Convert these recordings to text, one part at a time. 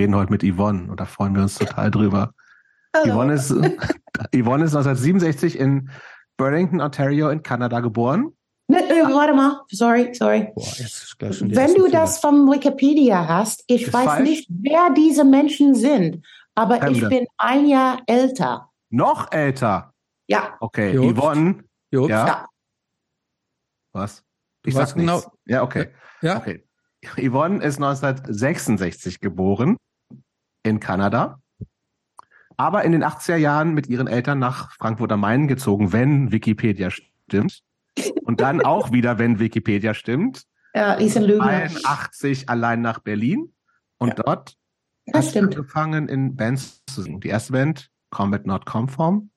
Wir reden heute mit Yvonne und da freuen wir uns total drüber. Hallo. Yvonne ist, Yvonne ist 1967 in Burlington, Ontario in Kanada geboren. Ne, ne, warte mal, sorry, sorry. Boah, Wenn du das vom Wikipedia hast, ich ist weiß falsch. nicht, wer diese Menschen sind, aber Fremde. ich bin ein Jahr älter. Noch älter? Ja. Okay, Jobst. Yvonne. Jobst. Ja. ja. Was? Ich sag genau. Ja, okay. Ja. Okay. Yvonne ist 1966 geboren in Kanada, aber in den 80er Jahren mit ihren Eltern nach Frankfurt am Main gezogen, wenn Wikipedia stimmt. Und dann auch wieder, wenn Wikipedia stimmt. Ja, ist ein Lügner. 81 allein nach Berlin und ja. dort das hast stimmt. angefangen in Bands zu singen. Die erste Band, Combat Not Conform,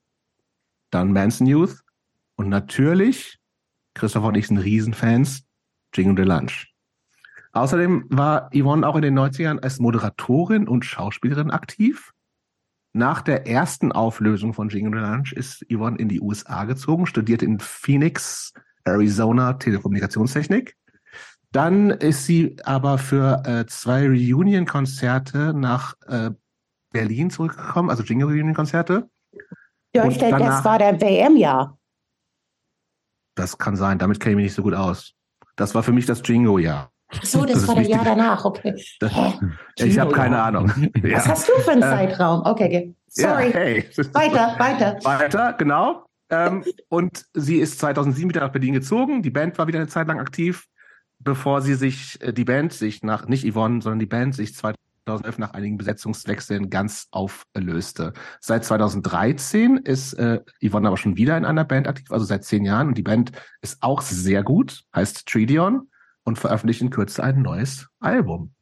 dann Manson Youth und natürlich, Christopher und ich sind Riesenfans, Jingle the Lunch. Außerdem war Yvonne auch in den 90ern als Moderatorin und Schauspielerin aktiv. Nach der ersten Auflösung von Jingle Lunch ist Yvonne in die USA gezogen, studierte in Phoenix, Arizona Telekommunikationstechnik. Dann ist sie aber für äh, zwei Reunion-Konzerte nach äh, Berlin zurückgekommen, also Jingle Reunion-Konzerte. Ja, ich denke, das war der WM-Jahr. Das kann sein, damit kenne ich mich nicht so gut aus. Das war für mich das Jingo-Jahr. Ach so, das, das war das Jahr danach, okay. Das, ich habe keine Ahnung. Ja. Was hast du für einen äh, Zeitraum? Okay, okay. sorry. Ja, hey. Weiter, weiter. Weiter, genau. Ähm, und sie ist 2007 wieder nach Berlin gezogen. Die Band war wieder eine Zeit lang aktiv, bevor sie sich, äh, die Band sich nach, nicht Yvonne, sondern die Band sich 2011 nach einigen Besetzungswechseln ganz auflöste. Seit 2013 ist äh, Yvonne aber schon wieder in einer Band aktiv, also seit zehn Jahren. Und die Band ist auch sehr gut, heißt Tridion und veröffentlicht in Kürze ein neues Album.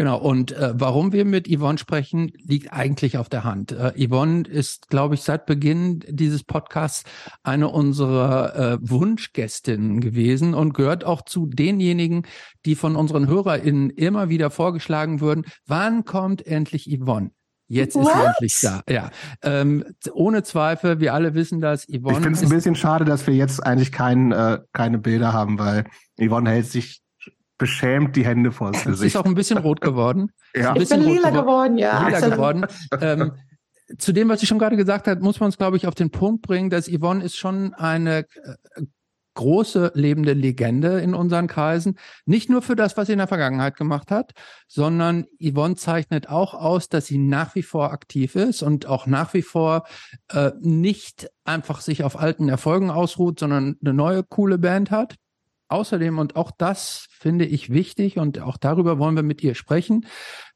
Genau, und äh, warum wir mit Yvonne sprechen, liegt eigentlich auf der Hand. Äh, Yvonne ist, glaube ich, seit Beginn dieses Podcasts eine unserer äh, Wunschgästinnen gewesen und gehört auch zu denjenigen, die von unseren HörerInnen immer wieder vorgeschlagen würden, wann kommt endlich Yvonne? Jetzt What? ist sie endlich da. Ja, ähm, ohne Zweifel. Wir alle wissen das. Yvonne. Ich finde es ein bisschen schade, dass wir jetzt eigentlich kein, äh, keine Bilder haben, weil Yvonne hält sich beschämt die Hände vor das Gesicht. Sie ist auch ein bisschen rot geworden. ja. Ich bin lila geworden, ja. Lila geworden. ähm, zu dem, was ich schon gerade gesagt habe, muss man uns, glaube ich, auf den Punkt bringen, dass Yvonne ist schon eine äh, große lebende Legende in unseren Kreisen. Nicht nur für das, was sie in der Vergangenheit gemacht hat, sondern Yvonne zeichnet auch aus, dass sie nach wie vor aktiv ist und auch nach wie vor äh, nicht einfach sich auf alten Erfolgen ausruht, sondern eine neue coole Band hat. Außerdem, und auch das finde ich wichtig und auch darüber wollen wir mit ihr sprechen.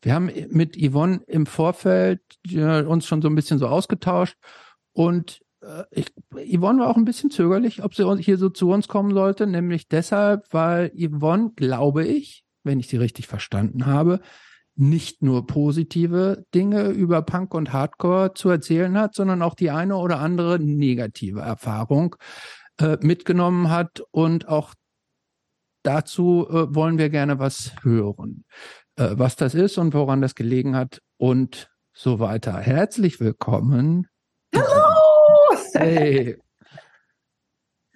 Wir haben mit Yvonne im Vorfeld äh, uns schon so ein bisschen so ausgetauscht und ich, Yvonne war auch ein bisschen zögerlich, ob sie hier so zu uns kommen sollte, nämlich deshalb, weil Yvonne, glaube ich, wenn ich sie richtig verstanden habe, nicht nur positive Dinge über Punk und Hardcore zu erzählen hat, sondern auch die eine oder andere negative Erfahrung äh, mitgenommen hat und auch dazu äh, wollen wir gerne was hören, äh, was das ist und woran das gelegen hat und so weiter. Herzlich willkommen. Hallo! Hey.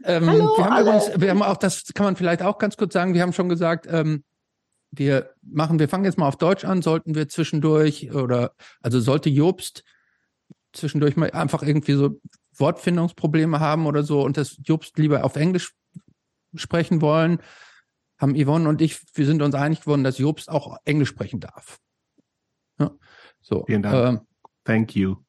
Ähm, Hallo, wir haben alle. übrigens, wir haben auch, das kann man vielleicht auch ganz kurz sagen, wir haben schon gesagt, ähm, wir machen, wir fangen jetzt mal auf Deutsch an, sollten wir zwischendurch oder also sollte Jobst zwischendurch mal einfach irgendwie so Wortfindungsprobleme haben oder so und das Jobst lieber auf Englisch sprechen wollen, haben Yvonne und ich, wir sind uns einig geworden, dass Jobst auch Englisch sprechen darf. Ja, so. Vielen Dank. Ähm, Thank you.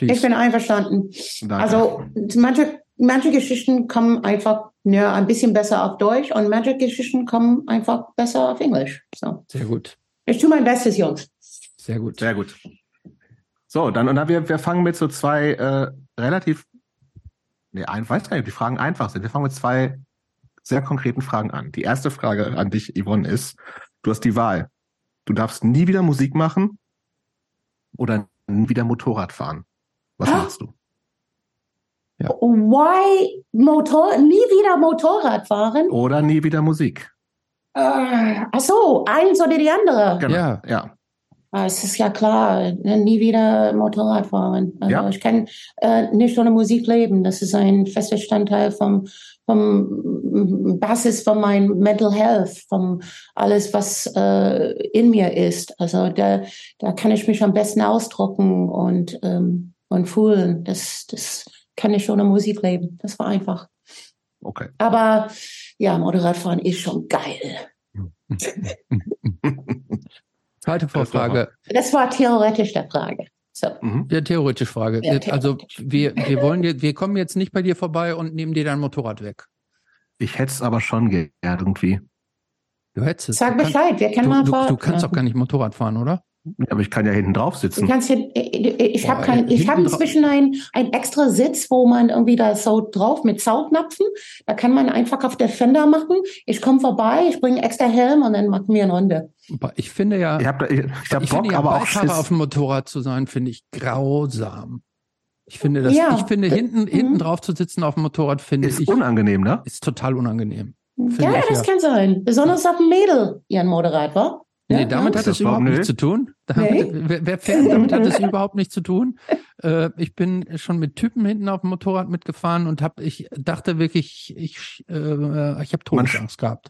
Please. Ich bin einverstanden. Danke. Also manche, manche Geschichten kommen einfach ja, ein bisschen besser auf Deutsch und manche Geschichten kommen einfach besser auf Englisch. So. Sehr gut. Ich tue mein Bestes, Jungs. Sehr gut. Sehr gut. So, dann und dann wir, wir fangen mit so zwei äh, relativ, nee, ein, weiß gar nicht, ob die Fragen einfach sind. Wir fangen mit zwei sehr konkreten Fragen an. Die erste Frage an dich, Yvonne, ist, du hast die Wahl. Du darfst nie wieder Musik machen oder nie wieder Motorrad fahren. Was machst du? Ja. Why Motor, nie wieder Motorrad fahren? Oder nie wieder Musik. Äh, ach so, eins oder die andere. Genau. Ja. ja. Ah, es ist ja klar, nie wieder Motorrad fahren. Also ja. ich kann äh, nicht ohne Musik leben. Das ist ein fester Bestandteil vom, vom Basis von meinem Mental Health, vom alles, was äh, in mir ist. Also da, da kann ich mich am besten ausdrucken und, ähm, und fühlen. Das, das kann ich ohne Musik leben. Das war einfach. Okay. Aber ja, Motorradfahren ist schon geil. Zweite Vorfrage. Das war theoretisch der Frage. So. Mhm. Ja, theoretische Frage. Ja, also wir, wir wollen wir kommen jetzt nicht bei dir vorbei und nehmen dir dein Motorrad weg. Ich hätte es aber schon gern irgendwie. Du hättest es. Sag Bescheid, wir können du, mal fahren. Du, du kannst doch gar nicht Motorrad fahren, oder? Aber ich kann ja hinten drauf sitzen. Du kannst hier, ich habe kein, ich habe inzwischen ein, ein extra Sitz, wo man irgendwie da so drauf mit Saugnapfen. Da kann man einfach auf der Fender machen. Ich komme vorbei, ich bringe extra Helm und dann machen wir eine Runde. Ich finde ja, ich habe ich, ich hab ich Bock, ja, aber auch Beifahrer auf dem Motorrad zu sein, finde ich grausam. Ich finde das, ja, ich finde hinten, hinten mhm. drauf zu sitzen auf dem Motorrad finde ist ich. Ist unangenehm, ne? Ist total unangenehm. Ja, ich, das ja. kann sein. Besonders auf dem Mädel, Ihren Motorrad, wa? Nee, damit hat das überhaupt nichts zu tun. Damit, nee. wer, wer fährt, damit hat das überhaupt nichts zu tun. Äh, ich bin schon mit Typen hinten auf dem Motorrad mitgefahren und hab, ich dachte wirklich, ich, äh, ich habe Todesangst gehabt.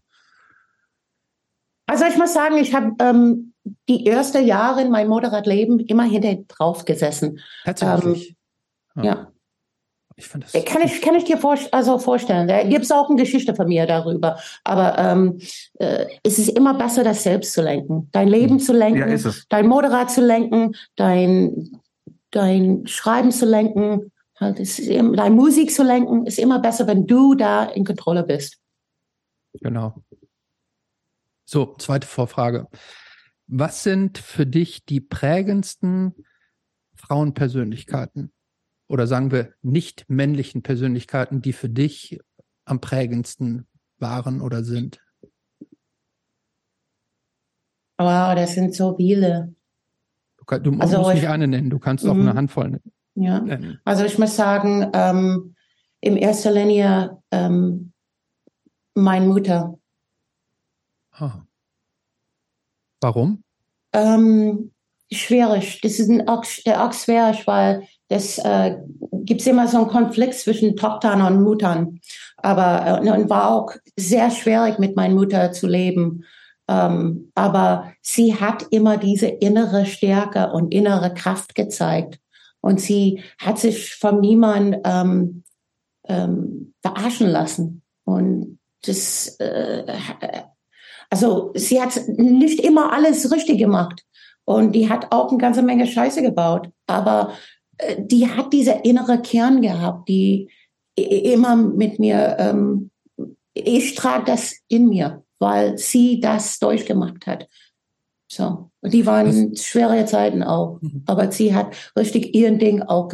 Also ich muss sagen, ich habe ähm, die ersten Jahre in meinem Motorradleben immer hinter drauf gesessen. Tatsächlich. Ähm, ja. ja. Ich finde das. Kann ich, kann ich dir vor, also vorstellen. Da gibt es auch eine Geschichte von mir darüber. Aber ähm, äh, es ist immer besser, das selbst zu lenken. Dein Leben hm. zu lenken, ja, dein Motorrad zu lenken, dein, dein Schreiben zu lenken, halt, ist, deine Musik zu lenken, ist immer besser, wenn du da in Kontrolle bist. Genau. So, zweite Vorfrage. Was sind für dich die prägendsten Frauenpersönlichkeiten? Oder sagen wir nicht männlichen Persönlichkeiten, die für dich am prägendsten waren oder sind? Wow, das sind so viele. Du, kann, du also musst ich, nicht eine nennen, du kannst auch eine mhm. Handvoll nennen. Ja, also ich muss sagen, ähm, in erster Linie ähm, meine Mutter. Ah. Warum? Ähm, schwierig. Das ist ein auch, auch schwierig, weil das äh, gibt immer so einen Konflikt zwischen Tochtern und Muttern. Aber äh, und war auch sehr schwierig mit meiner Mutter zu leben. Ähm, aber sie hat immer diese innere Stärke und innere Kraft gezeigt. Und sie hat sich von niemand ähm, ähm, verarschen lassen. Und das, äh, also sie hat nicht immer alles richtig gemacht. Und die hat auch eine ganze Menge Scheiße gebaut. Aber die hat dieser innere Kern gehabt, die immer mit mir, ähm, ich trage das in mir, weil sie das durchgemacht hat. So. Und die waren das schwere Zeiten auch. Mhm. Aber sie hat richtig ihren Ding auch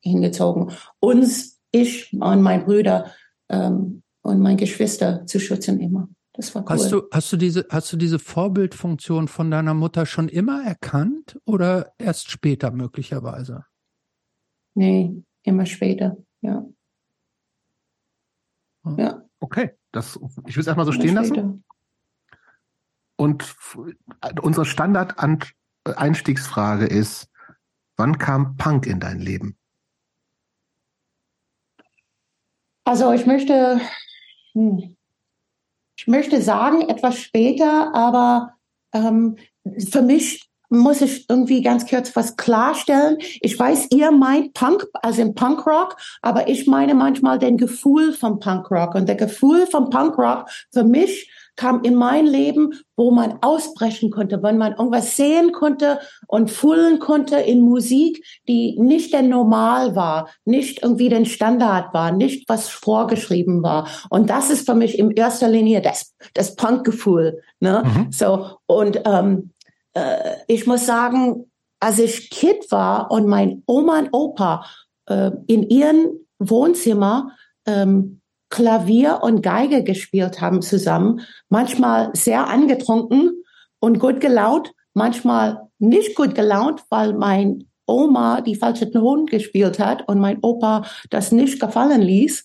hingezogen. Uns, ich und mein Brüder ähm, und mein Geschwister zu schützen immer. Das war cool. Hast du, hast du diese, hast du diese Vorbildfunktion von deiner Mutter schon immer erkannt oder erst später möglicherweise? Nee, immer später, ja. Ah. Ja. Okay, das, ich will es erstmal so immer stehen später. lassen. Und unsere Standard-Einstiegsfrage ist, wann kam Punk in dein Leben? Also ich möchte, hm, ich möchte sagen, etwas später, aber ähm, für mich muss ich irgendwie ganz kurz was klarstellen. Ich weiß, ihr meint Punk, also im Punkrock, aber ich meine manchmal den Gefühl vom Punkrock. Und der Gefühl vom Punkrock für mich kam in mein Leben, wo man ausbrechen konnte, wenn man irgendwas sehen konnte und fühlen konnte in Musik, die nicht der Normal war, nicht irgendwie den Standard war, nicht was vorgeschrieben war. Und das ist für mich in erster Linie das, das Punkgefühl. Ne? Mhm. So und ähm, äh, ich muss sagen, als ich Kind war und mein Oma und Opa äh, in ihrem Wohnzimmer ähm, Klavier und Geige gespielt haben zusammen, manchmal sehr angetrunken und gut gelaunt, manchmal nicht gut gelaunt, weil mein Oma die falsche Ton gespielt hat und mein Opa das nicht gefallen ließ,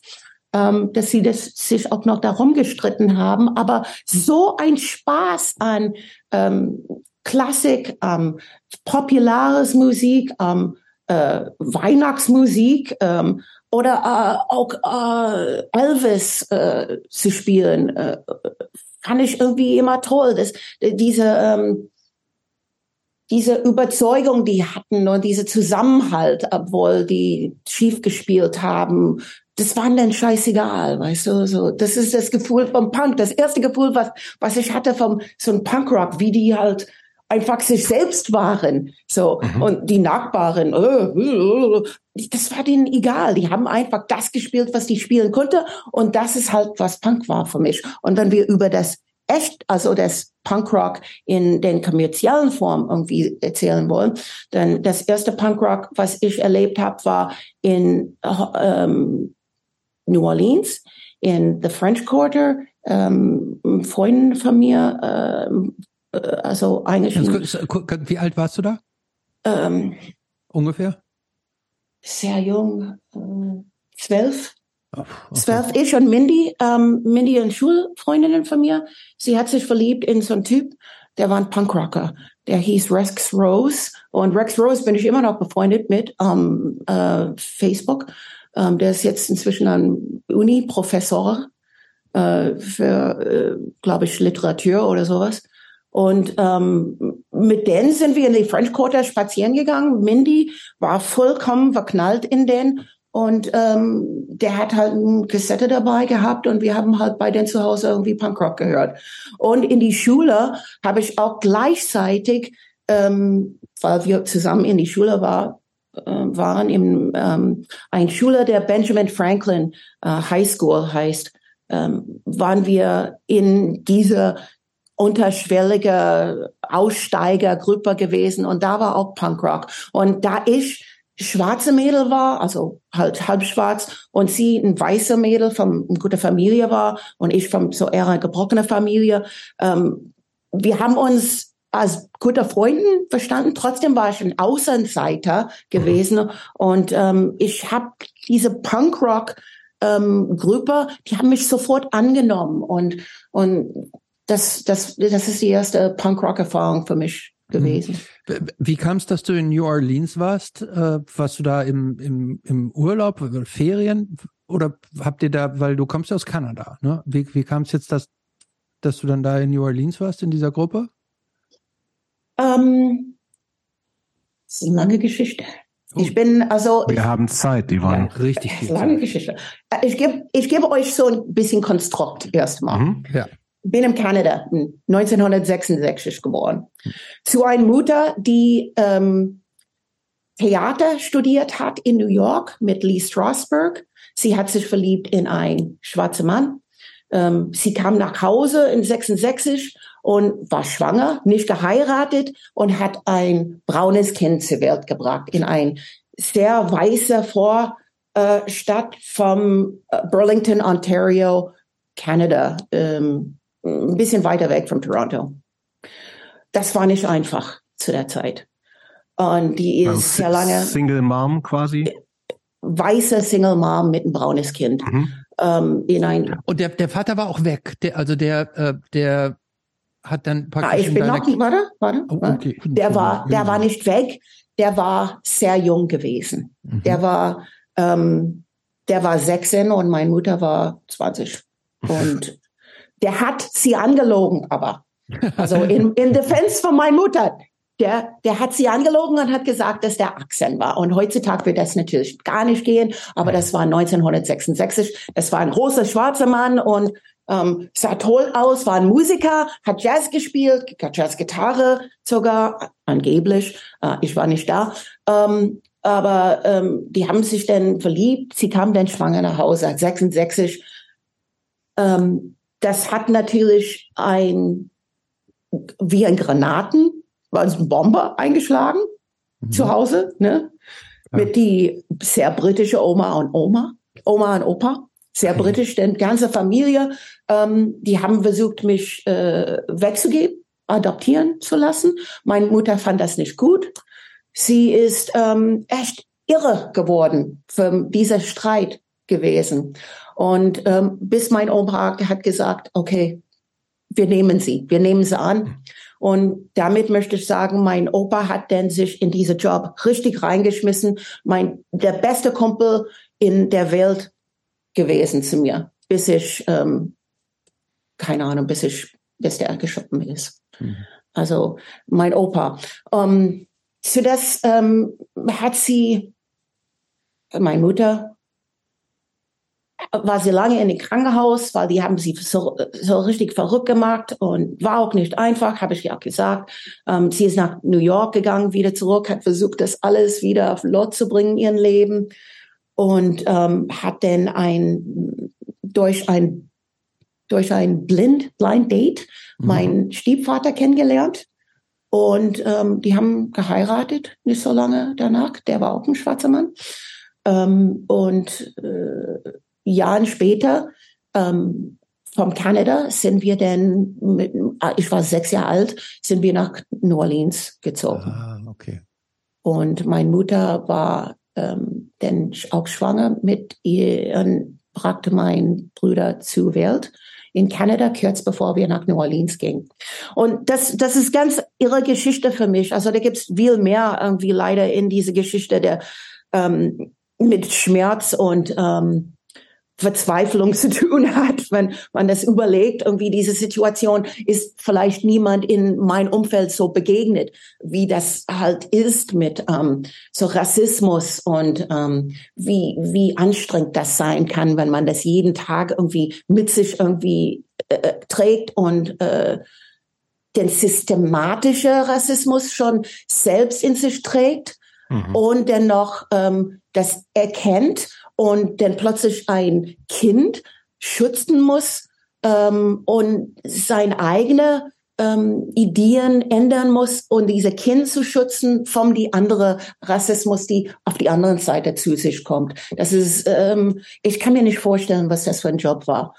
ähm, dass sie das sich auch noch darum gestritten haben. Aber so ein Spaß an ähm, Klassik, ähm, populares Musik, ähm, äh, Weihnachtsmusik ähm, oder äh, auch äh, Elvis äh, zu spielen, äh, fand ich irgendwie immer toll. Das, diese ähm, diese Überzeugung, die hatten und diese Zusammenhalt, obwohl die schief gespielt haben, das war dann scheißegal, weißt du, so. Das ist das Gefühl vom Punk. Das erste Gefühl, was, was ich hatte vom, so ein Punkrock, wie die halt einfach sich selbst waren, so. Mhm. Und die Nachbarin, äh, das war denen egal. Die haben einfach das gespielt, was die spielen konnte. Und das ist halt, was Punk war für mich. Und wenn wir über das echt, also das Punkrock in den kommerziellen Form irgendwie erzählen wollen, dann das erste Punkrock, was ich erlebt habe, war in ähm, New Orleans, in the French Quarter. Ähm, Freundin von mir, äh, also eigentlich. Wie alt warst du da? Ähm, Ungefähr? Sehr jung, äh, zwölf. Okay. Zwölf, ich und Mindy, ähm, Mindy und Schulfreundinnen von mir. Sie hat sich verliebt in so einen Typ, der war ein Punkrocker. Der hieß Rex Rose. Und Rex Rose bin ich immer noch befreundet mit ähm, äh, Facebook. Ähm, der ist jetzt inzwischen ein Uni-Professor äh, für, äh, glaube ich, Literatur oder sowas. Und ähm, mit denen sind wir in die French Quarter spazieren gegangen. Mindy war vollkommen verknallt in den und ähm, der hat halt eine Kassette dabei gehabt und wir haben halt bei denen zu Hause irgendwie Punkrock gehört. Und in die Schule habe ich auch gleichzeitig, ähm, weil wir zusammen in die Schule war, äh, waren, im, ähm, ein Schüler der Benjamin Franklin äh, High School heißt, ähm, waren wir in dieser unterschwellige Aussteigergruppe gewesen und da war auch Punkrock. Und da ich schwarze Mädel war, also halt halb schwarz, und sie ein weißer Mädel von guten Familie war und ich von so eher einer gebrochener Familie. Ähm, wir haben uns als guter Freunden verstanden. Trotzdem war ich ein Außenseiter gewesen und ähm, ich habe diese Punkrock ähm, Gruppe, die haben mich sofort angenommen und und das das das ist die erste Punkrock Erfahrung für mich gewesen. Wie kam es, dass du in New Orleans warst? Äh, warst du da im, im, im Urlaub, Ferien? Oder habt ihr da, weil du kommst ja aus Kanada, ne? Wie, wie kam es jetzt, dass, dass du dann da in New Orleans warst, in dieser Gruppe? Ähm, das ist eine lange Geschichte. Oh. Ich bin also. Wir haben Zeit, die waren ja, richtig viel. Lange Zeit. Geschichte. Äh, ich gebe ich gebe euch so ein bisschen Konstrukt erstmal. Mhm, ja bin in Kanada 1966 geboren. Zu einer Mutter, die ähm, Theater studiert hat in New York mit Lee Strasberg. Sie hat sich verliebt in einen schwarzen Mann. Ähm, sie kam nach Hause in 66 und war schwanger, nicht geheiratet und hat ein braunes Kind zur Welt gebracht in ein sehr weißer Vorstadt vom äh, Burlington, Ontario, Kanada. Ähm, ein bisschen weiter weg von Toronto. Das war nicht einfach zu der Zeit. Und die ist also sehr lange. Single Mom quasi? Weiße Single Mom mit einem braunes Kind. Mhm. Ähm, in ein Und der, der Vater war auch weg. Der, also der, äh, der hat dann praktisch. Ah, ich bin noch, warte, warte. Oh, okay. Der war, der war nicht weg. Der war sehr jung gewesen. Mhm. Der war, ähm, der war 16 und meine Mutter war 20. Und der hat sie angelogen, aber. Also in, in Defense von meiner Mutter. Der, der hat sie angelogen und hat gesagt, dass der Axel war. Und heutzutage wird das natürlich gar nicht gehen, aber das war 1966. Das war ein großer schwarzer Mann und ähm, sah toll aus, war ein Musiker, hat Jazz gespielt, hat Jazzgitarre sogar, angeblich. Äh, ich war nicht da. Ähm, aber ähm, die haben sich dann verliebt. Sie kam dann schwanger nach Hause, 66. Ähm, das hat natürlich ein, wie ein Granaten, war es ein Bomber eingeschlagen mhm. zu Hause, ne? Ja. Mit die sehr britische Oma und Oma, Oma und Opa, sehr mhm. britisch, denn ganze Familie, ähm, die haben versucht, mich äh, wegzugeben, adoptieren zu lassen. Meine Mutter fand das nicht gut. Sie ist ähm, echt irre geworden für dieser Streit gewesen. Und ähm, bis mein Opa hat gesagt, okay, wir nehmen sie, wir nehmen sie an. Und damit möchte ich sagen, mein Opa hat dann sich in diesen Job richtig reingeschmissen. Mein, der beste Kumpel in der Welt gewesen zu mir, bis ich, ähm, keine Ahnung, bis ich, bis der geschoben ist. Mhm. Also mein Opa. Ähm, so das ähm, hat sie, meine Mutter, war sie lange in dem Krankenhaus, weil die haben sie so, so richtig verrückt gemacht und war auch nicht einfach, habe ich ja gesagt. Ähm, sie ist nach New York gegangen, wieder zurück, hat versucht, das alles wieder auf Lot zu bringen, ihren Leben und ähm, hat dann ein durch ein durch ein Blind Blind Date mhm. meinen Stiefvater kennengelernt und ähm, die haben geheiratet nicht so lange danach. Der war auch ein schwarzer Mann ähm, und äh, Jahren später ähm, vom Kanada sind wir dann, mit, ich war sechs Jahre alt, sind wir nach New Orleans gezogen. Ah, okay. Und meine Mutter war ähm, dann auch schwanger mit ihr und brachte meinen Bruder zur Welt in Kanada, kurz bevor wir nach New Orleans gingen. Und das, das ist ganz irre Geschichte für mich. Also da gibt es viel mehr irgendwie leider in diese Geschichte der ähm, mit Schmerz und ähm, Verzweiflung zu tun hat, wenn man das überlegt, irgendwie diese Situation ist vielleicht niemand in mein Umfeld so begegnet, wie das halt ist mit ähm, so Rassismus und ähm, wie, wie anstrengend das sein kann, wenn man das jeden Tag irgendwie mit sich irgendwie äh, äh trägt und äh, den systematischen Rassismus schon selbst in sich trägt mhm. und dennoch ähm, das erkennt und dann plötzlich ein Kind schützen muss ähm, und seine eigene ähm, Ideen ändern muss und diese Kind zu schützen vom die andere Rassismus, die auf die andere Seite zu sich kommt. Das ist, ähm, ich kann mir nicht vorstellen, was das für ein Job war.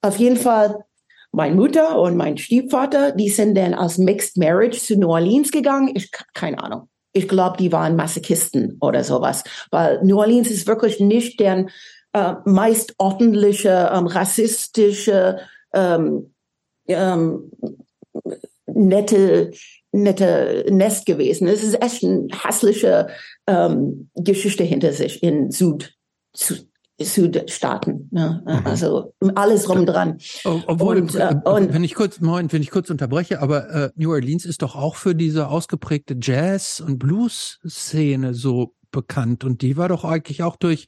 Auf jeden Fall meine Mutter und mein Stiefvater, die sind dann aus Mixed Marriage zu New Orleans gegangen. Ich keine Ahnung ich glaube, die waren Masochisten oder sowas. Weil New Orleans ist wirklich nicht der äh, meist ordentliche, ähm, rassistische, ähm, ähm, nette, nette Nest gewesen. Es ist echt eine hässliche ähm, Geschichte hinter sich in Süd, Südstaaten. Ne? Mhm. Also alles rum dran. Obwohl, und, äh, und, wenn ich kurz, Moment, wenn ich kurz unterbreche, aber äh, New Orleans ist doch auch für diese ausgeprägte Jazz- und Blues-Szene so bekannt und die war doch eigentlich auch durch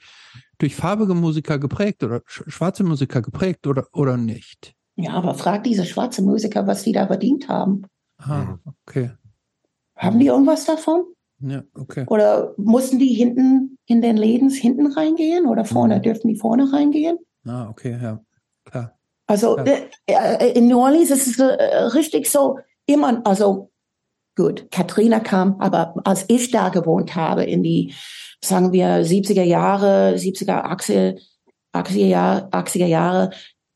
durch farbige Musiker geprägt oder schwarze Musiker geprägt oder oder nicht? Ja, aber frag diese schwarze Musiker, was die da verdient haben. Ah, okay. Haben die irgendwas davon? Ja, okay. Oder mussten die hinten in den Läden hinten reingehen oder vorne? Mhm. Dürften die vorne reingehen? Ah, okay, ja, klar. Also klar. Äh, äh, in New Orleans ist es äh, richtig so immer, also gut, Katrina kam, aber als ich da gewohnt habe in die, sagen wir, 70er Jahre, 70er, 80er, 80er Jahre, 80er Jahre,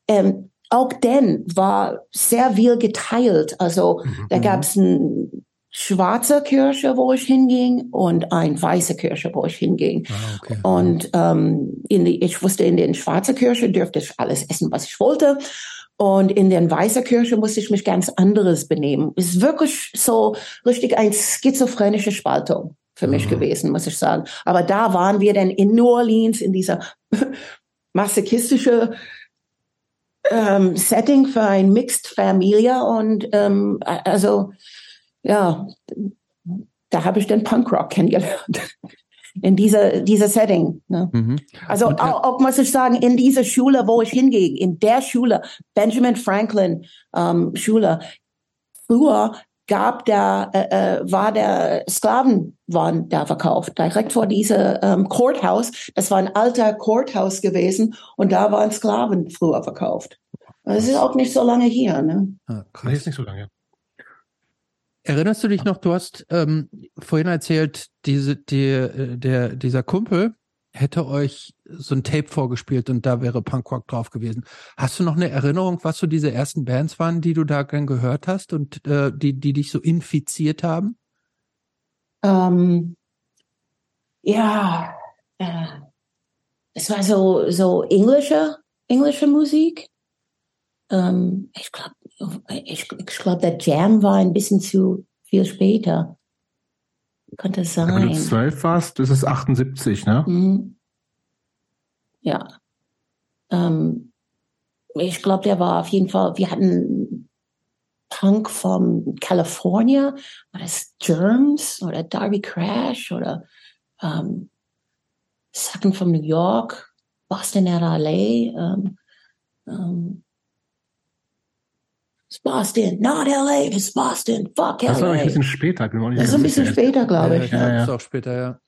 ähm, auch dann war sehr viel geteilt. Also mhm. da gab es ein schwarze Kirche, wo ich hinging, und ein weiße Kirche, wo ich hinging. Ah, okay. Und ähm, in die, ich wusste, in den schwarzen Kirche dürfte ich alles essen, was ich wollte. Und in den weißen Kirche musste ich mich ganz anderes benehmen. Es ist wirklich so richtig ein schizophrenische Spaltung für mich mhm. gewesen, muss ich sagen. Aber da waren wir dann in New Orleans in dieser masochistische ähm, Setting für ein Mixed Familie und ähm, also ja, da habe ich den Punkrock kennengelernt. In dieser, dieser Setting. Ne? Mhm. Also Und, auch, auch, muss ich sagen, in dieser Schule, wo ich hingehe, in der Schule, Benjamin Franklin ähm, Schule, früher gab da, äh, äh, war der Sklaven waren da verkauft, direkt vor dieser ähm, Courthouse. Das war ein alter Courthouse gewesen und da waren Sklaven früher verkauft. Das ist auch nicht so lange hier. Ne? Ah, nee, ist nicht so lange. Erinnerst du dich noch, du hast ähm, vorhin erzählt, diese, die, äh, der, dieser Kumpel hätte euch so ein Tape vorgespielt und da wäre Punkrock drauf gewesen. Hast du noch eine Erinnerung, was so diese ersten Bands waren, die du da gern gehört hast und äh, die, die dich so infiziert haben? Ähm, ja, äh, es war so, so englische, englische Musik. Ähm, ich glaube, ich, ich glaube, der Jam war ein bisschen zu viel später. Könnte sein. Wenn du zwölf warst, das ist 78, ne? Mhm. Ja. Ähm, ich glaube, der war auf jeden Fall, wir hatten Punk von California, war das Germs oder Darby Crash oder ähm, Sachen von New York, Boston LA, ähm, ähm, it's Boston, not LA, it's Boston, fuck LA. Das war ein bisschen später, genau. Das ist ein bisschen später, glaube ich. Ja, ja, ja. Das ist auch später, ja.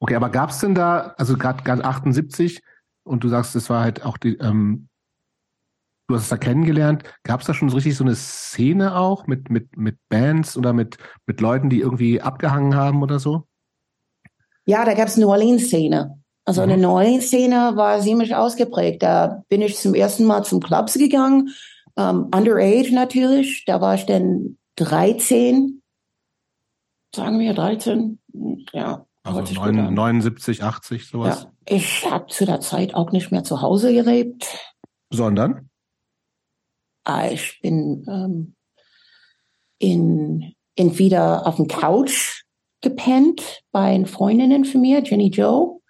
Okay, aber gab es denn da, also gerade 78 und du sagst, es war halt auch die, ähm, du hast es da kennengelernt, gab es da schon so richtig so eine Szene auch mit, mit, mit Bands oder mit, mit Leuten, die irgendwie abgehangen haben oder so? Ja, da gab es eine New Orleans-Szene. Also eine mhm. neue Szene war ziemlich ausgeprägt. Da bin ich zum ersten Mal zum Clubs gegangen. Um, underage natürlich. Da war ich dann 13. Sagen wir 13. Ja. Also 9, 79, 80, sowas. Ja. Ich habe zu der Zeit auch nicht mehr zu Hause gelebt. Sondern? Ah, ich bin ähm, in, entweder auf dem Couch gepennt bei Freundinnen von mir, Jenny Joe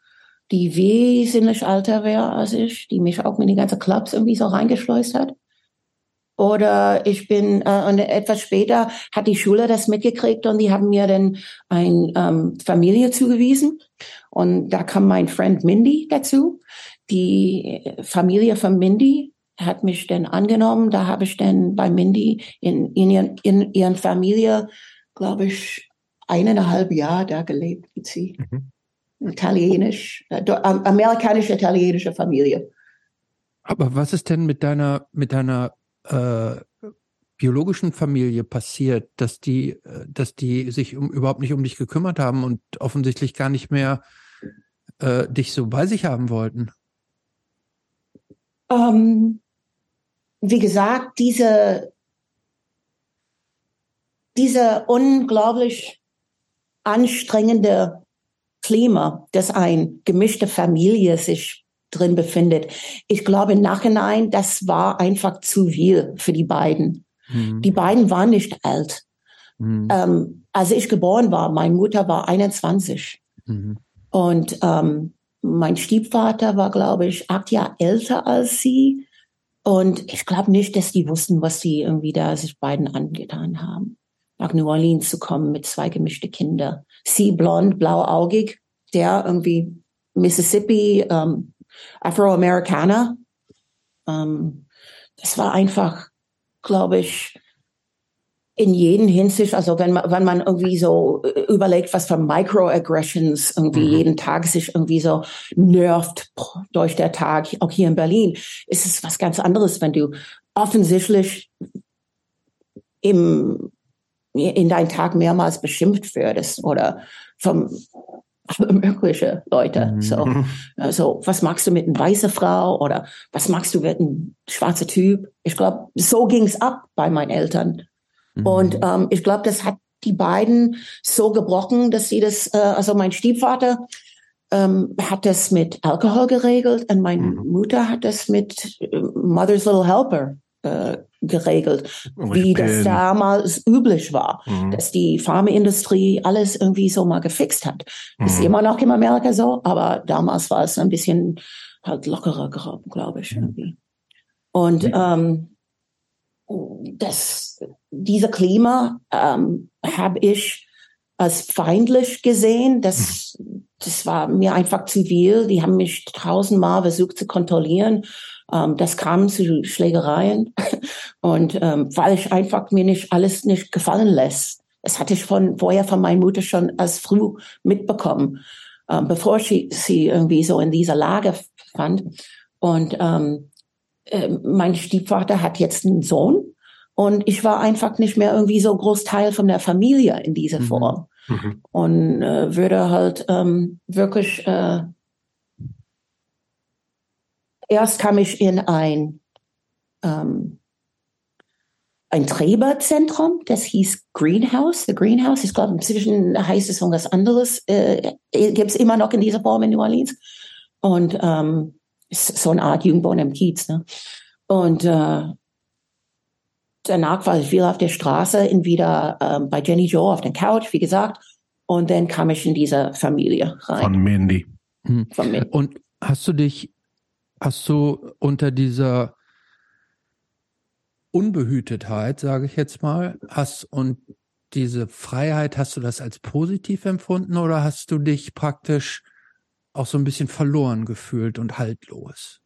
die wesentlich älter wäre als ich, die mich auch mit den ganzen Clubs irgendwie so reingeschleust hat. Oder ich bin, äh, und etwas später hat die Schule das mitgekriegt und die haben mir dann eine ähm, Familie zugewiesen. Und da kam mein Freund Mindy dazu. Die Familie von Mindy hat mich dann angenommen. Da habe ich dann bei Mindy in, in, ihren, in ihren Familie, glaube ich, eineinhalb Jahre da gelebt, wie sie. Mhm italienisch, äh, amerikanisch-italienische Familie. Aber was ist denn mit deiner, mit deiner äh, biologischen Familie passiert, dass die, äh, dass die sich um, überhaupt nicht um dich gekümmert haben und offensichtlich gar nicht mehr äh, dich so bei sich haben wollten? Ähm, wie gesagt, diese, diese unglaublich anstrengende Klima, dass ein gemischte Familie sich drin befindet. Ich glaube im Nachhinein, das war einfach zu viel für die beiden. Mhm. Die beiden waren nicht alt. Mhm. Ähm, als ich geboren war, meine Mutter war 21. Mhm. Und ähm, mein Stiefvater war, glaube ich, acht Jahre älter als sie. Und ich glaube nicht, dass die wussten, was sie irgendwie da sich beiden angetan haben. Nach New Orleans zu kommen mit zwei gemischte Kinder sie blond, blauaugig, der irgendwie Mississippi, ähm, Afroamerikaner. Ähm, das war einfach, glaube ich, in jeden Hinsicht, also wenn man, wenn man irgendwie so äh, überlegt, was für Microaggressions irgendwie mhm. jeden Tag sich irgendwie so nervt durch der Tag, auch hier in Berlin, ist es was ganz anderes, wenn du offensichtlich im in deinen Tag mehrmals beschimpft würdest oder vom mögliche Leute. Mhm. So, also, was magst du mit einer weißen Frau oder was magst du mit einem schwarzen Typ? Ich glaube, so ging's ab bei meinen Eltern. Mhm. Und ähm, ich glaube, das hat die beiden so gebrochen, dass sie das, äh, also mein Stiefvater ähm, hat das mit Alkohol geregelt und meine mhm. Mutter hat das mit äh, Mother's Little Helper äh, geregelt, wie das damals üblich war, mhm. dass die Pharmaindustrie alles irgendwie so mal gefixt hat. Mhm. Ist immer noch in Amerika so, aber damals war es ein bisschen halt lockerer, glaube ich. Irgendwie. Und ähm, das, diese Klima ähm, habe ich als feindlich gesehen. Das, mhm. das war mir einfach zu viel. Die haben mich tausendmal versucht zu kontrollieren. Ähm, das kam zu Schlägereien und ähm, weil ich einfach mir nicht alles nicht gefallen lässt. Das hatte ich von vorher von meiner Mutter schon als früh mitbekommen, ähm, bevor sie sie irgendwie so in dieser Lage fand. Und ähm, äh, mein Stiefvater hat jetzt einen Sohn und ich war einfach nicht mehr irgendwie so Großteil von der Familie in dieser mhm. Form. Mhm. Und äh, würde halt ähm, wirklich äh, erst kam ich in ein, ähm, ein Träberzentrum, das hieß Greenhouse, The Greenhouse. Ich glaube, inzwischen heißt es irgendwas anderes. Äh, Gibt es immer noch in dieser Form in New Orleans. Und ähm, ist so eine Art Jugendwohn im Kiez. Ne? Und äh, danach war ich viel auf der Straße, entweder ähm, bei Jenny Joe auf der Couch, wie gesagt, und dann kam ich in diese Familie rein. Von Mindy. Hm. Von Mindy. Und hast du dich, hast du unter dieser Unbehütetheit, sage ich jetzt mal, hast und diese Freiheit, hast du das als positiv empfunden oder hast du dich praktisch auch so ein bisschen verloren gefühlt und haltlos?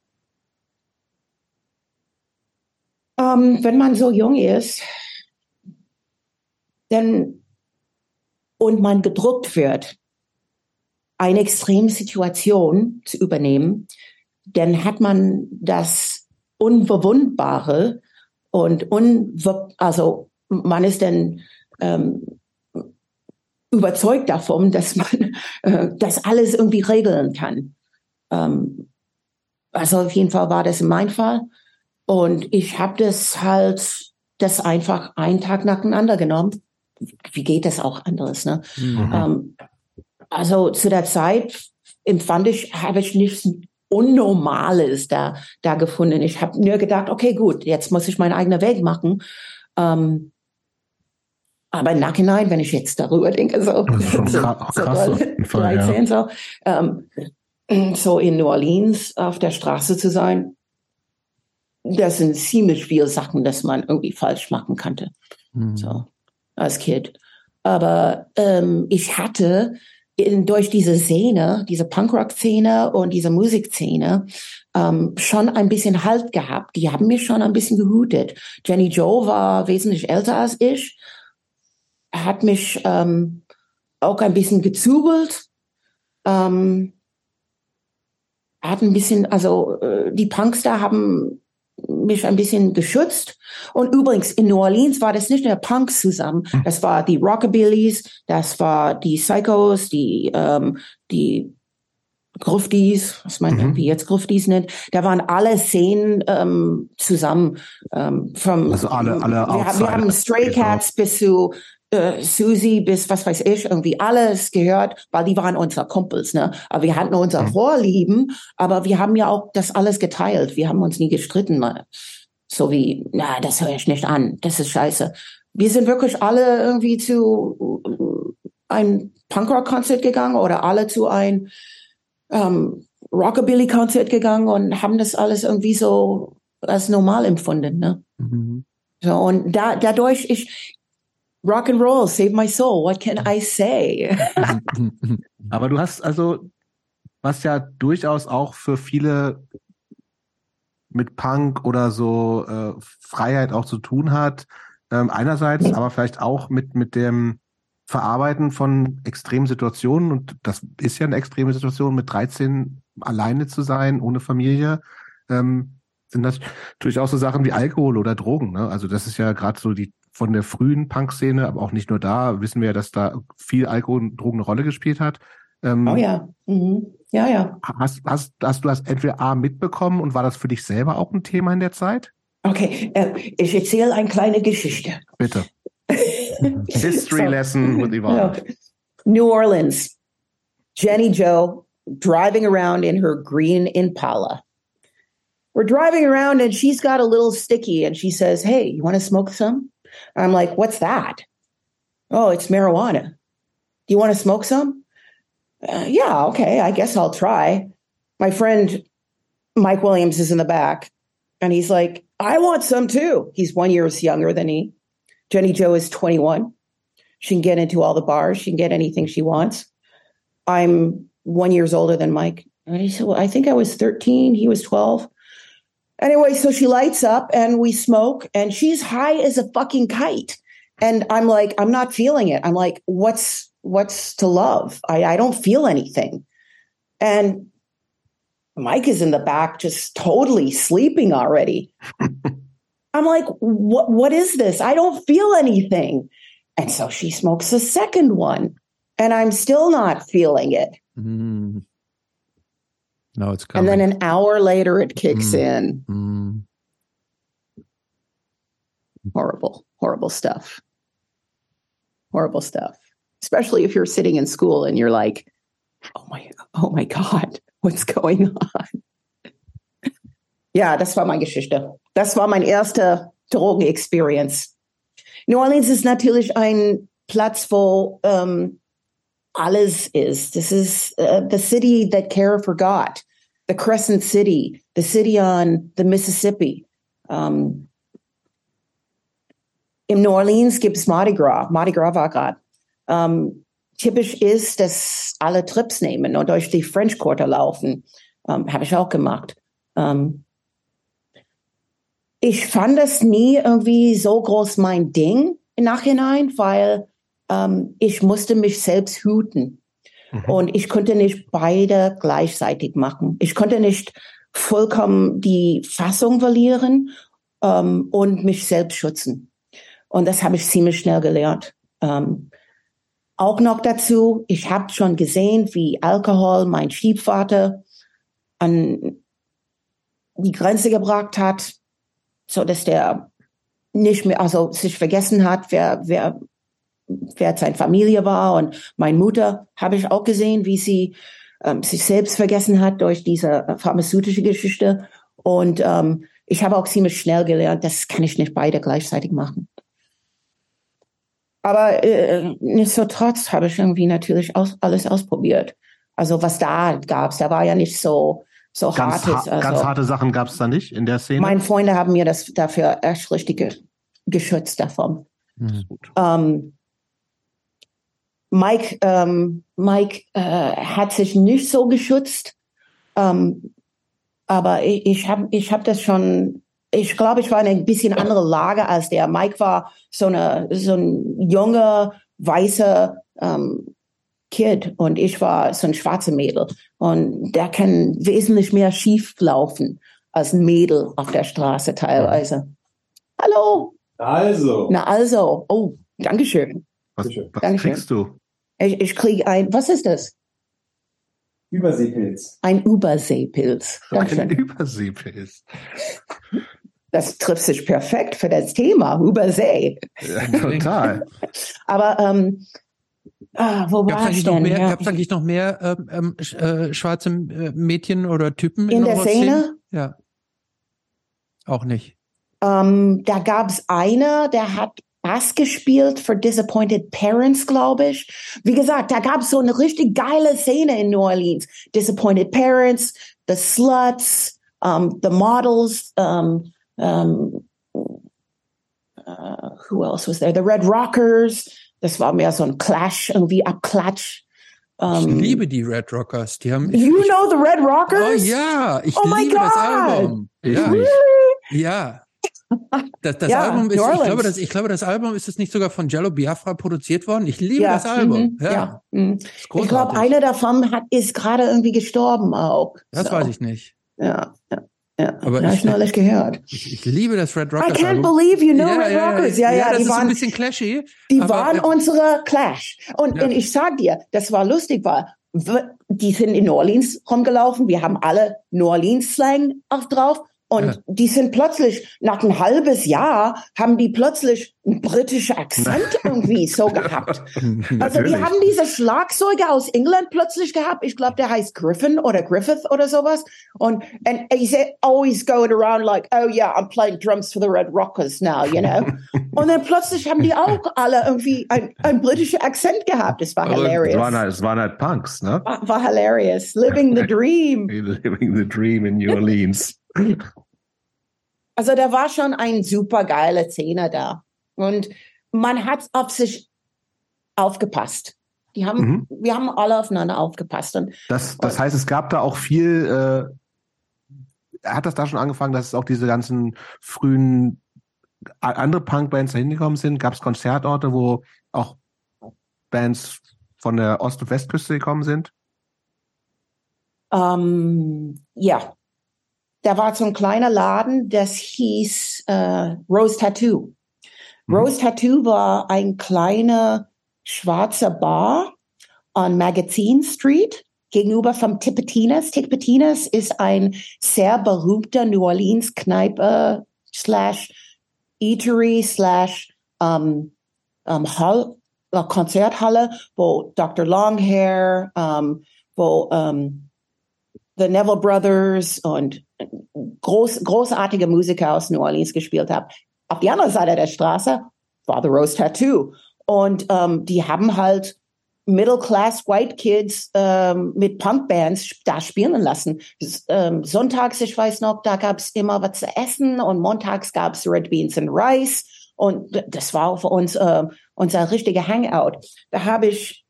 Ähm, wenn man so jung ist, dann und man gedruckt wird, eine extreme Situation zu übernehmen, dann hat man das Unverwundbare und un also man ist dann ähm, überzeugt davon, dass man äh, das alles irgendwie regeln kann. Ähm, also auf jeden Fall war das in meinem Fall. Und ich habe das halt, das einfach einen Tag nacheinander genommen. Wie geht das auch anderes? Ne? Mhm. Ähm, also zu der Zeit empfand ich, habe ich nichts Unnormales da, da gefunden. Ich habe nur gedacht, okay, gut, jetzt muss ich meinen eigenen Weg machen. Ähm, aber im Nachhinein, wenn ich jetzt darüber denke, so, so, krass, so 13, so, ähm, so in New Orleans auf der Straße zu sein, das sind ziemlich viele Sachen, dass man irgendwie falsch machen könnte. Mhm. So, als Kind. Aber ähm, ich hatte in, durch diese Szene, diese Punkrock-Szene und diese Musikszene ähm, schon ein bisschen Halt gehabt. Die haben mich schon ein bisschen gehutet. Jenny Joe war wesentlich älter als ich hat mich ähm, auch ein bisschen gezubelt. Ähm, hat ein bisschen, also äh, die Punks da haben mich ein bisschen geschützt. Und übrigens, in New Orleans war das nicht nur Punks zusammen. Hm. Das war die Rockabillys, das war die Psychos, die, ähm, die Gruftis, was man mhm. irgendwie jetzt Gruftis nennt, da waren alle Szenen ähm, zusammen. Ähm, vom, also alle, alle wir, wir haben Stray Cats bis zu äh, Susi bis was weiß ich, irgendwie alles gehört, weil die waren unsere Kumpels, ne? Aber wir hatten unser mhm. Vorlieben, aber wir haben ja auch das alles geteilt. Wir haben uns nie gestritten, ne? so wie, na, das höre ich nicht an, das ist scheiße. Wir sind wirklich alle irgendwie zu äh, ein Punkrock-Konzert gegangen oder alle zu ein ähm, Rockabilly-Konzert gegangen und haben das alles irgendwie so als normal empfunden, ne? Mhm. So, und da, dadurch, ich, Rock and Roll, save my soul. What can I say? Aber du hast also, was ja durchaus auch für viele mit Punk oder so äh, Freiheit auch zu tun hat. Ähm, einerseits, aber vielleicht auch mit, mit dem Verarbeiten von extremen Situationen. Und das ist ja eine extreme Situation, mit 13 alleine zu sein, ohne Familie. Ähm, sind das natürlich auch so Sachen wie Alkohol oder Drogen. Ne? Also das ist ja gerade so die von der frühen Punk-Szene, aber auch nicht nur da, wissen wir ja, dass da viel Alkohol und Drogen eine Rolle gespielt hat. Ähm, oh ja. Mhm. Ja, ja. Hast, hast, hast du das entweder A mitbekommen und war das für dich selber auch ein Thema in der Zeit? Okay, äh, ich erzähle eine kleine Geschichte. Bitte. History so, lesson with Yvonne. No. New Orleans. Jenny Joe driving around in her green Impala. We're driving around and she's got a little sticky and she says, Hey, you want to smoke some? I'm like, what's that? Oh, it's marijuana. Do you want to smoke some? Uh, yeah, okay, I guess I'll try. My friend Mike Williams is in the back and he's like, I want some too. He's one year younger than me. Jenny Joe is 21. She can get into all the bars. She can get anything she wants. I'm one years older than Mike. And he said, well, I think I was 13. He was 12. Anyway, so she lights up and we smoke and she's high as a fucking kite. And I'm like, I'm not feeling it. I'm like, what's, what's to love? I, I don't feel anything. And Mike is in the back, just totally sleeping already. I'm like, what, what is this? I don't feel anything. And so she smokes a second one and I'm still not feeling it. Mm. No, it's coming. And then an hour later, it kicks mm. in. Mm. Horrible, horrible stuff. Horrible stuff. Especially if you're sitting in school and you're like, oh my, oh my God, what's going on? ja, das war meine Geschichte. Das war mein erster Drogen-Experience. New Orleans ist natürlich ein Platz, wo ähm, alles ist. This is uh, the city that Kara forgot, the Crescent City, the city on the Mississippi. Um, in New Orleans gibt es Mardi Gras. Mardi Gras war gerade. Um, typisch ist, dass alle Trips nehmen und durch die French Quarter laufen. Um, Habe ich auch gemacht. Um, ich fand das nie irgendwie so groß mein Ding im Nachhinein, weil ähm, ich musste mich selbst hüten. Mhm. Und ich konnte nicht beide gleichzeitig machen. Ich konnte nicht vollkommen die Fassung verlieren ähm, und mich selbst schützen. Und das habe ich ziemlich schnell gelernt. Ähm, auch noch dazu, ich habe schon gesehen, wie Alkohol mein Stiefvater an die Grenze gebracht hat, so dass der nicht mehr, also sich vergessen hat, wer, wer wer seine Familie war. Und meine Mutter habe ich auch gesehen, wie sie ähm, sich selbst vergessen hat durch diese äh, pharmazeutische Geschichte. Und ähm, ich habe auch ziemlich schnell gelernt, das kann ich nicht beide gleichzeitig machen. Aber äh, nichtsdestotrotz habe ich irgendwie natürlich aus, alles ausprobiert. Also was da gab es, da war ja nicht so so ganz hartes. Ha also, ganz harte Sachen gab es da nicht in der Szene. Meine Freunde haben mir das dafür erst richtig ge geschützt davon. Mhm. Ähm, Mike, ähm, Mike äh, hat sich nicht so geschützt, ähm, aber ich, ich habe ich hab das schon. Ich glaube, ich war in ein bisschen andere Lage als der. Mike war so eine so ein junger weißer ähm, Kid und ich war so ein schwarzer Mädel und der kann wesentlich mehr schief laufen als ein Mädel auf der Straße teilweise. Hallo. Also. Na also. Oh, Dankeschön. Was, was Dankeschön. kriegst du? Ich, ich kriege ein, was ist das? Überseepilz. Ein Überseepilz. Ein Überseepilz. Das trifft sich perfekt für das Thema Übersee. Ja, total. Aber ähm, ah, wo war ich denn? Mehr, ja. Gab es eigentlich noch mehr ähm, äh, schwarze äh, Mädchen oder Typen in, in der Szene? Szene? Ja. Auch nicht. Ähm, da gab es einer, der hat Bass gespielt für Disappointed Parents, glaube ich. Wie gesagt, da gab es so eine richtig geile Szene in New Orleans. Disappointed Parents, The Sluts, um, The Models, um, um, uh, who else was there? The Red Rockers. Das war mehr so ein Clash, irgendwie Abklatsch. Ich liebe die Red Rockers. Die haben, ich, you know the Red Rockers? Oh ja, ich oh liebe das Album. Ja. Really? Ja. Das, das Ja, Album ist, ich glaube, das, ich glaube, das Album ist es nicht sogar von Jello Biafra produziert worden. Ich liebe das Album. mhm, ja. mhm. ist Ich glaube, einer davon hat, ist gerade irgendwie gestorben auch. das so. weiß ich nicht. Ja, ja, ja. Aber ja, ich- ich neulich gehört. Ich, ich liebe das Red I Rockers can't Album. believe you know Red Rockers. Ja, ja, das die ist so ein waren, bisschen clashy. die aber, waren äh, unsere Clash. Und, Ja. und ich sag dir, das war lustig, weil die sind in New Orleans rumgelaufen. Wir haben alle New Orleans Slang auch drauf. Und Ja. die sind plötzlich, nach ein halbes Jahr, haben die plötzlich einen britischen Akzent irgendwie so gehabt. Also die haben diese Schlagzeuge aus England plötzlich gehabt. Ich glaube, der heißt Griffin oder Griffith oder sowas. Und and he's always going around like, oh yeah, I'm playing drums for the Red Rockers now, you know. Und dann plötzlich haben die auch alle irgendwie ein, ein britischer Akzent gehabt. Es war. Es hilarious. waren, halt, es waren halt Punks, ne? War, war hilarious. Living the dream. Living the dream in New Orleans. Also da war schon ein super geile Szene da. Und man hat auf sich aufgepasst. Die haben, Mhm. wir haben alle aufeinander aufgepasst. Und Das, das heißt, es gab da auch viel, äh, hat das da schon angefangen, dass es auch diese ganzen frühen andere Punkbands da hingekommen sind? Gab es Konzertorte, wo auch Bands von der Ost- und Westküste gekommen sind? Ähm, ja, da war so ein kleiner Laden, das hieß äh, Rose Tattoo. Mhm. Rose Tattoo war ein kleiner schwarzer Bar on Magazine Street gegenüber vom Tipitinas. Tipitinas ist ein sehr berühmter New Orleans Kneipe slash Eatery slash um, um, Hall, äh, Konzerthalle, wo Dr. Longhair, um, wo um, The Neville Brothers und groß, großartige Musiker aus New Orleans gespielt haben. auf die andere Seite der Straße war The Rose Tattoo. Und ähm, die haben halt Middle-Class White Kids ähm, mit Punkbands da spielen lassen. Ähm, sonntags, ich weiß noch, da gab's immer was zu essen und montags gab's Red Beans and Rice. Und das war für uns äh, unser richtiger Hangout. Da habe ich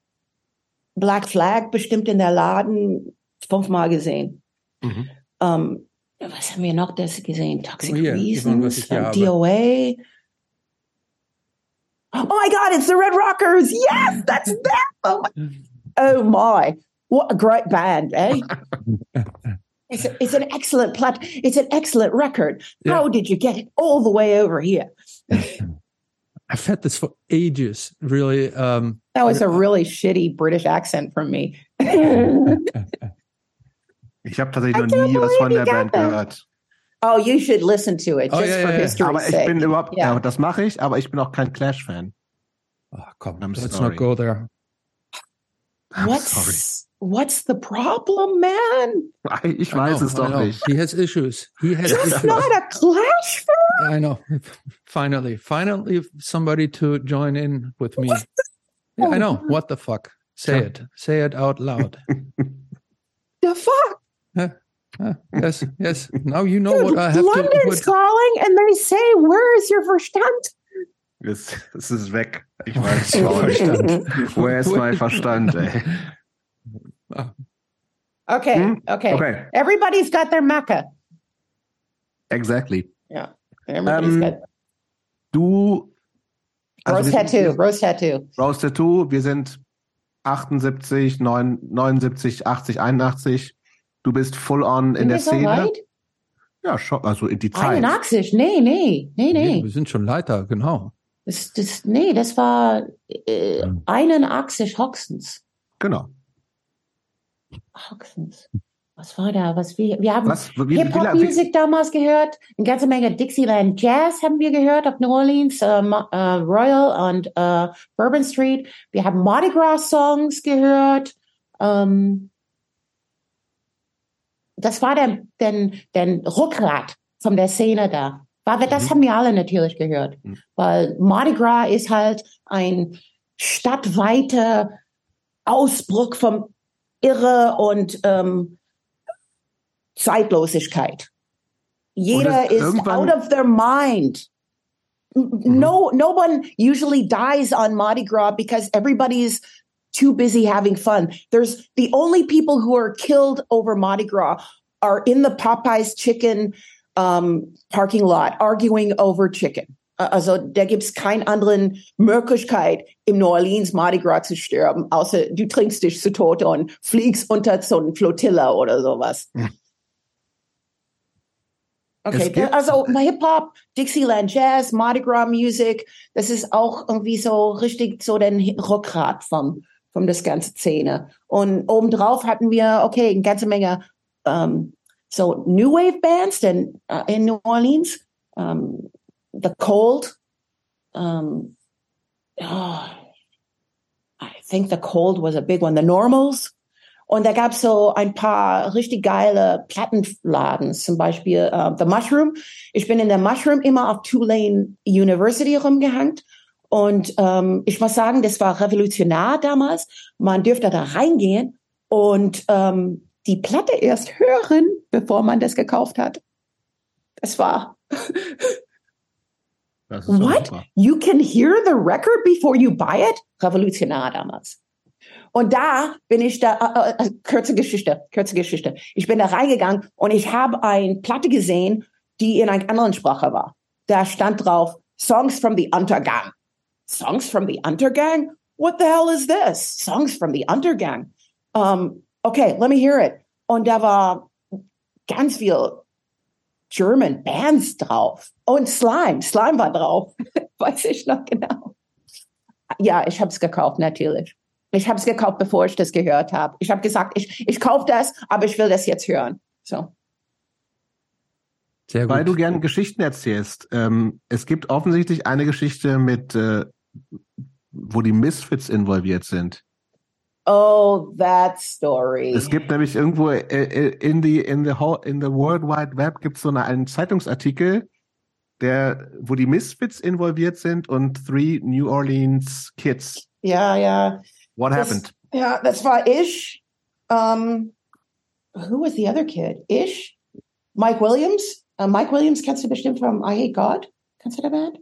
Black Flag bestimmt in der Laden fünfmal gesehen. Mhm. Ähm, was haben wir noch das gesehen? Toxic oh, yeah. Reasons, DOA. Oh my God, it's the Red Rockers. Yes, that's them. Oh my, oh my. what a great band, eh? it's, a, it's an excellent plat. It's an excellent record. Yeah. How did you get it all the way over here? I've had this for ages. Really, um, that was a really shitty British accent from me. Ich habe tatsächlich noch nie was von der Band that. gehört. Oh, you should listen to it, oh, just oh, yeah, for yeah, history's aber ich sake. bin überhaupt, yeah. ja, das mache ich, aber ich bin auch kein Clash-Fan. Oh, komm, I'm let's sorry. not go there. I'm what's, sorry. What's the problem, man? Ich weiß es doch nicht. He has issues. He has Just issues. not a Clash fan? I know. Finally, finally, somebody to join in with me. Yeah, I know. What the fuck? Say it. Say it out loud. the fuck? Uh, yes, yes. Now you know Dude, what I have London's to. calling and they say, "Where is your Verstand?" Es, es ist weg. Ich weiß Verstand. Where is my Verstand? Ey? Okay, hmm? okay, okay. Everybody's got their Mecca. Exactly. Yeah. Everybody's um, got. Du. Also Rose Tattoo. Rose Tattoo. Rose Tattoo. Wir sind 78, 9, 79, 80, 81. Du bist full on in der Szene. Weit? Ja, schon, also in die Zeit. 81, nee, nee, nee, nee. wir sind schon Leiter, genau. Das, das, nee, das war äh, 81 Hoxens. Genau. Hoxens. Was war da? Was wir, wir haben Hip-Hop-Musik damals gehört, eine ganze Menge Dixieland Jazz haben wir gehört auf New Orleans, äh, äh, Royal und äh, Bourbon Street. Wir haben Mardi Gras Songs gehört. Ähm, das war der, der, der Rückgrat von der Szene da. Weil das mhm. haben wir alle natürlich gehört. Mhm. Weil Mardi Gras ist halt ein stadtweiter Ausbruch vom Irre und ähm, Zeitlosigkeit. Jeder ist out of their mind. Mhm. No, no one usually dies on Mardi Gras because everybody's too busy having fun. There's the only people who are killed over Mardi Gras are in the Popeyes chicken um, parking lot arguing over chicken. Also da gibt's keinen anderen Möglichkeit, im New Orleans Mardi Gras zu sterben, außer du trinkst dich zu Tode und fliegst unter so eine Flotilla oder sowas. Hm. Okay, also Hip-Hop, Dixieland Jazz, Mardi Gras Music, das ist auch irgendwie so richtig so den Rückgrat vom, vom das ganze Szene. Und obendrauf hatten wir, okay, eine ganze Menge um, so new wave bands in, uh, in New Orleans, um, the Cold. Um, oh, I think the Cold was a big one. The Normals. Und da gab's so ein paar richtig geile Plattenladen, zum Beispiel uh, The Mushroom. Ich bin in der Mushroom immer auf Tulane University rumgehangt. Und ähm, ich muss sagen, das war revolutionär damals. Man dürfte da reingehen und ähm, die Platte erst hören, bevor man das gekauft hat. Das war. Das What? Super. You can hear the record before you buy it? Revolutionär damals. Und da bin ich da, äh, äh, kurze Geschichte, kurze Geschichte. Ich bin da reingegangen und ich habe eine Platte gesehen, die in einer anderen Sprache war. Da stand drauf, Songs from the Untergang. Songs from the Untergang? What the hell is this? Songs from the Untergang. Um, okay, let me hear it. Und da war ganz viel German Bands drauf. Und Slime, Slime war drauf. Weiß ich noch genau. Ja, ich habe es gekauft, natürlich. Ich habe es gekauft, bevor ich das gehört habe. Ich habe gesagt, ich, ich kaufe das, aber ich will das jetzt hören. So. Sehr gut. Weil du gerne Geschichten erzählst. Ähm, es gibt offensichtlich eine Geschichte mit, äh, wo die Misfits involviert sind. Oh, that story. Es gibt nämlich irgendwo äh, äh, in the in the in the World Wide Web gibt es so eine, einen Zeitungsartikel, der, wo die Misfits involviert sind und Three New Orleans Kids. Ja, ja. What das, happened? Ja, das war ich. Um, who was the other kid? Ich, Mike Williams. Uh, Mike Williams kennst du bestimmt von I Hate God. Kennst du der Band?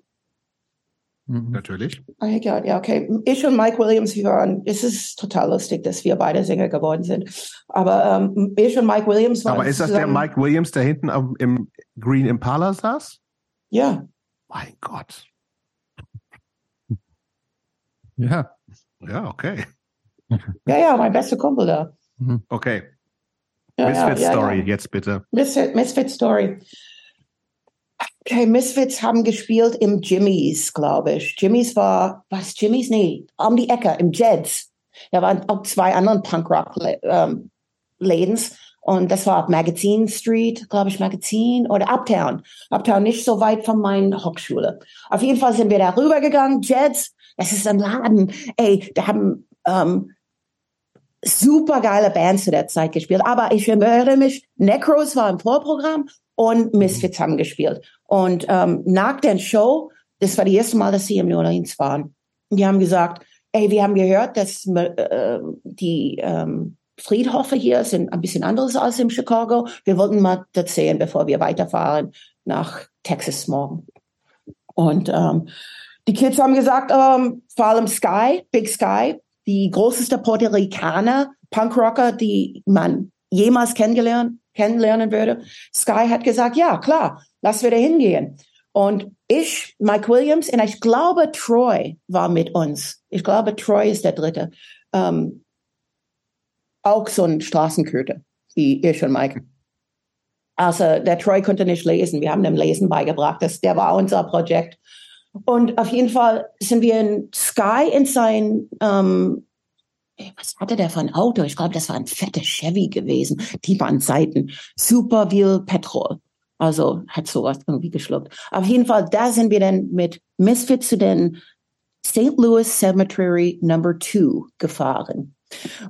Mhm. Natürlich. I Hate God, ja, okay. Ich und Mike Williams, wir waren, es ist total lustig, dass wir beide Sänger geworden sind. Aber ähm, ich und Mike Williams waren. Aber ist das der Mike Williams, der hinten im Green Impala saß? Ja. Mein Gott. Ja. Ja, okay. Ja, ja, mein bester Kumpel da. Mhm. Okay. Ja, Misfit ja, Story, ja. jetzt bitte. Misfit, Misfit Story. Okay, Misfits haben gespielt im Jimmys, glaube ich. Jimmys war, was, Jimmys? Nee, um die Ecke, im Jeds. Da waren auch zwei anderen Punkrock-Lädens. Ähm, und das war Magazine Street, glaube ich, Magazin oder Uptown. Uptown nicht so weit von meiner Hochschule. Auf jeden Fall sind wir da rübergegangen. Jets, das ist ein Laden. Ey, da haben ähm, super geile Bands zu der Zeit gespielt. Aber ich erinnere mich, Necros war im Vorprogramm und Misfits haben gespielt. Und ähm, nach der Show, das war das erste Mal, dass sie im New Orleans waren. Die haben gesagt, ey, wir haben gehört, dass äh, die ähm, Friedhofe hier sind ein bisschen anderes als in Chicago. Wir wollten mal das sehen, bevor wir weiterfahren nach Texas morgen. Und ähm, die Kids haben gesagt, ähm, vor allem Sky, Big Sky, die größte Puerto Ricaner Punkrocker, die man jemals kennengelernt, kennenlernen würde. Sky hat gesagt, ja, klar, lass wir da hingehen. Und ich, Mike Williams, und ich glaube, Troy war mit uns. Ich glaube, Troy ist der Dritte. Ähm, auch so ein Straßenköter, wie ich und Mike. Also der Troy konnte nicht lesen. Wir haben dem Lesen beigebracht. Das, der war unser Projekt. Und auf jeden Fall sind wir in Sky in sein, ähm, was hatte der für ein Auto? Ich glaube, das war ein fetter Chevy gewesen, tief an Seiten. Super viel Petrol. Also hat sowas irgendwie geschluckt. Auf jeden Fall, da sind wir dann mit Misfit zu den St. Louis Cemetery Number Two gefahren.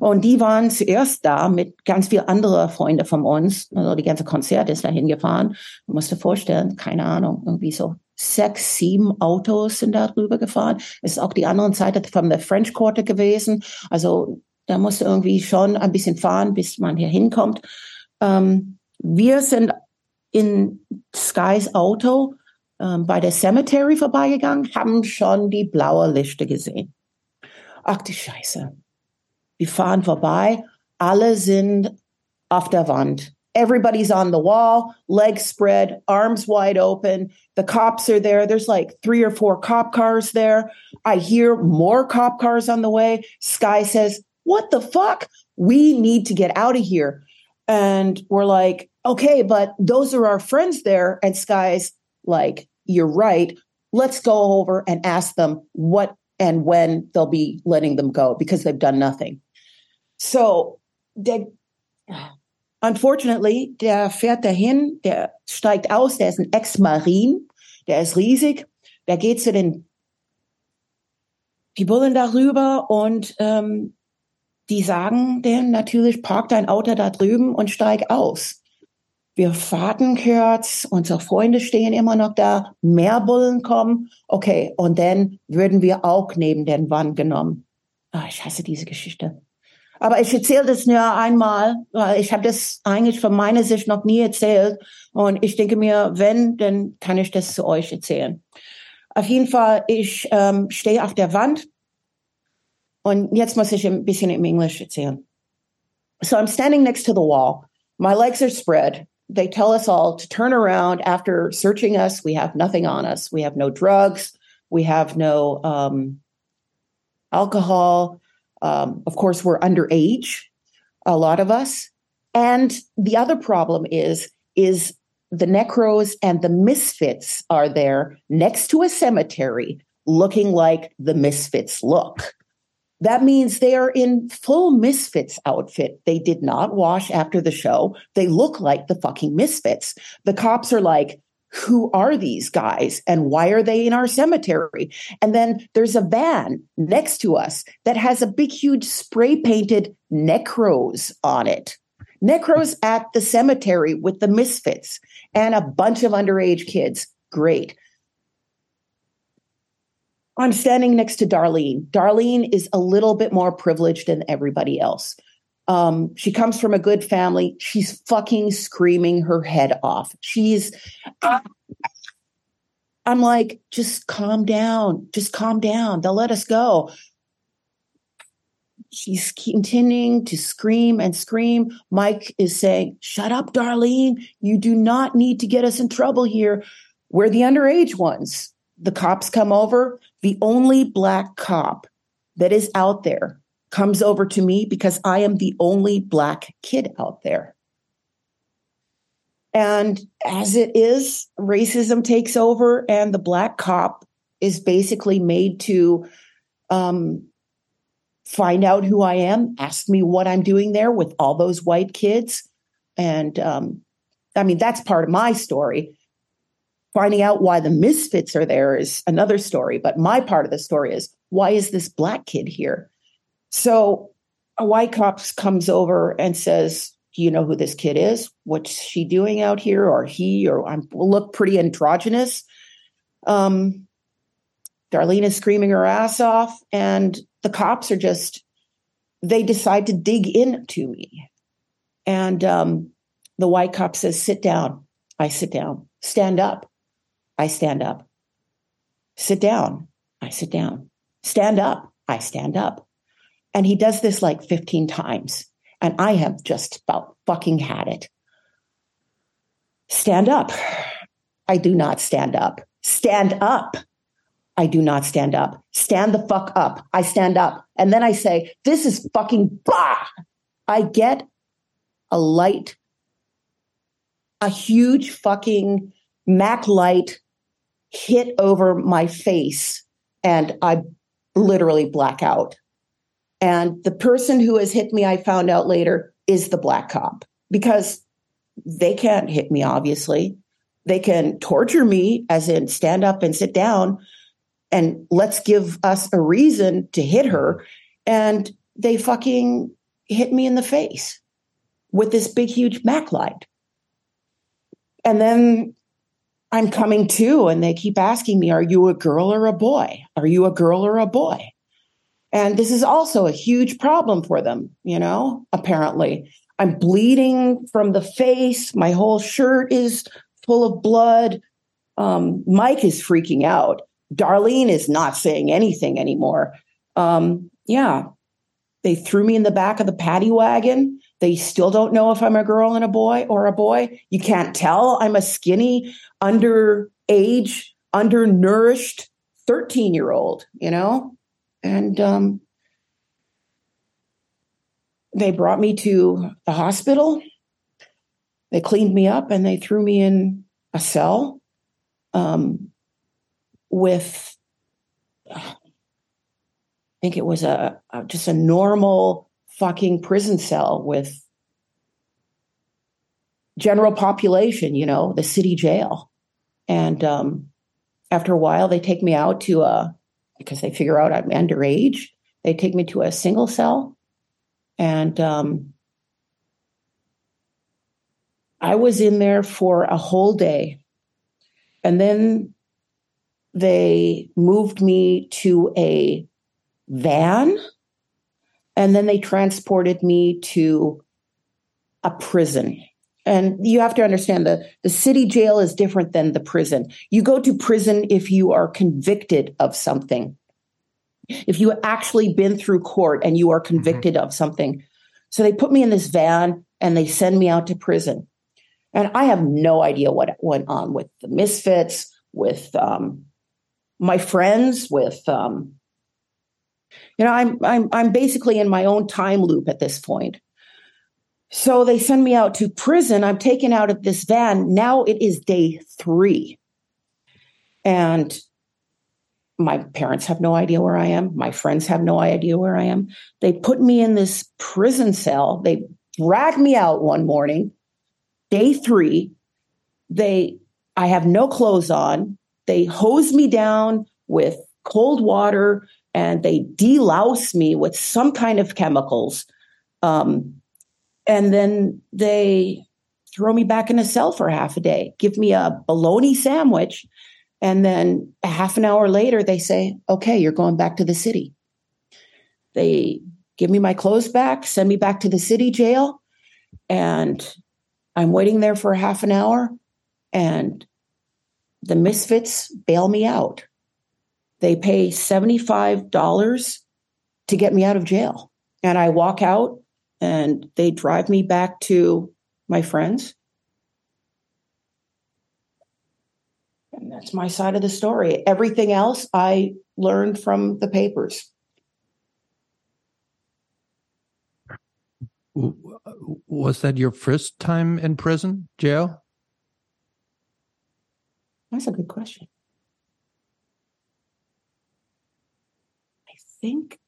Und die waren zuerst da mit ganz viel andere Freunde von uns. Also die ganze Konzert ist dahin gefahren. Man musste vorstellen, keine Ahnung, irgendwie so sechs, sieben Autos sind da drüber gefahren. Ist auch die andere Seite von der French Quarter gewesen. Also da musste irgendwie schon ein bisschen fahren, bis man hier hinkommt. Ähm, wir sind in Skys Auto ähm, bei der Cemetery vorbeigegangen, haben schon die blaue Liste gesehen. Ach die Scheiße. Wir fahren vorbei. Alle sind auf der Wand. Everybody's on the wall, legs spread, arms wide open. The cops are there. There's like three or four cop cars there. I hear more cop cars on the way. Sky says, What the fuck? We need to get out of here. And we're like, Okay, but those are our friends there. And Sky's like, You're right. Let's go over and ask them what and when they'll be letting them go because they've done nothing. So, der, unfortunately, der fährt dahin, der steigt aus, der ist ein Ex-Marin, der ist riesig, der geht zu den, die Bullen darüber und ähm, die sagen denen natürlich, park dein Auto da drüben und steig aus. Wir fahren kurz, unsere Freunde stehen immer noch da, mehr Bullen kommen, okay, und dann würden wir auch neben den Wand genommen. Ah, ich hasse diese Geschichte. Aber ich erzähle das nur einmal, weil ich habe das eigentlich von meiner Sicht noch nie erzählt. Und ich denke mir, wenn, dann kann ich das zu euch erzählen. Auf jeden Fall, ich ähm, stehe auf der Wand und jetzt muss ich ein bisschen im Englisch erzählen. So I'm standing next to the wall. My legs are spread. They tell us all to turn around after searching us. We have nothing on us. We have no drugs. We have no um, alcohol. Um, of course, we're underage, a lot of us. And the other problem is, is the necros and the misfits are there next to a cemetery looking like the misfits look. That means they are in full misfits outfit. They did not wash after the show. They look like the fucking misfits. The cops are like, who are these guys and why are they in our cemetery? And then there's a van next to us that has a big, huge spray painted necros on it. Necros at the cemetery with the misfits and a bunch of underage kids great. I'm standing next to Darlene. Darlene is a little bit more privileged than everybody else. Um, she comes from a good family. She's fucking screaming her head off. She's, I'm like, just calm down, just calm down. They'll let us go. She's continuing to scream and scream. Mike is saying, Shut up, Darlene. You do not need to get us in trouble here. We're the underage ones. The cops come over. The only black cop that is out there comes over to me because I am the only black kid out there. And as it is, racism takes over, and the black cop is basically made to um, find out who I am, ask me what I'm doing there with all those white kids. And um, I mean, that's part of my story. Finding out why the misfits are there is another story. But my part of the story is why is this black kid here? So a white cop comes over and says, Do you know who this kid is? What's she doing out here? Or he, or I look pretty androgynous. Um, Darlene is screaming her ass off, and the cops are just, they decide to dig into me. And um, the white cop says, Sit down. I sit down. Stand up. I stand up. Sit down. I sit down. Stand up. I stand up. And he does this like 15 times. And I have just about fucking had it. Stand up. I do not stand up. Stand up. I do not stand up. Stand the fuck up. I stand up. And then I say, this is fucking bah. I get a light, a huge fucking Mac light hit over my face and I literally black out. And the person who has hit me, I found out later, is the black cop because they can't hit me, obviously. They can torture me, as in stand up and sit down, and let's give us a reason to hit her. And they fucking hit me in the face with this big, huge Mac light. And then I'm coming to, and they keep asking me, Are you a girl or a boy? Are you a girl or a boy? And this is also a huge problem for them, you know, apparently. I'm bleeding from the face. My whole shirt is full of blood. Um, Mike is freaking out. Darlene is not saying anything anymore. Um, yeah, they threw me in the back of the paddy wagon. They still don't know if I'm a girl and a boy or a boy. You can't tell. I'm a skinny, underage, undernourished 13 year old, you know? And um, they brought me to the hospital. They cleaned me up and they threw me in a cell. Um, with I think it was a, a, just a normal fucking prison cell with general population, you know, the city jail. And um, after a while, they take me out to a because they figure out I'm underage. They take me to a single cell, and um, I was in there for a whole day, and then they moved me to a van. And then they transported me to a prison and you have to understand that the city jail is different than the prison you go to prison if you are convicted of something if you actually been through court and you are mm-hmm. convicted mm-hmm. of something so they put me in this van and they send me out to prison and i have no idea what went on with the misfits with um, my friends, with um, you know, I'm I'm I'm basically in my own time loop at this point. So they send me out to prison. I'm taken out of this van. Now it is day three. And my parents have no idea where I am. My friends have no idea where I am. They put me in this prison cell. They drag me out one morning, day three. They, I have no clothes on. They hose me down with cold water and they delouse me with some kind of chemicals. Um, and then they throw me back in a cell for half a day, give me a bologna sandwich. And then a half an hour later, they say, okay, you're going back to the city. They give me my clothes back, send me back to the city jail. And I'm waiting there for half an hour. And the misfits bail me out. They pay $75 to get me out of jail. And I walk out and they drive me back to my friends. And that's my side of the story. Everything else I learned from the papers. Was that your first time in prison, jail? That's a good question. I think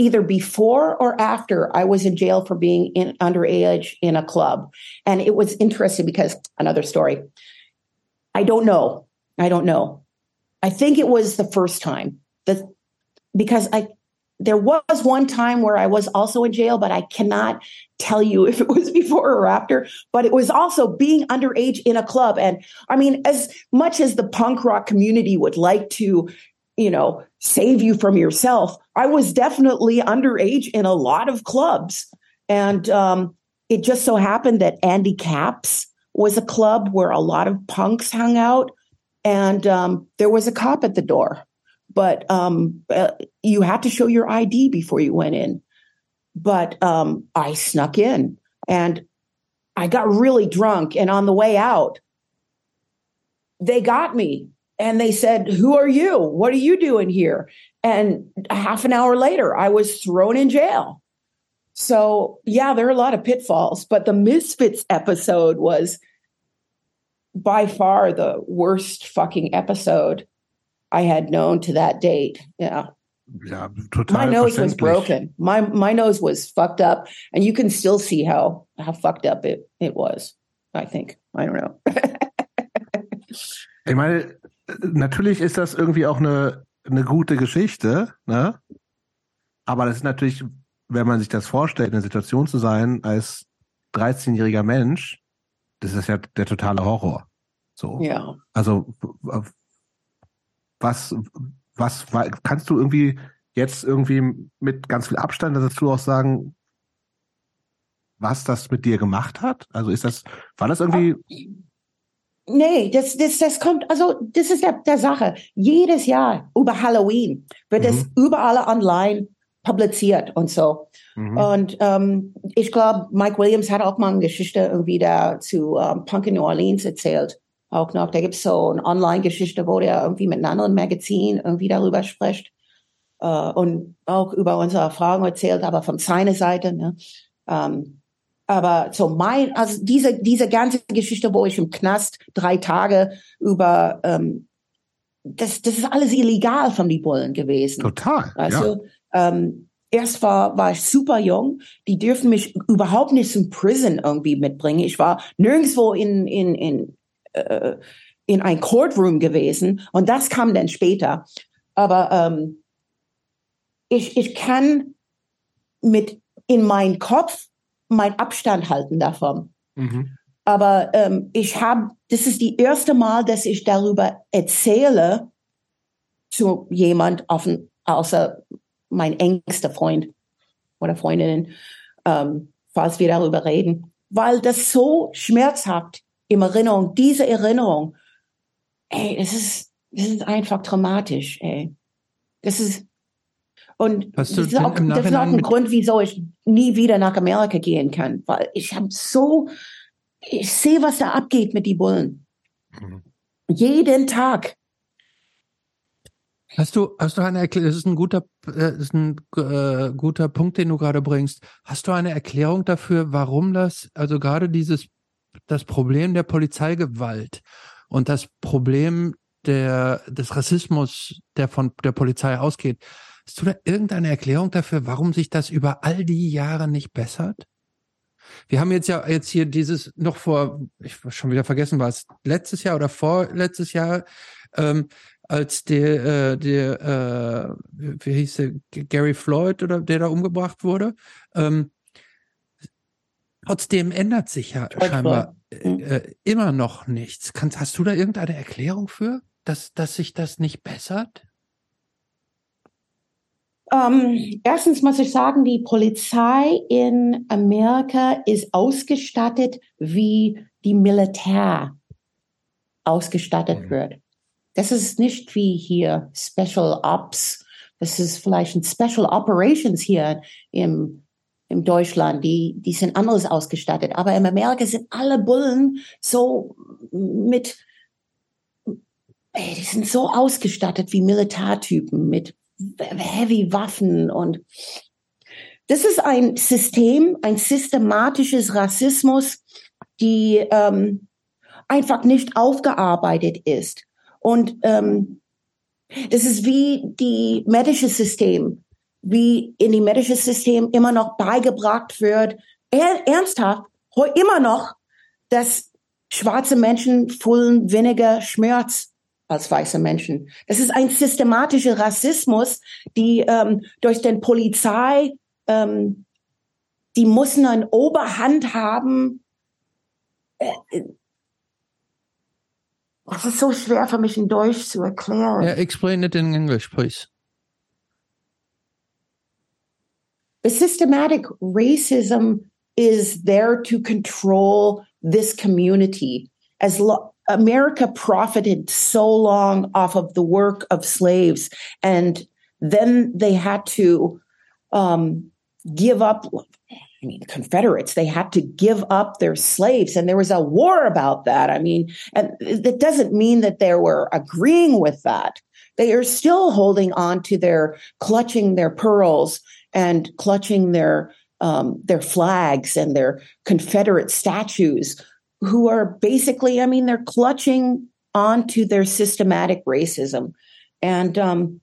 either before or after I was in jail for being in underage in a club. And it was interesting because another story. I don't know. I don't know. I think it was the first time. The because I there was one time where I was also in jail, but I cannot tell you if it was before or after. But it was also being underage in a club. And I mean, as much as the punk rock community would like to you know, save you from yourself. I was definitely underage in a lot of clubs. And um, it just so happened that Andy Caps was a club where a lot of punks hung out. And um, there was a cop at the door. But um, uh, you had to show your ID before you went in. But um, I snuck in and I got really drunk. And on the way out, they got me and they said, Who are you? What are you doing here? And half an hour later, I was thrown in jail. So, yeah, there are a lot of pitfalls, but the Misfits episode was by far the worst fucking episode I had known to that date. Yeah. Yeah, my nose was broken. My my nose was fucked up, and you can still see how how fucked up it it was. I think I don't know. ich meine, natürlich ist das irgendwie auch eine, eine gute Geschichte, ne? Aber das ist natürlich, wenn man sich das vorstellt, in der Situation zu sein als 13-jähriger Mensch, das ist ja der totale Horror. So. Ja. Also, was, was, kannst du irgendwie jetzt irgendwie mit ganz viel Abstand dazu auch sagen, was das mit dir gemacht hat? Also ist das, war das irgendwie Nee, das, das, das kommt, also das ist der, der Sache. Jedes Jahr über Halloween wird es mhm. überall online publiziert und so. Mhm. Und ähm, ich glaube, Mike Williams hat auch mal eine Geschichte irgendwie da zu ähm, Punk in New Orleans erzählt. Auch noch, da gibt es so eine Online-Geschichte, wo der irgendwie mit einem anderen Magazin irgendwie darüber spricht. Äh, und auch über unsere Erfahrungen erzählt, aber von seiner Seite. Ne? Ähm, aber so mein, also diese, diese ganze Geschichte, wo ich im Knast drei Tage über, ähm, das, das ist alles illegal von die Bullen gewesen. Total. Also, ja. ähm, erst war, war ich super jung. Die dürfen mich überhaupt nicht zum Prison irgendwie mitbringen. Ich war nirgendwo in, in, in, äh, in ein Courtroom gewesen. Und das kam dann später. Aber ähm, ich, ich kann mit in meinen Kopf mein Abstand halten davon. Mhm. Aber ähm, ich habe, das ist die erste Mal, dass ich darüber erzähle zu jemand, offen, außer mein engster Freund oder Freundin, ähm, falls wir darüber reden, weil das so schmerzhaft im Erinnerung, diese Erinnerung, ey, es ist, es ist einfach dramatisch, ey. Das ist, und das ist, auch, das ist auch ein Grund, wieso ich nie wieder nach Amerika gehen kann, weil ich habe so, ich sehe, was da abgeht mit die Bullen. Mhm. Jeden Tag. Hast du, hast du eine Erklärung, das ist ein guter, äh, das ist ein äh, guter Punkt, den du gerade bringst. Hast du eine Erklärung dafür, warum das, also gerade dieses, das Problem der Polizeigewalt und das Problem der, des Rassismus, der von der Polizei ausgeht, Hast du da irgendeine Erklärung dafür, warum sich das über all die Jahre nicht bessert? Wir haben jetzt ja jetzt hier dieses noch vor, ich schon wieder vergessen, war es letztes Jahr oder vorletztes Jahr, ähm, als der, äh, der, äh, wie hieß der, Gary Floyd oder der da umgebracht wurde. Ähm, trotzdem ändert sich ja George scheinbar. hm. äh, immer noch nichts. Kannst, hast du da irgendeine Erklärung für, dass, dass sich das nicht bessert? Ähm, erstens muss ich sagen, die Polizei in Amerika ist ausgestattet, wie die Militär ausgestattet mhm. wird. Das ist nicht wie hier Special Ops. Das ist vielleicht ein Special Operations hier im, im Deutschland. Die, die sind anders ausgestattet. Aber in Amerika sind alle Bullen so mit, ey, die sind so ausgestattet wie Militärtypen mit Heavy Waffen und das ist ein System, ein systematisches Rassismus, die ähm, einfach nicht aufgearbeitet ist. Und ähm, das ist wie die medische System, wie in die medische System immer noch beigebracht wird, ernsthaft, immer noch, dass schwarze Menschen fühlen weniger Schmerz als weiße Menschen. Das ist ein systematischer Rassismus, die ähm, durch den Polizei, ähm, die müssen eine Oberhand haben. Äh, äh, das ist so schwer für mich in Deutsch zu erklären. Yeah, explain it in English, please. The systematic racism is there to control this community as lo- America profited so long off of the work of slaves, and then they had to um, give up. I mean, the Confederates, they had to give up their slaves, and there was a war about that. I mean, and that doesn't mean that they were agreeing with that. They are still holding on to their, clutching their pearls and clutching their um, their flags and their Confederate statues who are basically, I mean, they're clutching onto their systematic racism. And um,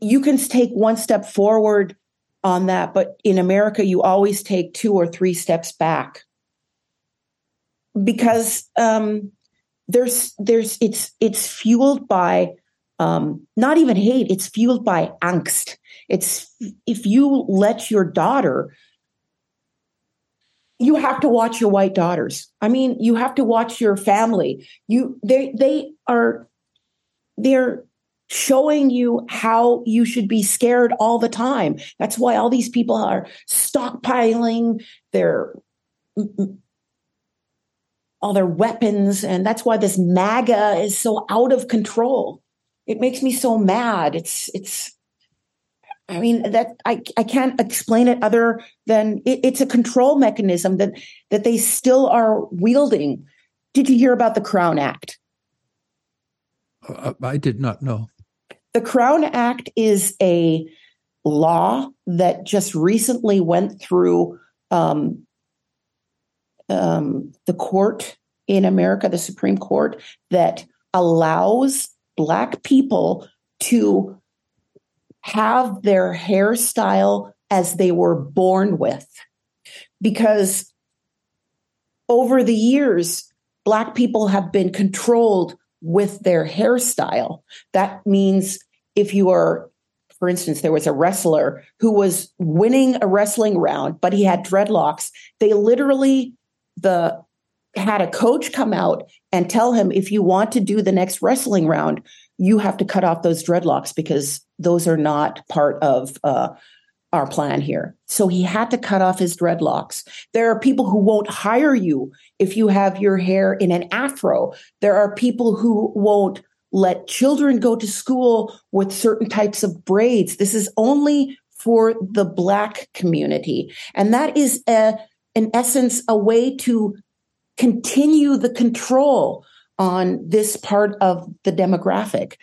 you can take one step forward on that, but in America, you always take two or three steps back because um, there's there's it's it's fueled by um, not even hate; it's fueled by angst. It's if you let your daughter you have to watch your white daughters. I mean, you have to watch your family. You they they are they're showing you how you should be scared all the time. That's why all these people are stockpiling their all their weapons and that's why this MAGA is so out of control. It makes me so mad. It's it's I mean that I, I can't explain it other than it, it's a control mechanism that that they still are wielding. Did you hear about the Crown Act? Uh, I did not know. The Crown Act is a law that just recently went through um, um, the court in America, the Supreme Court, that allows Black people to have their hairstyle as they were born with. Because over the years, Black people have been controlled with their hairstyle. That means if you are, for instance, there was a wrestler who was winning a wrestling round, but he had dreadlocks. They literally, the had a coach come out and tell him if you want to do the next wrestling round, you have to cut off those dreadlocks because those are not part of uh, our plan here. So he had to cut off his dreadlocks. There are people who won't hire you if you have your hair in an afro. There are people who won't let children go to school with certain types of braids. This is only for the Black community. And that is, a, in essence, a way to continue the control on this part of the demographic.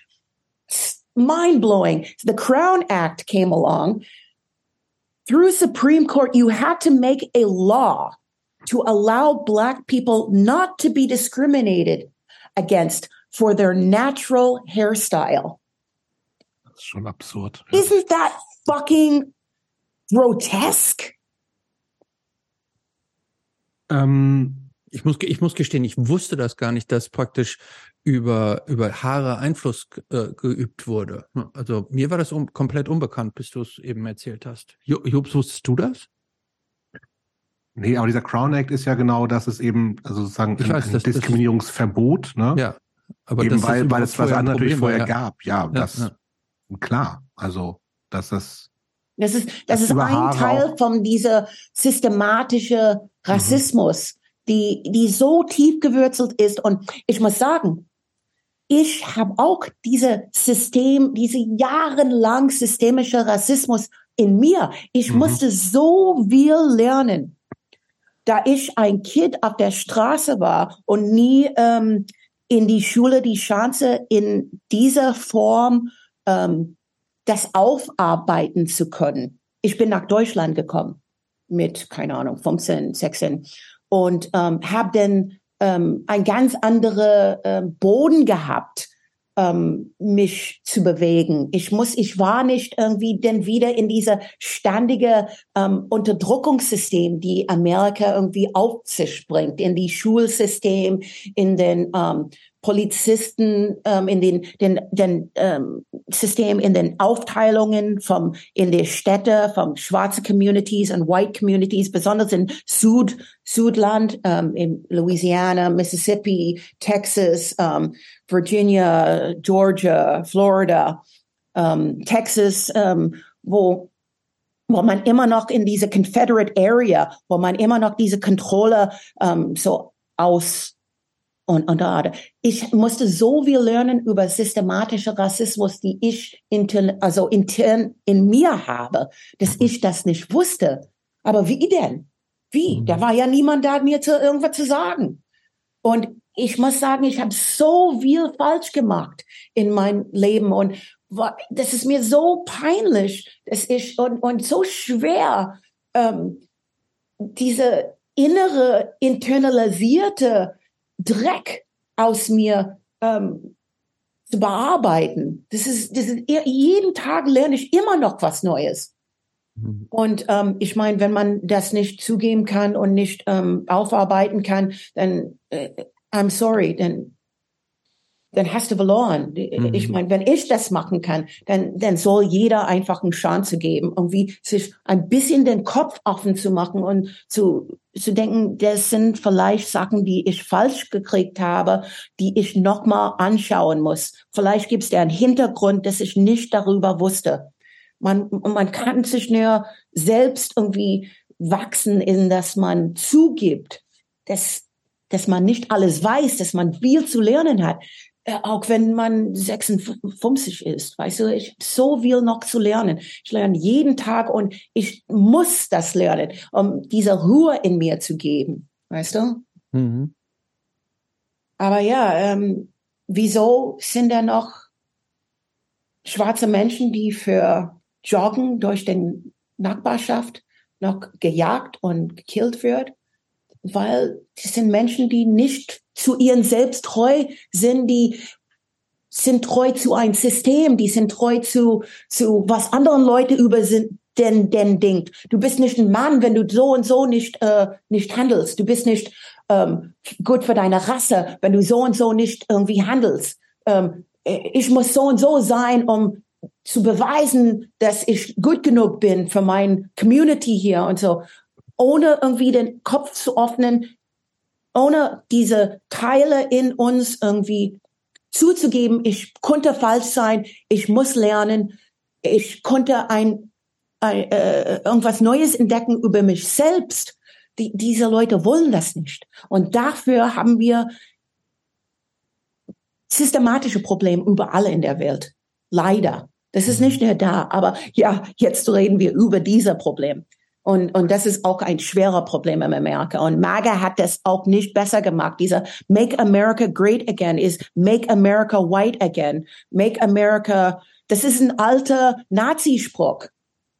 Mind blowing. The Crown Act came along. Through Supreme Court, you had to make a law to allow Black people not to be discriminated against for their natural hairstyle. That's schon absurd. Isn't that fucking grotesque? Um, ich muss, ich muss gestehen, ich wusste das gar nicht, dass praktisch über, über Haare Einfluss äh, geübt wurde. Also mir war das um, komplett unbekannt, bis du es eben erzählt hast. Jobs, wusstest du das? Nee, aber dieser Crown Act ist ja genau, dass es eben, also sozusagen ein, weiß, ein das, Diskriminierungsverbot, ne? Ja. Aber eben weil, weil es was anderes natürlich vorher ja. gab. Ja, ja das, ja. klar. Also, dass das. Das ist, das, das ist ein Teil von dieser systematische mhm. Rassismus, mhm. Die, die so tief gewurzelt ist. Und ich muss sagen, ich habe auch diese System, diese jahrelang systemische Rassismus in mir. Ich mhm. musste so viel lernen, da ich ein Kind auf der Straße war und nie ähm, in die Schule die Chance in dieser Form ähm, das aufarbeiten zu können. Ich bin nach Deutschland gekommen mit, keine Ahnung, 15, 16 und ähm, habe dann ähm, ein ganz andere ähm, Boden gehabt, ähm, mich zu bewegen. Ich muss, ich war nicht irgendwie denn wieder in diese ständige ähm, Unterdrückungssystem, die Amerika irgendwie auf sich bringt, in die Schulsystem, in den ähm, Polizisten ähm, in den, den, den ähm, System, in den Aufteilungen vom, in der Städte, vom schwarze Communities und White Communities, besonders in Süd, Südland, ähm, in Louisiana, Mississippi, Texas, ähm, Virginia, Georgia, Florida, ähm, Texas, ähm, wo wo man immer noch in diese Confederate Area, wo man immer noch diese Kontrolle ähm, so aus und, und da. Ich musste so viel lernen über systematische Rassismus, die ich intern, also intern in mir habe, dass ich das nicht wusste. Aber wie denn? Wie? Mhm. Da war ja niemand da, mir zu, irgendwas zu sagen. Und ich muss sagen, ich habe so viel falsch gemacht in meinem Leben und das ist mir so peinlich, dass ich und, und so schwer ähm, diese innere internalisierte Dreck aus mir ähm, zu bearbeiten. Das ist, das ist jeden Tag lerne ich immer noch was Neues. Mhm. Und ähm, ich meine, wenn man das nicht zugeben kann und nicht ähm, aufarbeiten kann, dann äh, I'm sorry, dann dann hast du verloren. Mhm. Ich meine, wenn ich das machen kann, dann, dann soll jeder einfach eine Chance geben, irgendwie sich ein bisschen den Kopf offen zu machen und zu, zu denken, das sind vielleicht Sachen, die ich falsch gekriegt habe, die ich nochmal anschauen muss. Vielleicht gibt es da einen Hintergrund, dass ich nicht darüber wusste. Man, man kann sich nur selbst irgendwie wachsen, in dass man zugibt, dass, dass man nicht alles weiß, dass man viel zu lernen hat. Äh, auch wenn man 56 ist, weißt du, ich habe so viel noch zu lernen. Ich lerne jeden Tag und ich muss das lernen, um diese Ruhe in mir zu geben, weißt du? Mhm. Aber ja, ähm, wieso sind da noch schwarze Menschen, die für Joggen durch den Nachbarschaft noch gejagt und gekillt wird? Weil das sind Menschen, die nicht zu ihren selbst treu sind, die sind treu zu einem System, die sind treu zu, zu was anderen Leute über sind, denn, denn denkt. Du bist nicht ein Mann, wenn du so und so nicht, äh, nicht handelst. Du bist nicht ähm, gut für deine Rasse, wenn du so und so nicht irgendwie handelst. Ähm, ich muss so und so sein, um zu beweisen, dass ich gut genug bin für mein Community hier und so, ohne irgendwie den Kopf zu öffnen ohne diese Teile in uns irgendwie zuzugeben, ich konnte falsch sein, ich muss lernen, ich konnte ein, ein äh, irgendwas Neues entdecken über mich selbst. Die, diese Leute wollen das nicht. Und dafür haben wir systematische Probleme überall in der Welt. Leider. Das ist nicht mehr da. Aber ja, jetzt reden wir über diese Problem. Und, und das ist auch ein schwerer Problem in Amerika. Und MAGA hat das auch nicht besser gemacht. Dieser Make America Great Again ist Make America White Again. Make America, das ist ein alter Nazispruch.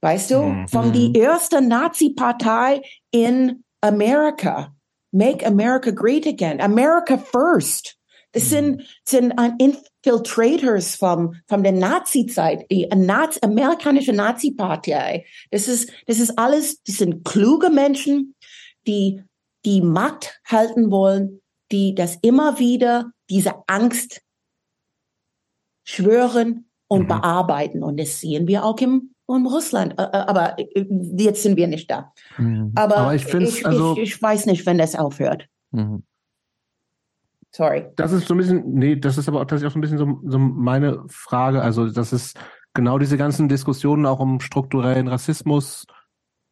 Weißt du? Mhm. Von die erste Nazi-Partei in Amerika. Make America Great Again. America First. Das sind, mhm. sind ein Infiltrators vom, von der Nazi-Zeit, die Nazi, amerikanische Nazi-Partei. Das ist, das ist alles, das sind kluge Menschen, die die Macht halten wollen, die das immer wieder, diese Angst schwören und mhm. bearbeiten. Und das sehen wir auch im und Russland. Äh, äh, aber jetzt sind wir nicht da. Mhm. Aber, aber, ich, ich, also, ich, ich, weiß nicht, wenn das aufhört. Mhm. Sorry. Das ist so ein bisschen, nee, das ist aber auch tatsächlich auch so ein bisschen so, so meine Frage. Also, das ist genau diese ganzen Diskussionen auch um strukturellen Rassismus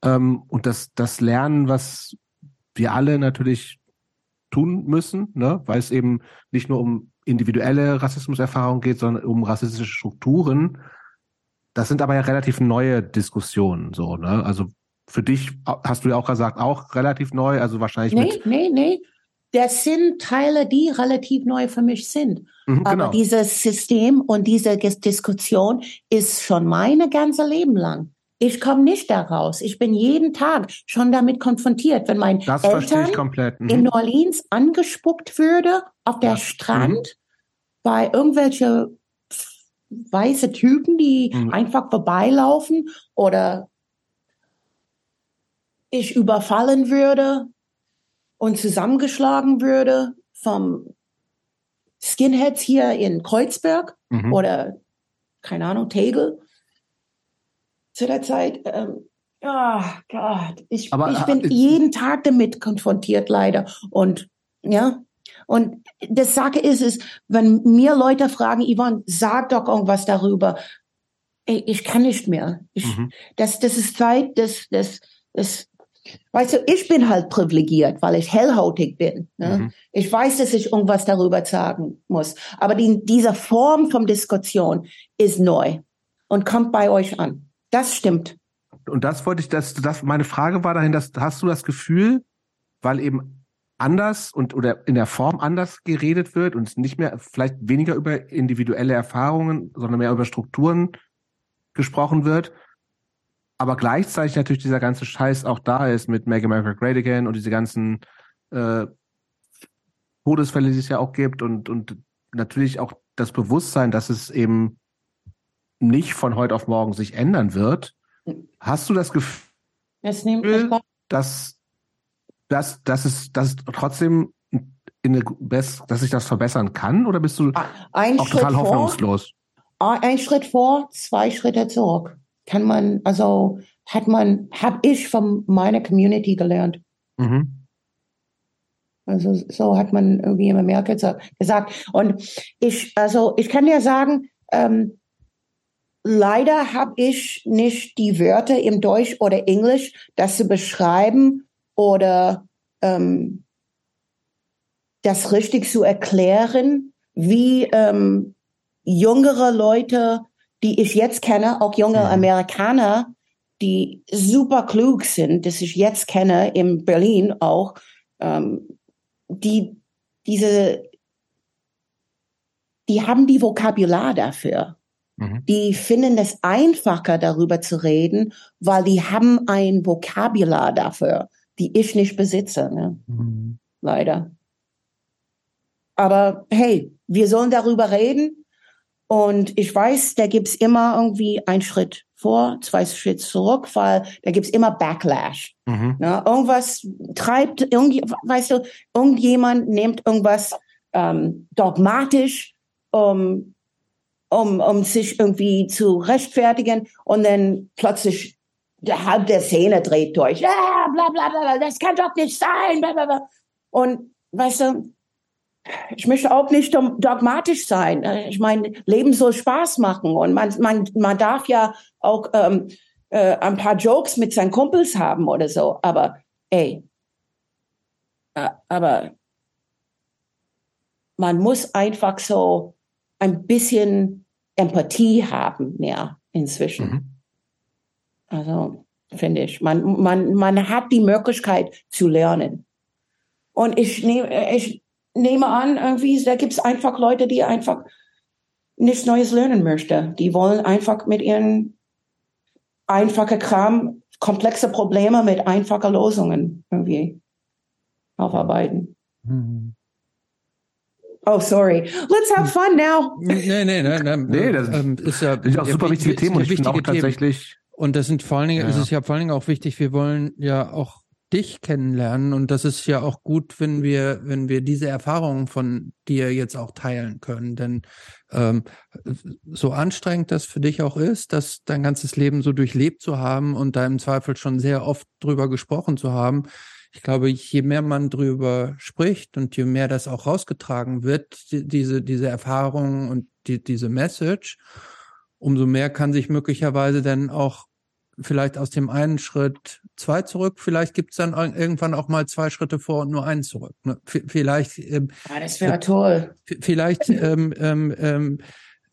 ähm, und das, das Lernen, was wir alle natürlich tun müssen, ne? weil es eben nicht nur um individuelle Rassismuserfahrungen geht, sondern um rassistische Strukturen. Das sind aber ja relativ neue Diskussionen, so, ne? Also für dich hast du ja auch gesagt, auch relativ neu, also wahrscheinlich. Nee, mit nee, nee. Das sind Teile, die relativ neu für mich sind. Mhm, genau. Aber dieses System und diese Diskussion ist schon meine ganze Leben lang. Ich komme nicht daraus. Ich bin jeden Tag schon damit konfrontiert, wenn mein das Eltern mhm. in New Orleans angespuckt würde auf der ja. Strand mhm. bei irgendwelche weiße Typen, die mhm. einfach vorbeilaufen oder ich überfallen würde und zusammengeschlagen würde vom Skinheads hier in Kreuzberg mhm. oder keine Ahnung, Tegel zu der Zeit. Ähm, oh Gott, ich, Aber, ich bin äh, jeden Tag damit konfrontiert, leider. Und ja, und das Sache ist es, wenn mir Leute fragen, Yvonne, sag doch irgendwas darüber. Ich kann nicht mehr. Ich, mhm. das, das ist Zeit, das, das, das, weißt du, ich bin halt privilegiert, weil ich hellhautig bin. Ne? Mhm. Ich weiß, dass ich irgendwas darüber sagen muss. Aber die, diese Form von Diskussion ist neu und kommt bei euch an. Das stimmt. Und das wollte ich, das, das, meine Frage war dahin, dass, hast du das Gefühl, weil eben anders und oder in der Form anders geredet wird und nicht mehr vielleicht weniger über individuelle Erfahrungen, sondern mehr über Strukturen gesprochen wird, aber gleichzeitig natürlich dieser ganze Scheiß auch da ist mit Make America Great Again und diese ganzen äh, Todesfälle, die es ja auch gibt und und natürlich auch das Bewusstsein, dass es eben nicht von heute auf morgen sich ändern wird. Hast du das Gefühl, dass, dass, dass, es, dass es trotzdem in eine, dass sich das verbessern kann oder bist du ein auch Schritt total hoffnungslos? Vor, ein Schritt vor, zwei Schritte zurück. Kann man, also hat man, habe ich von meiner Community gelernt. Mhm. Also so hat man irgendwie immer mehr gesagt. Und ich, also ich kann dir sagen, ähm, Leider habe ich nicht die Wörter im Deutsch oder Englisch, das zu beschreiben oder ähm, das richtig zu erklären, wie ähm, jüngere Leute, die ich jetzt kenne, auch junge mhm. Amerikaner, die super klug sind, das ich jetzt kenne in Berlin auch, ähm, die diese, die haben die Vokabular dafür. Mhm. Die finden es einfacher, darüber zu reden, weil die haben ein Vokabular dafür, die ich nicht besitze. Ne? Mhm. Leider. Aber hey, wir sollen darüber reden. Und ich weiß, da gibt's immer irgendwie einen Schritt vor, zwei Schritte zurück, weil da gibt's immer Backlash. Mhm. Ja, irgendwas treibt, irgendwie, weißt du, irgendjemand nimmt irgendwas ähm, dogmatisch, um um, um sich irgendwie zu rechtfertigen und dann plötzlich der halb der Szene dreht durch. Ja, bla, bla, bla, das kann doch nicht sein. Bla, bla, bla. Und weißt du, ich möchte auch nicht dogmatisch sein. Ich meine, Leben soll Spaß machen und man, man, man darf ja auch ähm, äh, ein paar Jokes mit seinen Kumpels haben oder so. Aber ey, äh, aber man muss einfach so ein bisschen Empathie haben mehr inzwischen. Mhm. Also finde ich, man, man, man hat die Möglichkeit zu lernen. Und ich nehme, ich nehme an, irgendwie, da gibt es einfach Leute, die einfach nichts Neues lernen möchten. Die wollen einfach mit ihren einfachen Kram komplexe Probleme mit einfachen Lösungen irgendwie aufarbeiten. Mhm. Oh, sorry. Let's have fun now. Nee, nee, nee, nee. nee das ähm, ist ja sind auch super wichtige Themen und ich finde auch tatsächlich. Und das sind vor allen Dingen, ja. ist es ja vor allen Dingen auch wichtig, wir wollen ja auch dich kennenlernen und das ist ja auch gut, wenn wir, wenn wir diese Erfahrungen von dir jetzt auch teilen können. Denn ähm, so anstrengend das für dich auch ist, das dein ganzes Leben so durchlebt zu haben und da im Zweifel schon sehr oft drüber gesprochen zu haben, ich glaube, je mehr man drüber spricht und je mehr das auch rausgetragen wird, diese, diese Erfahrung und die, diese Message, umso mehr kann sich möglicherweise dann auch vielleicht aus dem einen Schritt zwei zurück, vielleicht gibt es dann irgendwann auch mal zwei Schritte vor und nur einen zurück. Ne? Vielleicht ähm, ja, das wäre toll. Vielleicht ähm, ähm, ähm,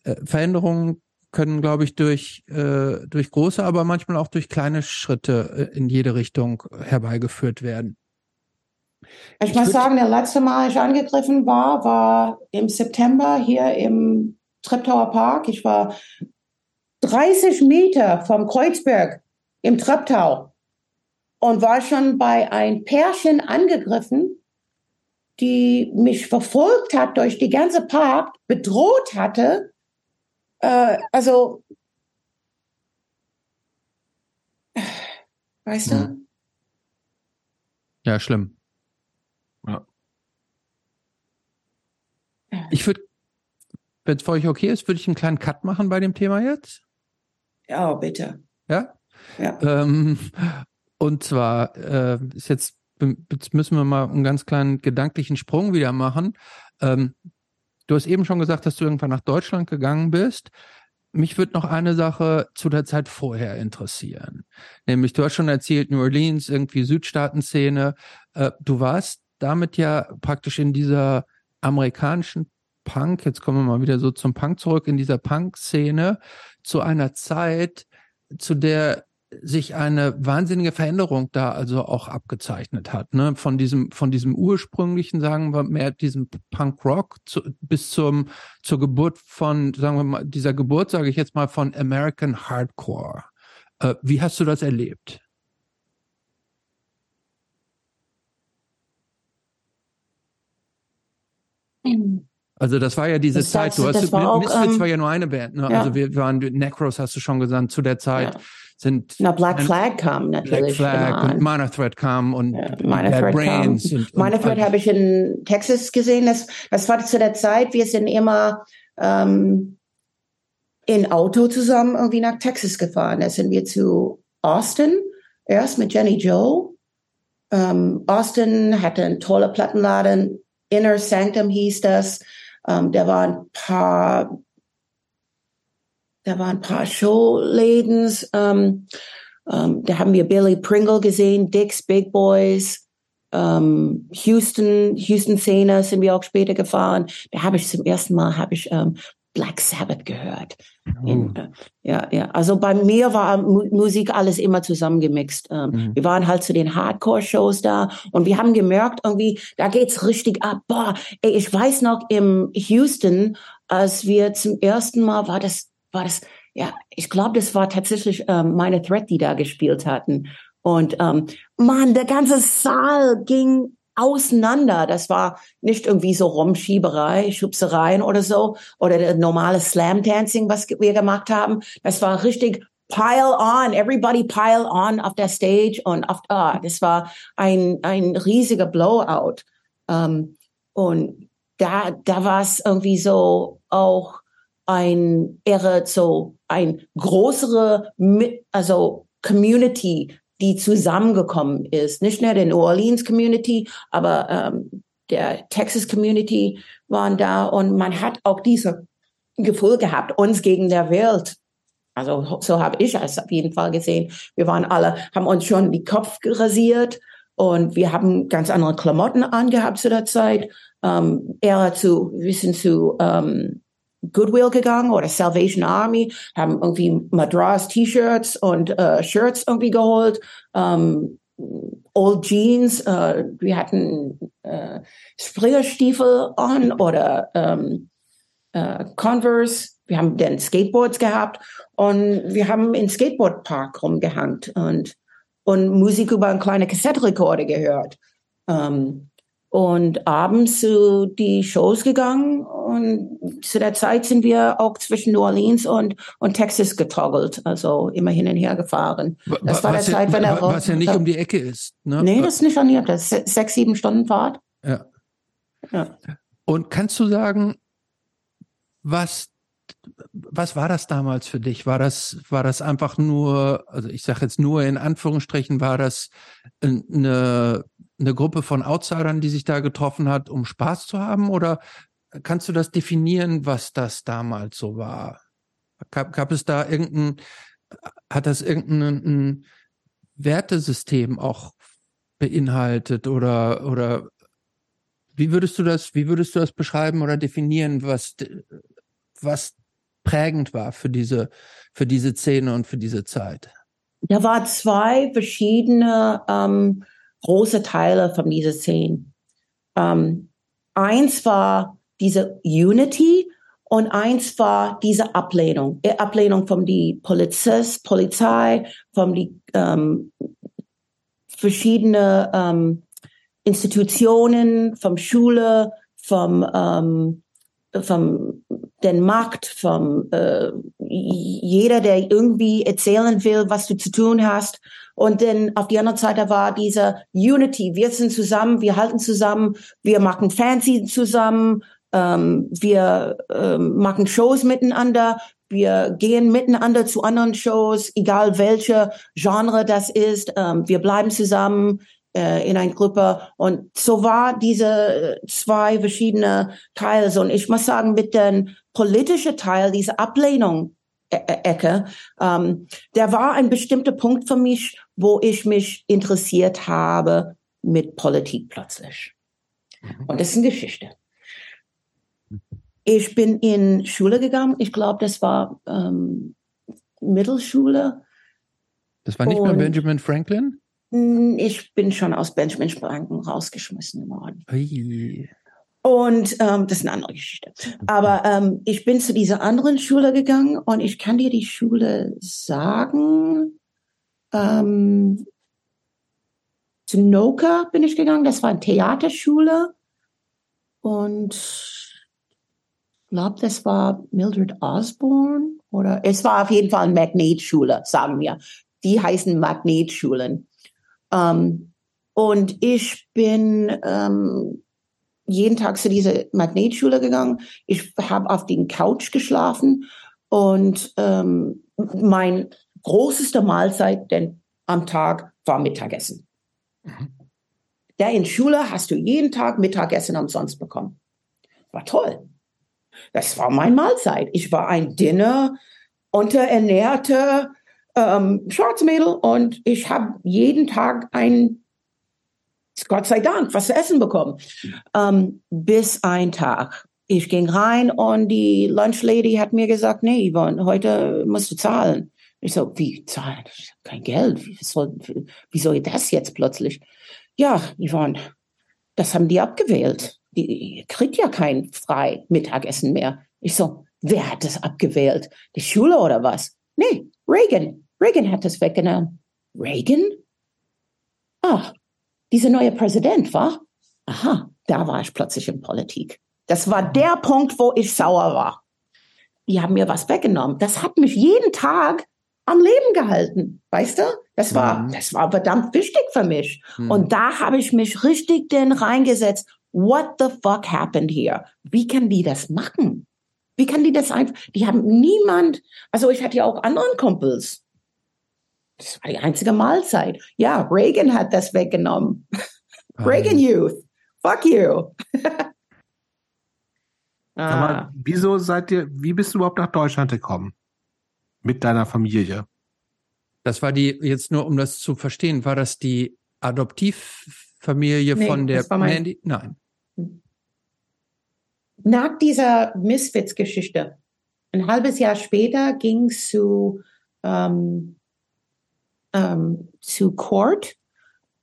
äh, Veränderungen können, glaube ich, durch, äh, durch große, aber manchmal auch durch kleine Schritte äh, in jede Richtung herbeigeführt werden. Ich, ich muss sagen, der letzte Mal, ich angegriffen war, war im September hier im Treptower Park. Ich war 30 Meter vom Kreuzberg im Treptow und war schon bei ein Pärchen angegriffen, die mich verfolgt hat durch die ganze Park, bedroht hatte. Äh, also, weißt du? Ja, schlimm. Ja. Ich würde, wenn es für euch okay ist, würde ich einen kleinen Cut machen bei dem Thema jetzt. Ja, bitte. Ja? Ja. Ähm, und zwar äh, ist jetzt, jetzt müssen wir mal einen ganz kleinen gedanklichen Sprung wieder machen. Ähm, du hast eben schon gesagt, dass du irgendwann nach Deutschland gegangen bist. Mich würde noch eine Sache zu der Zeit vorher interessieren. Nämlich, du hast schon erzählt, New Orleans, irgendwie Südstaaten-Szene. Äh, du warst damit ja praktisch in dieser amerikanischen Punk, jetzt kommen wir mal wieder so zum Punk zurück, in dieser Punk-Szene zu einer Zeit, zu der sich eine wahnsinnige Veränderung da also auch abgezeichnet hat, ne? Von diesem, von diesem ursprünglichen, sagen wir mehr diesem Punk Rock zu, bis zum, zur Geburt von, sagen wir mal, dieser Geburt, sage ich jetzt mal, von American Hardcore. Äh, wie hast du das erlebt? Also das war ja diese das Zeit, du hast Misfits ähm, war ja nur eine Band, ne? Ja. Also wir waren Necros hast du schon gesagt, zu der Zeit ja. Sind Na Black Flag kam natürlich. Black Flag genau. und Minor Threat kam und ja, Minor Threat Brains kam. und, Minor Threat habe ich in Texas gesehen, das das war zu der Zeit, wir sind immer ähm, in Auto zusammen irgendwie nach Texas gefahren. Da sind wir zu Austin erst mit Jenny Joe. Ähm, Austin hatte einen tollen Plattenladen, Inner Sanctum hieß das. Ähm, da waren ein paar, da waren ein paar Showladens. Ähm, ähm, da haben wir Billy Pringle gesehen, Dicks Big Boys. Ähm, Houston, Houston Szene sind wir auch später gefahren. Da habe ich zum ersten Mal habe ich ähm, Black Sabbath gehört. Oh. In, äh, ja, ja. Also bei mir war Mu Musik alles immer zusammengemixt. Ähm, mhm. Wir waren halt zu den Hardcore-Shows da und wir haben gemerkt, irgendwie, da geht's richtig ab. Boah, ey, ich weiß noch im Houston, als wir zum ersten Mal war das, war das, ja, ich glaube, das war tatsächlich ähm, meine Threat, die da gespielt hatten. Und ähm, man, der ganze Saal ging auseinander. Das war nicht irgendwie so Rumschieberei, Schubsereien oder so oder der normale Slam Dancing, was wir gemacht haben. Das war richtig pile on, everybody pile on auf der Stage und auf, ah, das war ein, ein riesiger Blowout. Um, und da, da war es irgendwie so auch ein, eher so ein größere, also Community, die zusammengekommen ist. Nicht nur der New Orleans Community, aber ähm, der Texas Community waren da und man hat auch diese Gefühl gehabt, uns gegen der Welt. Also so habe ich es auf jeden Fall gesehen. Wir waren alle, haben uns schon die Kopf rasiert und wir haben ganz andere Klamotten angehabt zu der Zeit. Ähm, eher zu, wir sind zu ähm, Goodwill gegangen oder Salvation Army, haben irgendwie Madras T-Shirts und äh, Shirts irgendwie geholt, ähm, Old Jeans, äh, wir hatten äh, Springerstiefel an oder ähm, äh, Converse, wir haben dann Skateboards gehabt und wir haben im Skateboardpark rumgehangt und, und Musik über einen kleinen Kassettenrekorder gehört. Ähm, und abends zu die Shows gegangen und zu der Zeit sind wir auch zwischen New Orleans und, und Texas getoggelt, also immer hin und her gefahren. Das war was der Zeit, wenn er was ja nicht um die Ecke ist. Ne? Nee, das ist nicht an das ist sechs, sieben Stunden Fahrt. Ja. ja. Und kannst du sagen, was was war das damals für dich? War das, war das einfach nur, also ich sage jetzt nur in Anführungsstrichen, war das eine, eine Gruppe von Outsidern, die sich da getroffen hat, um Spaß zu haben? Oder kannst du das definieren, was das damals so war? Gab, gab es da irgendein, hat das irgendein Wertesystem auch beinhaltet oder, oder wie würdest du das, wie würdest du das beschreiben oder definieren, was, was prägend war für diese, für diese Szene und für diese Zeit? Da waren zwei verschiedene ähm, große Teile von dieser Szene. Ähm, eins war diese Unity und eins war diese Ablehnung. Äh, Ablehnung von die Polizist, Polizei, von die ähm, verschiedene ähm, Institutionen, vom Schule, vom, ähm, vom den Markt, vom äh, jeder, der irgendwie erzählen will, was du zu tun hast. Und dann auf die andere Seite war diese Unity. Wir sind zusammen, wir halten zusammen, wir machen Fernsehen zusammen, ähm, wir ähm, machen Shows miteinander, wir gehen miteinander zu anderen Shows, egal welche Genre das ist. Ähm, wir bleiben zusammen äh, in einer Gruppe. Und so war diese zwei verschiedene Teile. Und ich muss sagen, mit dem politischen Teil, diese Ablehnung, e-, e-, Ecke, ähm, der war ein bestimmter Punkt für mich, wo ich mich interessiert habe mit Politik plötzlich. Mhm. Und das ist eine Geschichte. Ich bin in Schule gegangen. Ich glaube, das war ähm, Mittelschule. Das war nicht mehr Benjamin Franklin? Ich bin schon aus Benjamin Franklin rausgeschmissen worden. Ui. Und ähm, das ist eine andere Geschichte. Aber ähm, ich bin zu dieser anderen Schule gegangen und ich kann dir die Schule sagen. Ähm, zu Noka bin ich gegangen. Das war eine Theaterschule. Und glaube, das war Mildred Osborne oder es war auf jeden Fall eine Magnetschule, sagen wir. Die heißen Magnetschulen. Ähm, und ich bin ähm, jeden Tag zu dieser Magnetschule gegangen. Ich habe auf den Couch geschlafen und ähm, mein großester Mahlzeit denn am Tag war Mittagessen. Mhm. Da in Schule hast du jeden Tag Mittagessen umsonst bekommen. War toll. Das war mein Mahlzeit. Ich war ein Dinner, unterernährter ähm, Schwarzmädel und ich habe jeden Tag ein, Gott sei Dank, was zu essen bekommen. Ähm, bis ein Tag. Ich ging rein und die Lunchlady hat mir gesagt, nee, Yvonne, heute musst du zahlen. Ich so, wie zahlen? Kein Geld. Wie soll, wie soll das jetzt plötzlich? Ja, Yvonne, das haben die abgewählt ihr kriegt ja kein frei Mittagessen mehr. Ich so, wer hat das abgewählt? Die Schule oder was? Nee, Reagan. Reagan hat das weggenommen. Reagan? Ah, dieser neue Präsident, war? Aha, da war ich plötzlich in Politik. Das war der Punkt, wo ich sauer war. Die haben mir was weggenommen. Das hat mich jeden Tag am Leben gehalten, weißt du? Das war, mhm. das war verdammt wichtig für mich. Mhm. Und da habe ich mich richtig denn reingesetzt what the fuck happened here? Wie kann die das machen? Wie kann die das einfach? Die haben niemand, also ich hatte ja auch anderen Kumpels. Das war die einzige Mahlzeit. Ja, Reagan hat das weggenommen. Reagan Youth. Fuck you. ah. wieso seid ihr, wie bist du überhaupt nach Deutschland gekommen? Mit deiner Familie? Das war die, jetzt nur um das zu verstehen, war das die Adoptivfamilie nee, von der Mandy? Nein nach dieser Misfits-Geschichte, ein halbes Jahr später ging es zu, ähm, ähm, zu Court,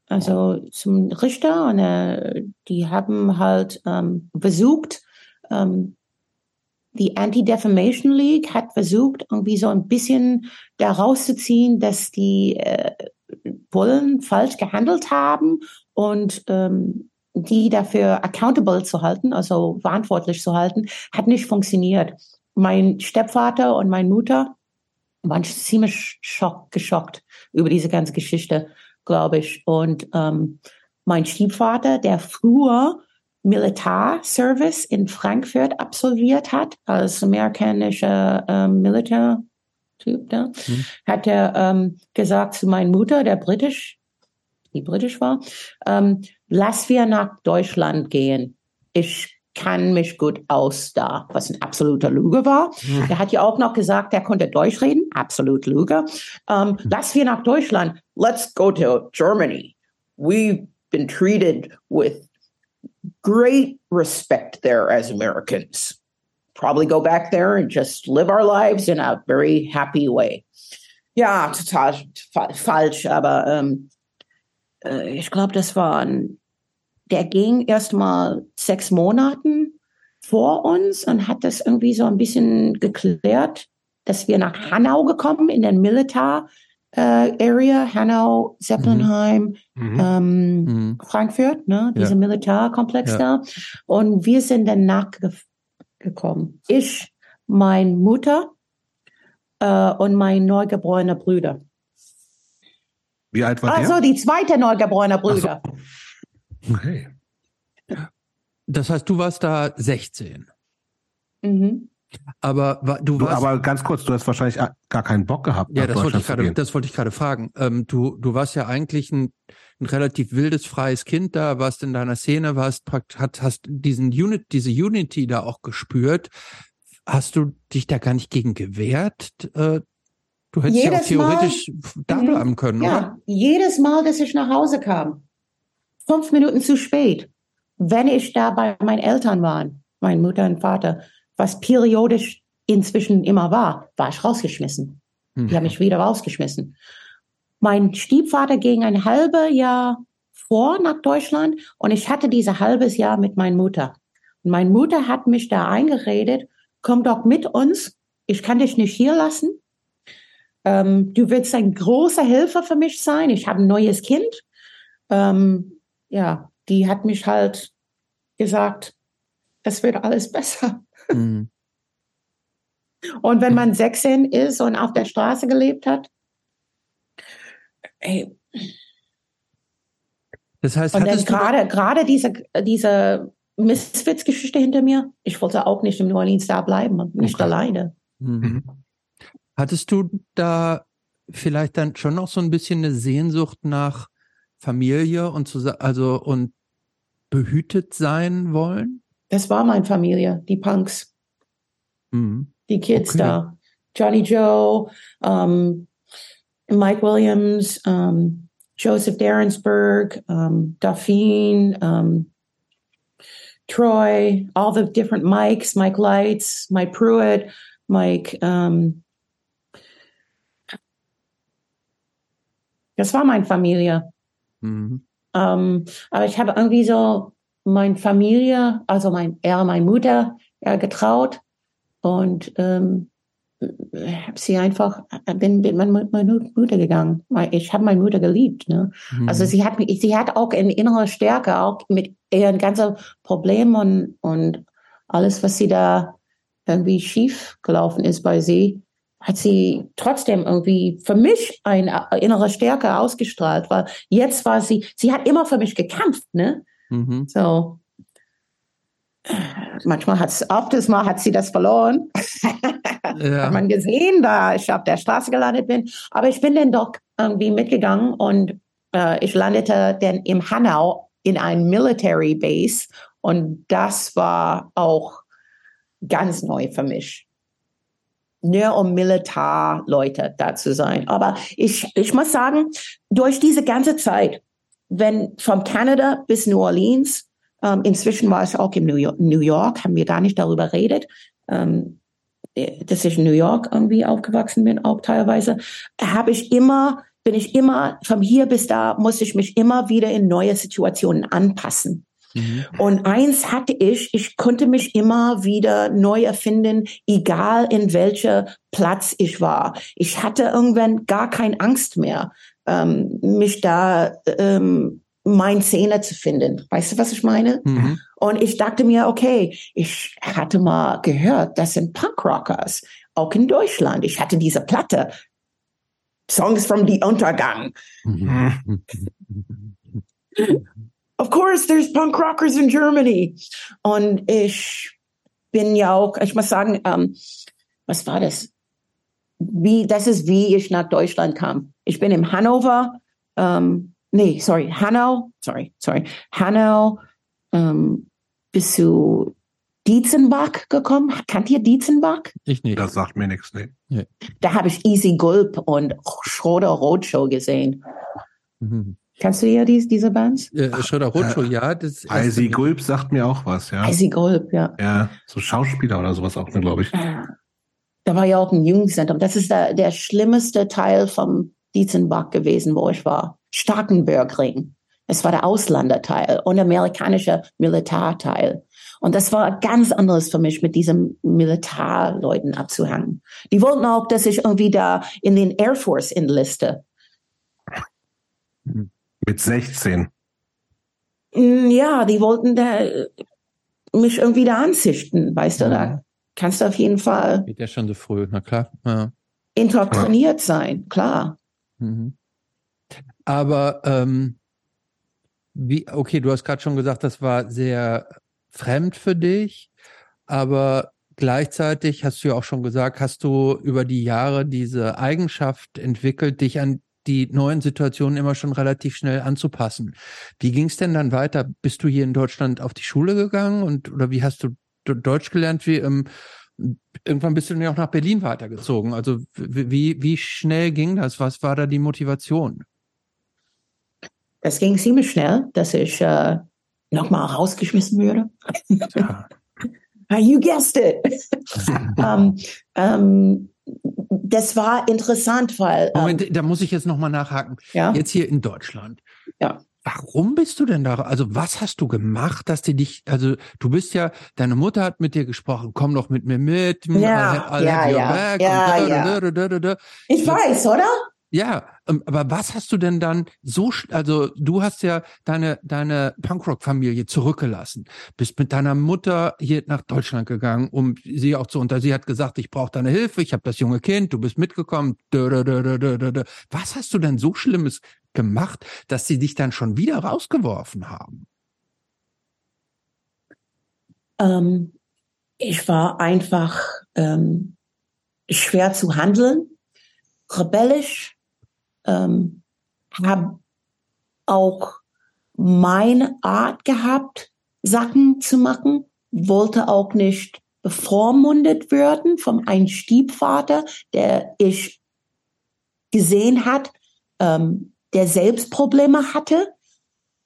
also zum Richter, und äh, die haben halt ähm, versucht, ähm, die Anti-Defamation League hat versucht, irgendwie so ein bisschen da rauszuziehen, dass die äh, Bullen falsch gehandelt haben und ähm, die dafür accountable zu halten, also verantwortlich zu halten, hat nicht funktioniert. Mein Stepvater und meine Mutter waren ziemlich schock, geschockt über diese ganze Geschichte, glaube ich. Und ähm, mein Stiefvater, der früher Militärservice in Frankfurt absolviert hat, als amerikanischer ähm, Militärtyp, ne? Hm. hat er ähm, gesagt zu meiner Mutter, der britisch, die britisch war, ähm, lass wir nach Deutschland gehen. Ich kann mich gut aus da, was ein absoluter Lüge war. Mhm. Er hat ja auch noch gesagt, er konnte Deutsch reden, absolut Lüge. Ähm, lass wir nach Deutschland. Let's go to Germany. We've been treated with great respect there as Americans. Probably go back there and just live our lives in a very happy way. Ja, total falsch, aber ähm, äh, ich glaube, das war ein der ging erst mal sechs Monaten vor uns und hat das irgendwie so ein bisschen geklärt, dass wir nach Hanau gekommen in den Militar äh, Area, Hanau, Zeppelinheim, mhm. Ähm, mhm. Frankfurt, ne, diese ja. Militärkomplex ja. da. Und wir sind dann nachgekommen. Ich, meine Mutter äh, und mein neugeborener Bruder. Wie alt war also, der? Also die zweite neugeborener Bruder. So. Okay. Das heißt, du warst da 16. Mhm. Aber du warst. aber ganz kurz, du hast wahrscheinlich gar keinen Bock gehabt. Ja, das wollte ich gerade, das wollte ich gerade fragen. Ähm, du, du warst ja eigentlich ein, ein relativ wildes, freies Kind da, warst in deiner Szene, warst, hast, hast diesen Unit, diese Unity da auch gespürt. Hast du dich da gar nicht gegen gewehrt? Äh, du hättest jedes ja auch theoretisch Mal, da bleiben können, ja, oder? Jedes Mal, dass ich nach Hause kam, fünf Minuten zu spät, wenn ich da bei meinen Eltern war, meine Mutter und Vater, was periodisch inzwischen immer war, war ich rausgeschmissen. Hm. Die haben mich wieder rausgeschmissen. Mein Stiefvater ging ein halbes Jahr vor nach Deutschland und ich hatte dieses halbes Jahr mit meiner Mutter. Und meine Mutter hat mich da eingeredet, komm doch mit uns, ich kann dich nicht hier lassen. Ähm, du willst ein großer Hilfe für mich sein. Ich habe ein neues Kind. Ähm, ja, die hat mich halt gesagt, es wird alles besser. Mhm. Und wenn man 16 ist und auf der Straße gelebt hat, ey. Das heißt, und dann gerade, gerade diese, diese Misfits-Geschichte hinter mir, ich wollte auch nicht im New Orleans da bleiben, nicht okay. alleine. Mhm. Hattest du da vielleicht dann schon noch so ein bisschen eine Sehnsucht nach Familie und zu, also und behütet sein wollen? Das war meine Familie, die Punks. Mhm. Die Kids okay. da. Johnny Joe, um, Mike Williams, um, Joseph Darensburg, um, Dauphine, um, Troy, all the different Mikes, Mike Lights, Mike Pruitt, Mike, um, das war meine Familie. Mhm. Ähm, aber ich habe irgendwie so meine Familie, also mein, eher meine Mutter, ja, getraut und ähm, habe sie einfach bin bin mit meiner Mutter gegangen. Ich habe meine Mutter geliebt. Ne? Mhm. Also sie hat sie hat auch eine innere Stärke, auch mit ihren ganzen Problemen und, und alles, was sie da irgendwie schief gelaufen ist bei sie, hat sie trotzdem irgendwie für mich eine innere Stärke ausgestrahlt, weil jetzt war sie, sie hat immer für mich gekämpft, ne? Mhm. So. Manchmal hat es, oft Mal hat sie das verloren. ja. Hat man gesehen, da ich auf der Straße gelandet bin. Aber ich bin dann doch irgendwie mitgegangen und äh, ich landete dann im Hanau in ein Military Base und das war auch ganz neu für mich nur um Militärleute da zu sein. Aber ich, ich muss sagen, durch diese ganze Zeit, wenn von Kanada bis New Orleans, ähm, inzwischen war ich auch in New York, New York, haben wir gar nicht darüber geredet, ähm, dass ich in New York irgendwie aufgewachsen bin, auch teilweise, habe ich immer, bin ich immer, von hier bis da, muss ich mich immer wieder in neue Situationen anpassen. Mhm. Und eins hatte ich, ich konnte mich immer wieder neu erfinden, egal in welcher Platz ich war. Ich hatte irgendwann gar keine Angst mehr, ähm, mich da ähm, mein Szene zu finden. Weißt du, was ich meine? Mhm. Und ich dachte mir, okay, ich hatte mal gehört, das sind Punkrockers, auch in Deutschland. Ich hatte diese Platte, Songs from the Untergang. Of course, there's punk rockers in Germany. Und ich bin ja auch, ich muss sagen, ähm, was war das? Wie, das ist wie ich nach Deutschland kam. Ich bin in Hannover, ähm, nee, sorry, Hanau, sorry, sorry, Hanau, ähm, bis zu Dietzenbach gekommen. Kannt ihr Dietzenbach? Ich nicht. Das sagt mir nichts, nee. Da habe ich Easy Gulp und Schroeder Roadshow gesehen. Mhm. Kannst du ja dies, diese Bands? Äh, Schröder Rotschuh, ja. Das Eisy Gulp sagt mir auch was, ja. Eisy Gulp, ja. Ja, so Schauspieler oder sowas auch, glaube ich. Da war ja auch ein Jugendzentrum. Das ist der, der schlimmste Teil vom Dietzenbach gewesen, wo ich war. Starkenbergring. Es war der Ausländerteil und der amerikanische Militärteil. Und das war ganz anderes für mich, mit diesen Militärleuten abzuhängen. Die wollten auch, dass ich irgendwie da in den Air Force enliste. Hm. Mit 16. Mm, ja, die wollten da mich irgendwie da ansichten, weißt du, da mhm. Kannst du auf jeden Fall. Geht ja schon so früh, na klar. Ja. Indoktriniert ja. sein, klar. Mhm. Aber ähm, wie, okay, du hast gerade schon gesagt, das war sehr fremd für dich, aber gleichzeitig hast du ja auch schon gesagt, hast du über die Jahre diese Eigenschaft entwickelt, dich an die neuen Situationen immer schon relativ schnell anzupassen. Wie ging es denn dann weiter? Bist du hier in Deutschland auf die Schule gegangen und oder wie hast du Deutsch gelernt? Wie ähm, irgendwann bist du dann auch nach Berlin weitergezogen. Also wie wie schnell ging das? Was war da die Motivation? Es ging ziemlich schnell, dass ich äh, nochmal rausgeschmissen würde. Ja. you guessed it. um, um, das war interessant, weil. Moment, ähm, da muss ich jetzt nochmal nachhaken. Ja? Jetzt hier in Deutschland. Ja. Warum bist du denn da? Also was hast du gemacht, dass die dich, also du bist ja, deine Mutter hat mit dir gesprochen, komm doch mit mir mit. Ja, I'll, I'll ja, ja, ja, ja. Ich weiß, oder? Ja, ähm, aber was hast du denn dann so, also du hast ja deine, deine Punkrock-Familie zurückgelassen, bist mit deiner Mutter hier nach Deutschland gegangen, um sie auch zu unter. Sie hat gesagt, ich brauche deine Hilfe, ich habe das junge Kind, du bist mitgekommen. Was hast du denn so Schlimmes gemacht, dass sie dich dann schon wieder rausgeworfen haben? Ähm, ich war einfach ähm, schwer zu handeln, rebellisch ähm, habe auch meine Art gehabt, Sachen zu machen, wollte auch nicht bevormundet werden von einem Stiefvater, der ich gesehen hat, ähm, der selbst Probleme hatte,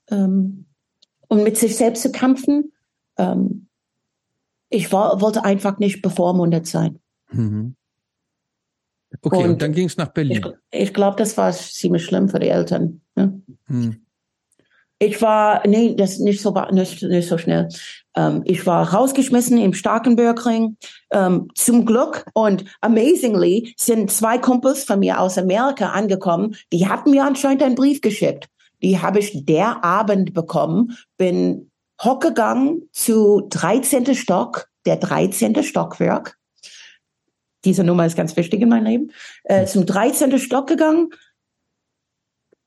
ähm, um mit sich selbst zu kämpfen. Ähm, ich war, wollte einfach nicht bevormundet sein. Mhm. Okay, und, und dann ging es nach Berlin. Ich, ich glaube, das war ziemlich schlimm für die Eltern. Ne? Hm. Ich war, nee, das nicht so nicht, nicht so schnell. Ähm, ich war rausgeschmissen im Starkenbergring. Ähm, zum Glück und amazingly sind zwei Kumpels von mir aus Amerika angekommen. Die hatten mir anscheinend einen Brief geschickt. Die habe ich der Abend bekommen. Bin hochgegangen zu 13. Stock, der 13. Stockwerk diese Nummer ist ganz wichtig in meinem Leben, äh, zum 13. Stock gegangen.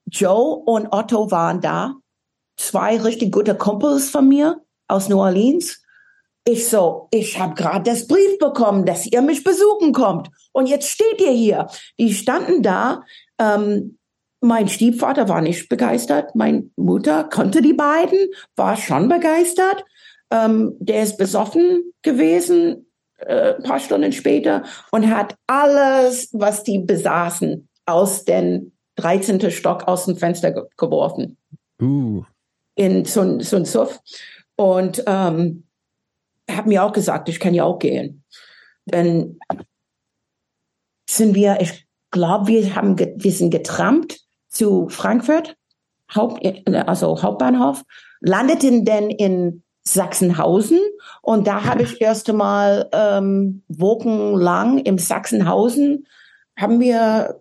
Joe und Otto waren da. Zwei richtig gute Kumpels von mir aus New Orleans. Ich so, ich habe gerade das Brief bekommen, dass ihr mich besuchen kommt. Und jetzt steht ihr hier. Die standen da. Ähm, mein Stiefvater war nicht begeistert. Meine Mutter konnte die beiden, war schon begeistert. Ähm, der ist besoffen gewesen, äh, paar Stunden später und hat alles, was die besaßen, aus dem 13. Stock aus dem Fenster ge geworfen. Uh. In so, so ein Suff. Und ähm, hat mir auch gesagt, ich kann ja auch gehen. Dann sind wir, ich glaube, wir haben, wir sind getrampt zu Frankfurt, Haupt, also Hauptbahnhof, landeten dann in Sachsenhausen und da habe ich erst einmal ähm, wochenlang im Sachsenhausen haben wir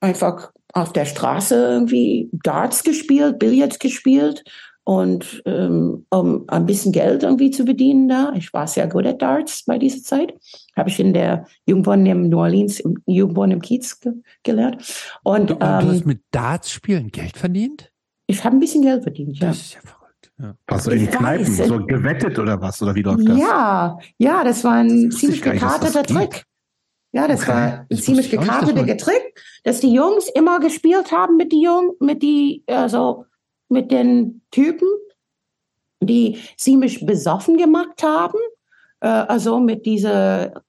einfach auf der Straße irgendwie Darts gespielt, Billard gespielt und ähm, um ein bisschen Geld irgendwie zu verdienen da. Ich war sehr gut at Darts bei dieser Zeit. Habe ich in der Jugendwohn im New Orleans, im Jugendwohn im Kiez ge gelernt. Und, du, ähm, du hast mit Darts spielen Geld verdient? Ich habe ein bisschen Geld verdient, ja. Das ist ja verrückt. Ja. Hast du in Kneipen weiß, so gewettet oder was? Oder wie läuft das? Ja, ja, das war ein das ziemlich gekarteter Trick. Ja, das okay. war ein das ziemlich gekarteter Trick, dass die Jungs immer gespielt haben mit die Jungen, mit die, also mit den Typen, die ziemlich besoffen gemacht haben. Äh, also mit dieser,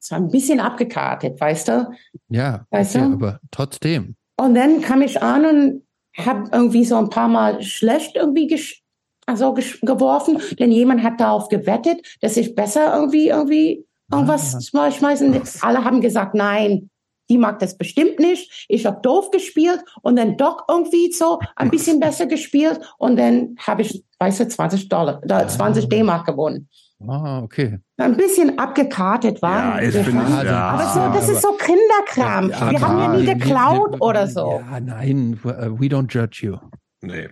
es war ein bisschen abgekartet, weißt du? Ja, weißt okay, du? aber trotzdem. Und dann kam ich an und habe irgendwie so ein paar Mal schlecht irgendwie gesch also geworfen, denn jemand hat darauf gewettet, dass ich besser irgendwie irgendwie irgendwas ah. schmeißen. Alle haben gesagt, nein, die mag das bestimmt nicht. Ich habe doof gespielt und dann doch irgendwie so ein bisschen besser gespielt und dann habe ich, weißt du, 20 Dollar, 20 ah. D-Mark gewonnen. Ah, okay. Ein bisschen abgekartet war. Ja, ich finde, ja. Aber so, das ist so Kinderkram. Ja, wir haben ja nie geklaut wir, oder so. Ja, nein, we don't judge you. Nee.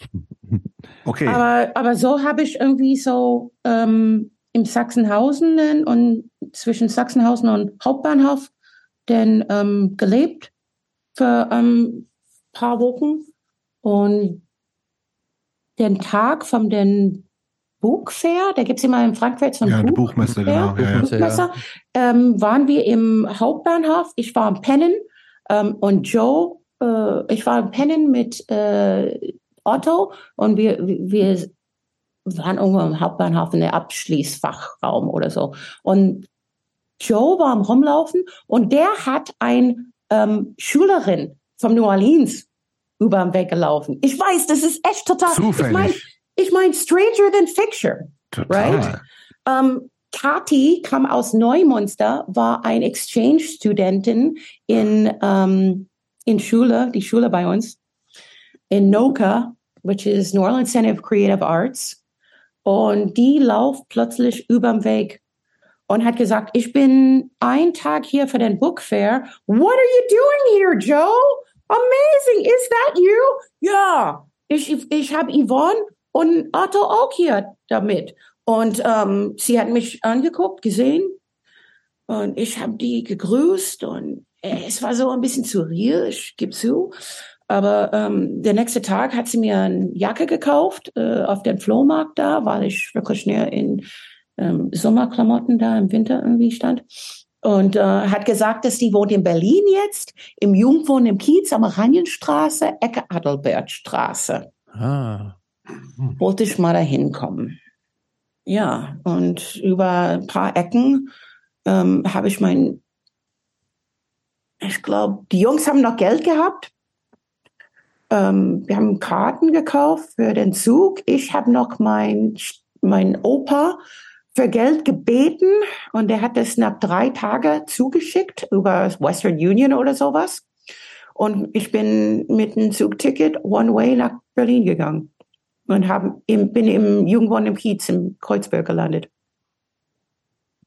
Okay. Aber, aber so habe ich irgendwie so ähm, im Sachsenhausen und zwischen Sachsenhausen und Hauptbahnhof denn ähm, gelebt für ein ähm, paar Wochen und den Tag von den Buchfair, da gibt's immer in Frankfurt so ein ja, Buch Buchmesse, genau. Ja, Buchmesse, ja. Ähm, waren wir im Hauptbahnhof. Ich war am Pennen ähm, und Joe, äh, ich war am Pennen mit äh, Otto und wir, wir waren irgendwo im Hauptbahnhof in der Abschließfachraum oder so. Und Joe war am Rumlaufen und der hat ein ähm, Schülerin vom New Orleans über den Weg gelaufen. Ich weiß, das ist echt total. Zufällig. Ich meine, ich mein, stranger than fiction. Total. Right? Um, Kati kam aus Neumünster, war ein Exchange-Studentin in, um, in Schule, die Schule bei uns, in NOCA, which is New Orleans Center of Creative Arts. Und die lauft plötzlich überm Weg und hat gesagt, ich bin ein Tag hier für den Book Fair. What are you doing here, Joe? Amazing, is that you? Ja, ich, ich habe Yvonne und Otto auch hier damit. Und ähm, sie hat mich angeguckt, gesehen und ich habe die gegrüßt und es war so ein bisschen surreal, ich gebe zu. Aber ähm, der nächste Tag hat sie mir eine Jacke gekauft äh, auf dem Flohmarkt da, weil ich wirklich schnell in ähm, Sommerklamotten da im Winter irgendwie stand. Und äh, hat gesagt, dass die wohnt in Berlin jetzt, im Jungwohn im Kiez, am Oranienstraße, Ecke Adelbertstraße. Ah. Hm. Wollte ich mal da hinkommen. Ja, und über ein paar Ecken ähm, habe ich mein, ich glaube, die Jungs haben noch Geld gehabt. Ähm, wir haben Karten gekauft für den Zug. Ich habe noch mein, mein Opa für Geld gebeten und der hat es nach drei Tagen zugeschickt über Western Union oder sowas. Und ich bin mit einem Zugticket One Way nach Berlin gegangen und hab im, bin im Jugendwohn im Kiez im Kreuzberg gelandet.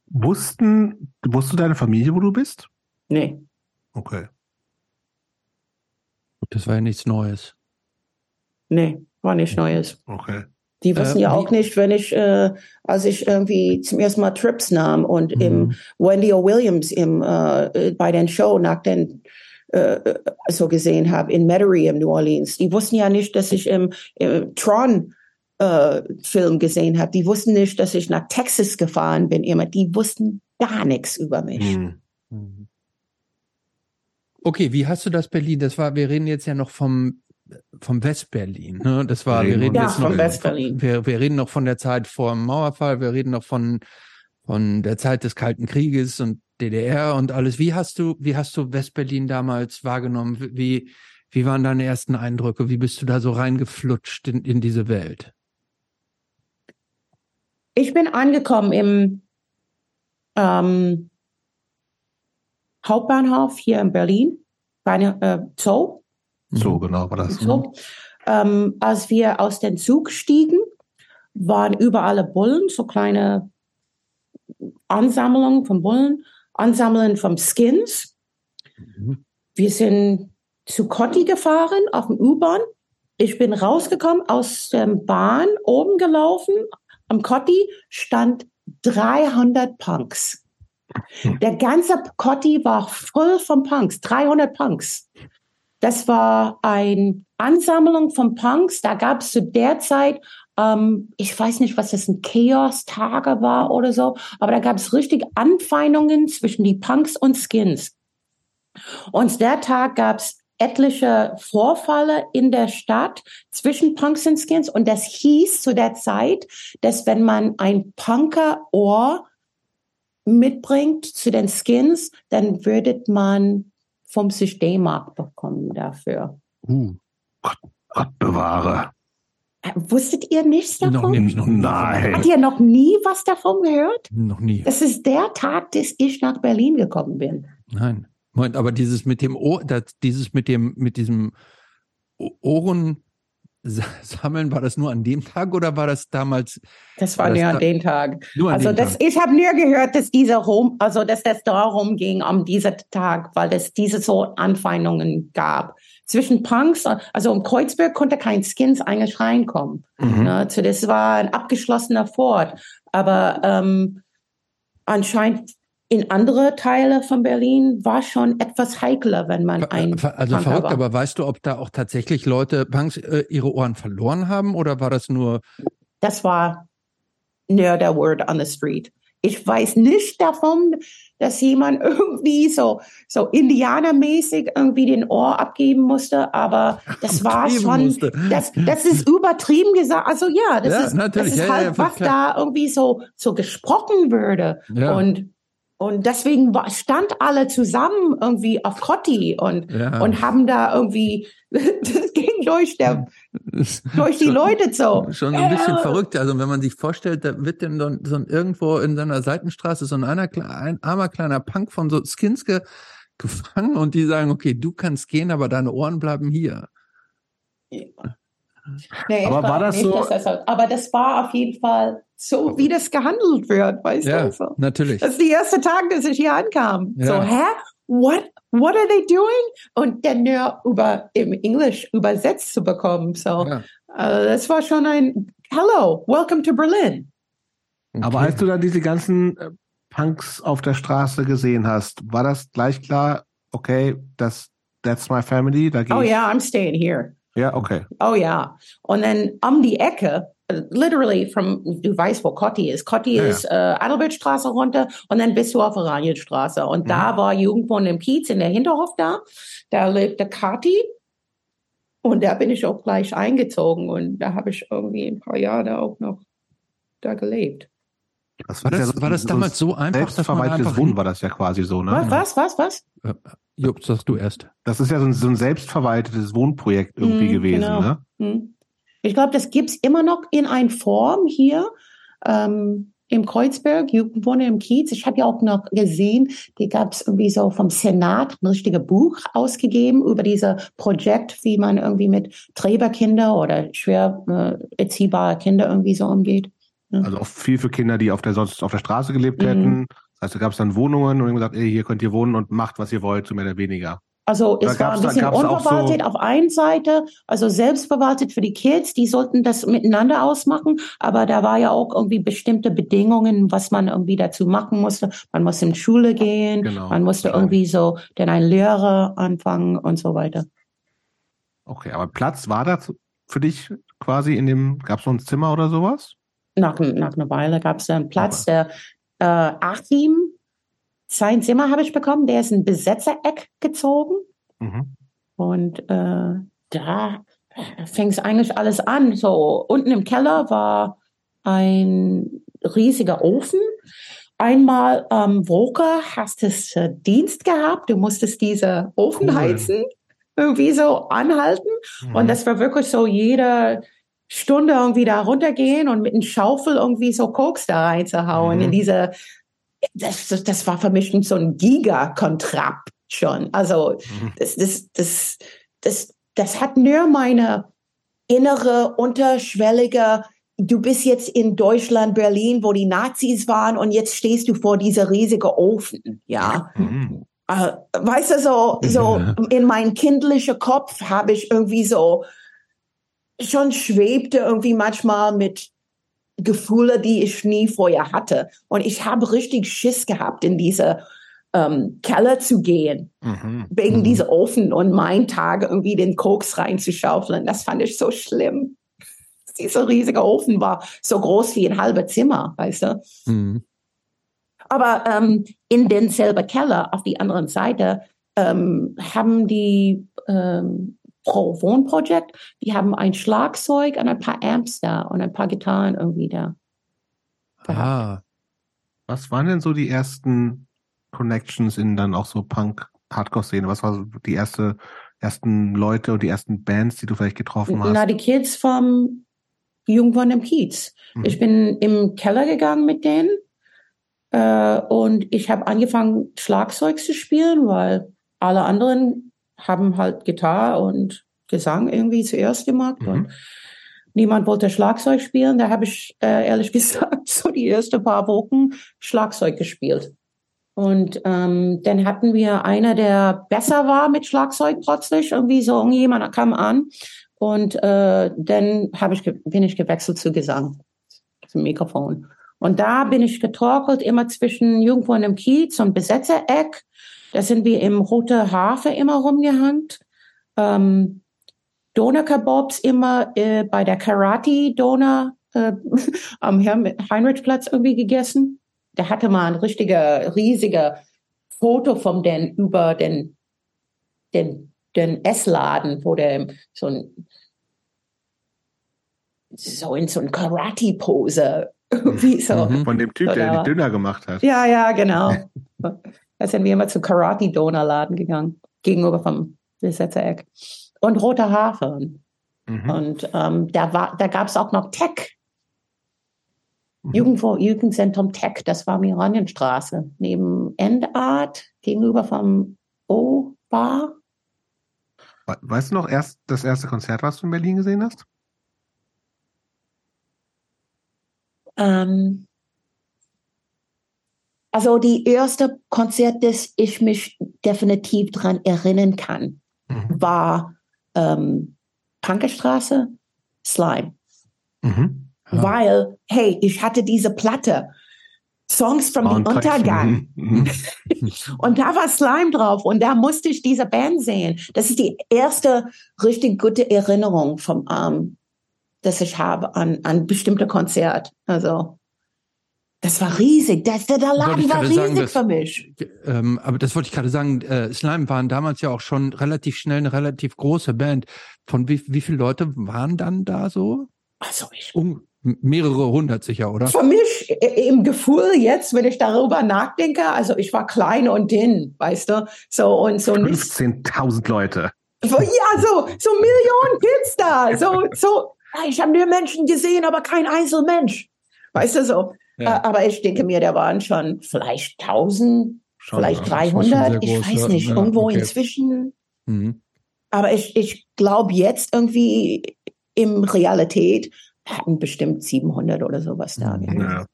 Wussten, wusste deine Familie, wo du bist? Nee. Okay. Das war ja nichts Neues. Nee, war nichts Neues. Okay. Die wussten äh, ja auch nicht, wenn ich, äh, als ich irgendwie zum ersten Mal Trips nahm und mhm. im Wendy O. Williams im, äh, bei den Show nach den äh, so gesehen habe in Metairie im New Orleans. Die wussten ja nicht, dass ich im, im Tron äh, Film gesehen habe. Die wussten nicht, dass ich nach Texas gefahren bin. Immer. Die wussten gar nichts über mich. Mhm. mhm. Okay, wie hast du das Berlin? Das war, wir reden jetzt ja noch vom vom Westberlin. Ne? Das war, wir reden ja, jetzt noch. Wir, wir reden noch von der Zeit vor dem Mauerfall, wir reden noch von, von der Zeit des Kalten Krieges und DDR und alles. Wie hast du, wie hast du Westberlin damals wahrgenommen? Wie, wie waren deine ersten Eindrücke? Wie bist du da so reingeflutscht in, in diese Welt? Ich bin angekommen im ähm, Hauptbahnhof hier in Berlin, bei äh, Zoo. So mhm. genau war das. So. Ne? Ähm, als wir aus dem Zug stiegen, waren überall Bullen, so kleine Ansammlungen von Bullen, Ansammlungen von Skins. Mhm. wir sind zu Cotti gefahren auf dem U-Bahn. Ich bin rausgekommen aus der Bahn, oben gelaufen. Am Cotti stand 300 Punks. Hm. Der ganze Cotti war voll von Punks, 300 Punks. Das war eine Ansammlung von Punks. Da gab es zu der Zeit, ähm, ich weiß nicht, was das ein Chaos-Tage war oder so, aber da gab es richtig Anfeindungen zwischen die Punks und Skins. Und der Tag gab es etliche Vorfälle in der Stadt zwischen Punks und Skins. Und das hieß zu der Zeit, dass wenn man ein Punker-Ohr mitbringt zu den Skins, dann würde man vom Systemmarkt bekommen dafür. Uh, Gott, Gott bewahre. Äh, wusstet ihr nichts davon? Noch nie, noch, nein. Habt ihr noch nie was davon gehört? Noch nie. Das ist der Tag, dass ich nach Berlin gekommen bin. Nein. Moment, aber dieses mit dem Ohr, das, dieses mit dem, mit diesem Ohren sammeln, war das nur an dem Tag oder war das damals? Das war, war nur an dem Tag. Nur an also das, Tag. ich habe nur gehört, dass dieser rum, also dass das darum ging am dieser Tag, weil es diese so Anfeindungen gab zwischen Punks, also um Kreuzberg konnte kein Skins eigentlich reinkommen. Mhm. Ne? Also das war ein abgeschlossener Fort, aber ähm, anscheinend in andere Teile von Berlin war schon etwas heikler, wenn man ein also Punker verrückt, war. aber weißt du, ob da auch tatsächlich Leute Punks äh, ihre Ohren verloren haben oder war das nur? Das war nur der Word on the street. Ich weiß nicht davon, dass jemand irgendwie so so Indianermäßig irgendwie den Ohr abgeben musste, aber das war schon, musste. das, das ist übertrieben gesagt. Also ja, das Ja, ist, das ist Ja, halt, ja, was klar. da irgendwie so so gesprochen würde Ja. und und deswegen stand alle zusammen irgendwie auf Cotti und Ja. und haben da irgendwie das ging durch der durch die Schon- Leute so. Schon so ein bisschen Äh, verrückt. Also wenn man sich vorstellt, da wird denn so, so irgendwo in seiner Seitenstraße so ein, einer, ein armer kleiner Punk von so Skins ge, gefangen und die sagen, okay, du kannst gehen, aber deine Ohren bleiben hier. Nee, ich Aber war das nicht, so- das, aber das war auf jeden Fall so, wie das gehandelt wird, weißt Ja, du? So. natürlich. Das ist der erste Tag, dass ich hier ankam. Ja. So, hä? What? What are they doing? Und dann nur über, im Englisch übersetzt zu bekommen. So, Ja. also das war schon ein Hello, welcome to Berlin. Aber Okay. als du dann diese ganzen äh, Punks auf der Straße gesehen hast, war das gleich klar, okay, das, that's my family, da Oh ich. yeah, I'm staying here. Ja, okay. Oh ja. Und dann um die Ecke, literally from, du weißt, wo Cotti ist. Cotti Ja, ja. ist äh, Adelbertstraße runter und dann bist du auf Oranienstraße. Und Mhm. da war Jugendwohn im Kiez in der Hinterhof da. Da lebte Kati. Und da bin ich auch gleich eingezogen. Und da habe ich irgendwie ein paar Jahre auch noch da gelebt. Das War das, ja war das damals so einfach, dass man Selbstverwaltetes einfach Wohnen war das ja quasi so, ne? Was, was, was, was? Äh, Jupp, sagst du erst. Das ist ja so ein, so ein selbstverwaltetes Wohnprojekt irgendwie Mhm, gewesen, genau. ne? Hm. Ich glaube, das gibt's immer noch in einer Form hier ähm, im Kreuzberg, Jugendwohne im Kiez. Ich habe ja auch noch gesehen, die gab's irgendwie so vom Senat ein richtiges Buch ausgegeben über dieses Projekt, wie man irgendwie mit Trägerkinder oder schwer äh, erziehbare Kinder irgendwie so umgeht. Also auch viel für Kinder, die auf der sonst auf der Straße gelebt Mhm. hätten. Das heißt, da gab es dann Wohnungen und gesagt, ey, hier könnt ihr wohnen und macht, was ihr wollt, so mehr oder weniger. Also es war ein bisschen unverwaltet so- auf einen Seite, also selbstverwaltet für die Kids, die sollten das miteinander ausmachen, aber da war ja auch irgendwie bestimmte Bedingungen, was man irgendwie dazu machen musste. Man musste in Schule gehen, Genau. man musste Ja. irgendwie so dann ein Lehrer anfangen und so weiter. Okay, aber Platz war da für dich quasi in dem, gab es so ein Zimmer oder sowas? Nach, nach einer Weile gab es einen Platz, der äh, Achim, sein Zimmer habe ich bekommen, der ist ein Besetzereck gezogen. Mhm. Und äh, da fing es eigentlich alles an. So unten im Keller war ein riesiger Ofen. Einmal am Woker hast es äh, Dienst gehabt. Du musstest diese Ofen Cool. heizen, irgendwie so anhalten. Mhm. Und das war wirklich so jede Stunde irgendwie da runtergehen und mit einem Schaufel irgendwie so Koks da reinzuhauen Mhm. in diese, das, das, war für mich so ein Gigakontrakt schon. Also, Mhm. das, das, das, das, das hat nur meine innere, unterschwellige, du bist jetzt in Deutschland, Berlin, wo die Nazis waren und jetzt stehst du vor dieser riesigen Ofen, ja. Mhm. äh, weißt du, so, so in mein kindlicher Kopf habe ich irgendwie so schon schwebte irgendwie manchmal mit Gefühle, die ich nie vorher hatte. Und ich habe richtig Schiss gehabt, in diese ähm, Keller zu gehen, mhm. wegen mhm. dieser Ofen und mein Tag irgendwie den Koks reinzuschaufeln. Das fand ich so schlimm. Dieser riesige Ofen war so groß wie ein halber Zimmer, weißt du. Mhm. Aber ähm, in denselben Keller auf die anderen Seite ähm, haben die ähm, Pro Wohnprojekt, die haben ein Schlagzeug und ein paar Amps da und ein paar Gitarren irgendwie da. Ah. Was waren denn so die ersten Connections in dann auch so Punk-Hardcore-Szene? Was war so die erste, ersten Leute und die ersten Bands, die du vielleicht getroffen hast? Na, die Kids vom Jungwon im Kiez. Mhm. Ich bin im Keller gegangen mit denen äh, und ich habe angefangen, Schlagzeug zu spielen, weil alle anderen haben halt Gitarre und Gesang irgendwie zuerst gemacht. Mhm. Und niemand wollte Schlagzeug spielen. Da habe ich äh, ehrlich gesagt so die ersten paar Wochen Schlagzeug gespielt. Und ähm, dann hatten wir einer, der besser war mit Schlagzeug plötzlich. Irgendwie so irgendjemand kam an. Und äh, dann hab ich bin ich gewechselt zu Gesang, zum Mikrofon. Und da bin ich getorkelt, immer zwischen irgendwo in einem Kiez und Besetzereck. Da sind wir im Rote Hafe immer rumgehangt. Ähm, Doner-Kebabs immer äh, bei der Karate-Doner äh, am Heinrichplatz irgendwie gegessen. Der hatte mal ein richtiger, riesiger Foto von den über den, den, den Essladen, wo der so ein so in so ein Karate-Pose wie so. Mhm. Von dem Typ, der die Döner gemacht hat. Ja, ja, genau. da sind wir immer zu Karate-Donor-Laden gegangen, gegenüber vom Besetzereck. Und Roter Hafen. Mhm. Und ähm, da, war, da gab es auch noch Tech. Mhm. Jugendvo Jugendzentrum Tech, das war Miranienstraße, neben Endart, gegenüber vom O-Bar. Weißt du noch erst das erste Konzert, was du in Berlin gesehen hast? Ähm, also die erste Konzert, das ich mich definitiv daran erinnern kann, mhm. war ähm, Pankerstraße, Slime. Mhm. Ja. Weil, hey, ich hatte diese Platte, Songs from the Untergang. Und da war Slime drauf und da musste ich diese Band sehen. Das ist die erste richtig gute Erinnerung vom ähm, das ich habe an, an bestimmte Konzert. Also das war riesig. Das, der, der Laden war riesig sagen, das, für mich. Ähm, aber das wollte ich gerade sagen. Äh, Slime waren damals ja auch schon relativ schnell eine relativ große Band. Von wie, wie viele Leute waren dann da so? Also ich. Um, mehrere hundert sicher, oder? Für mich im Gefühl jetzt, wenn ich darüber nachdenke, also ich war klein und dünn, weißt du, so und so. 15.000 Leute. Ja, so, so Millionen Kids da, so, so ich habe nur Menschen gesehen, aber kein Einzelmensch. Weißt du so? Ja. Aber ich denke mir, da waren schon vielleicht 1000, schon, vielleicht 300, ich weiß nicht, ja, irgendwo okay. inzwischen. Mhm. Aber ich, ich glaube jetzt irgendwie im Realität hatten bestimmt 700 oder sowas da. Mhm. Ja.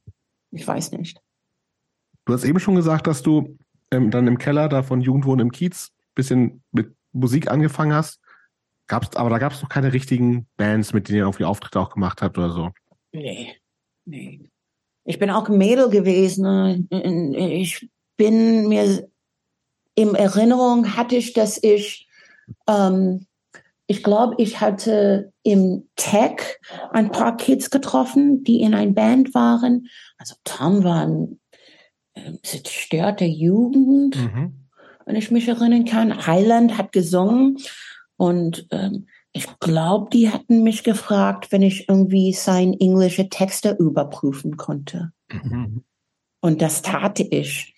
Ich weiß nicht. Du hast eben schon gesagt, dass du ähm, dann im Keller da von Jugendwohnen im Kiez bisschen mit Musik angefangen hast. Gab's, aber da gab es noch keine richtigen Bands, mit denen ihr irgendwie Auftritte auch gemacht habt oder so. Nee, nee. Ich bin auch ein Mädel gewesen. Ich bin mir in Erinnerung hatte ich, dass ich, ähm, ich glaube, ich hatte im Tech ein paar Kids getroffen, die in ein Band waren. Also Tom war ein äh, zerstörte Jugend, mhm. wenn ich mich erinnern kann. Highland hat gesungen und ähm, ich glaube, die hatten mich gefragt, wenn ich irgendwie sein englische Texte überprüfen konnte. Mhm. Und das tat ich.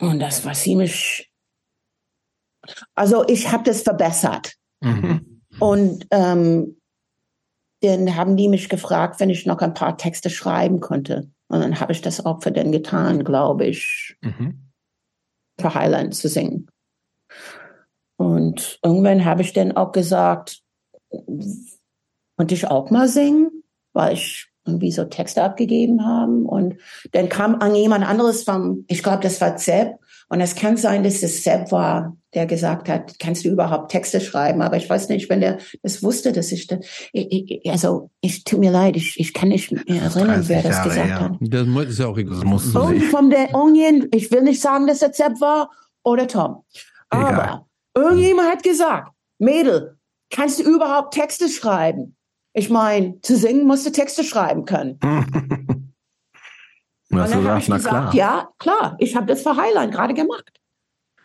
Und das war ziemlich. Also ich habe das verbessert. Mhm. Und ähm, dann haben die mich gefragt, wenn ich noch ein paar Texte schreiben konnte. Und dann habe ich das auch für den getan, glaube ich, mhm. für Highland zu singen. Und irgendwann habe ich dann auch gesagt, konnte ich auch mal singen, weil ich irgendwie so Texte abgegeben haben. Und dann kam an jemand anderes vom, ich glaube, das war Zepp, Und es kann sein, dass es Seb war, der gesagt hat, kannst du überhaupt Texte schreiben? Aber ich weiß nicht, wenn der das wusste, dass ich, das, ich, ich also ich tut mir leid, ich, ich kann nicht mehr erinnern, wer das Jahre, gesagt ja. hat. Das ist ja auch egal. Das Und von der Onion, ich will nicht sagen, dass es Seb war oder Tom. Aber egal. irgendjemand hat gesagt, Mädel, kannst du überhaupt Texte schreiben? Ich meine, zu singen musst du Texte schreiben können. Und dann habe ich gesagt, klar. ja, klar, ich habe das für Highline gerade gemacht.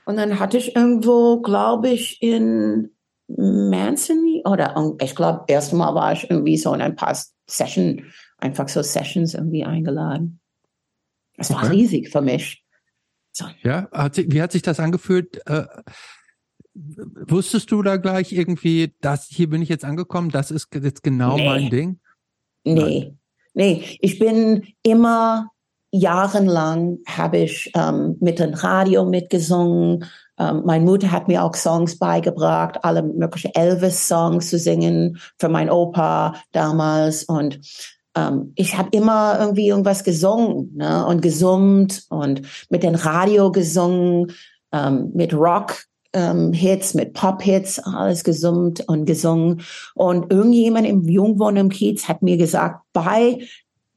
Und dann hatte ich irgendwo, glaube ich, in Manson oder ich glaube, erst Mal war ich irgendwie so in ein paar Sessions, einfach so Sessions irgendwie eingeladen. Das war okay. riesig für mich. So. Ja, hat sich, wie hat sich das angefühlt? Äh, wusstest du da gleich irgendwie, dass hier bin ich jetzt angekommen, das ist jetzt genau nee. mein Ding? Nee, nee, ich bin immer jahrelang habe ich ähm, mit dem Radio mitgesungen. Ähm, meine Mutter hat mir auch Songs beigebracht, alle möglichen Elvis-Songs zu singen für mein Opa damals. Und ähm, ich habe immer irgendwie irgendwas gesungen ne? und gesummt und mit dem Radio gesungen, ähm, mit Rock. Ähm, Hits, mit Pop-Hits, alles gesummt und gesungen. Und irgendjemand im Jungwohn im Kiez hat mir gesagt, bei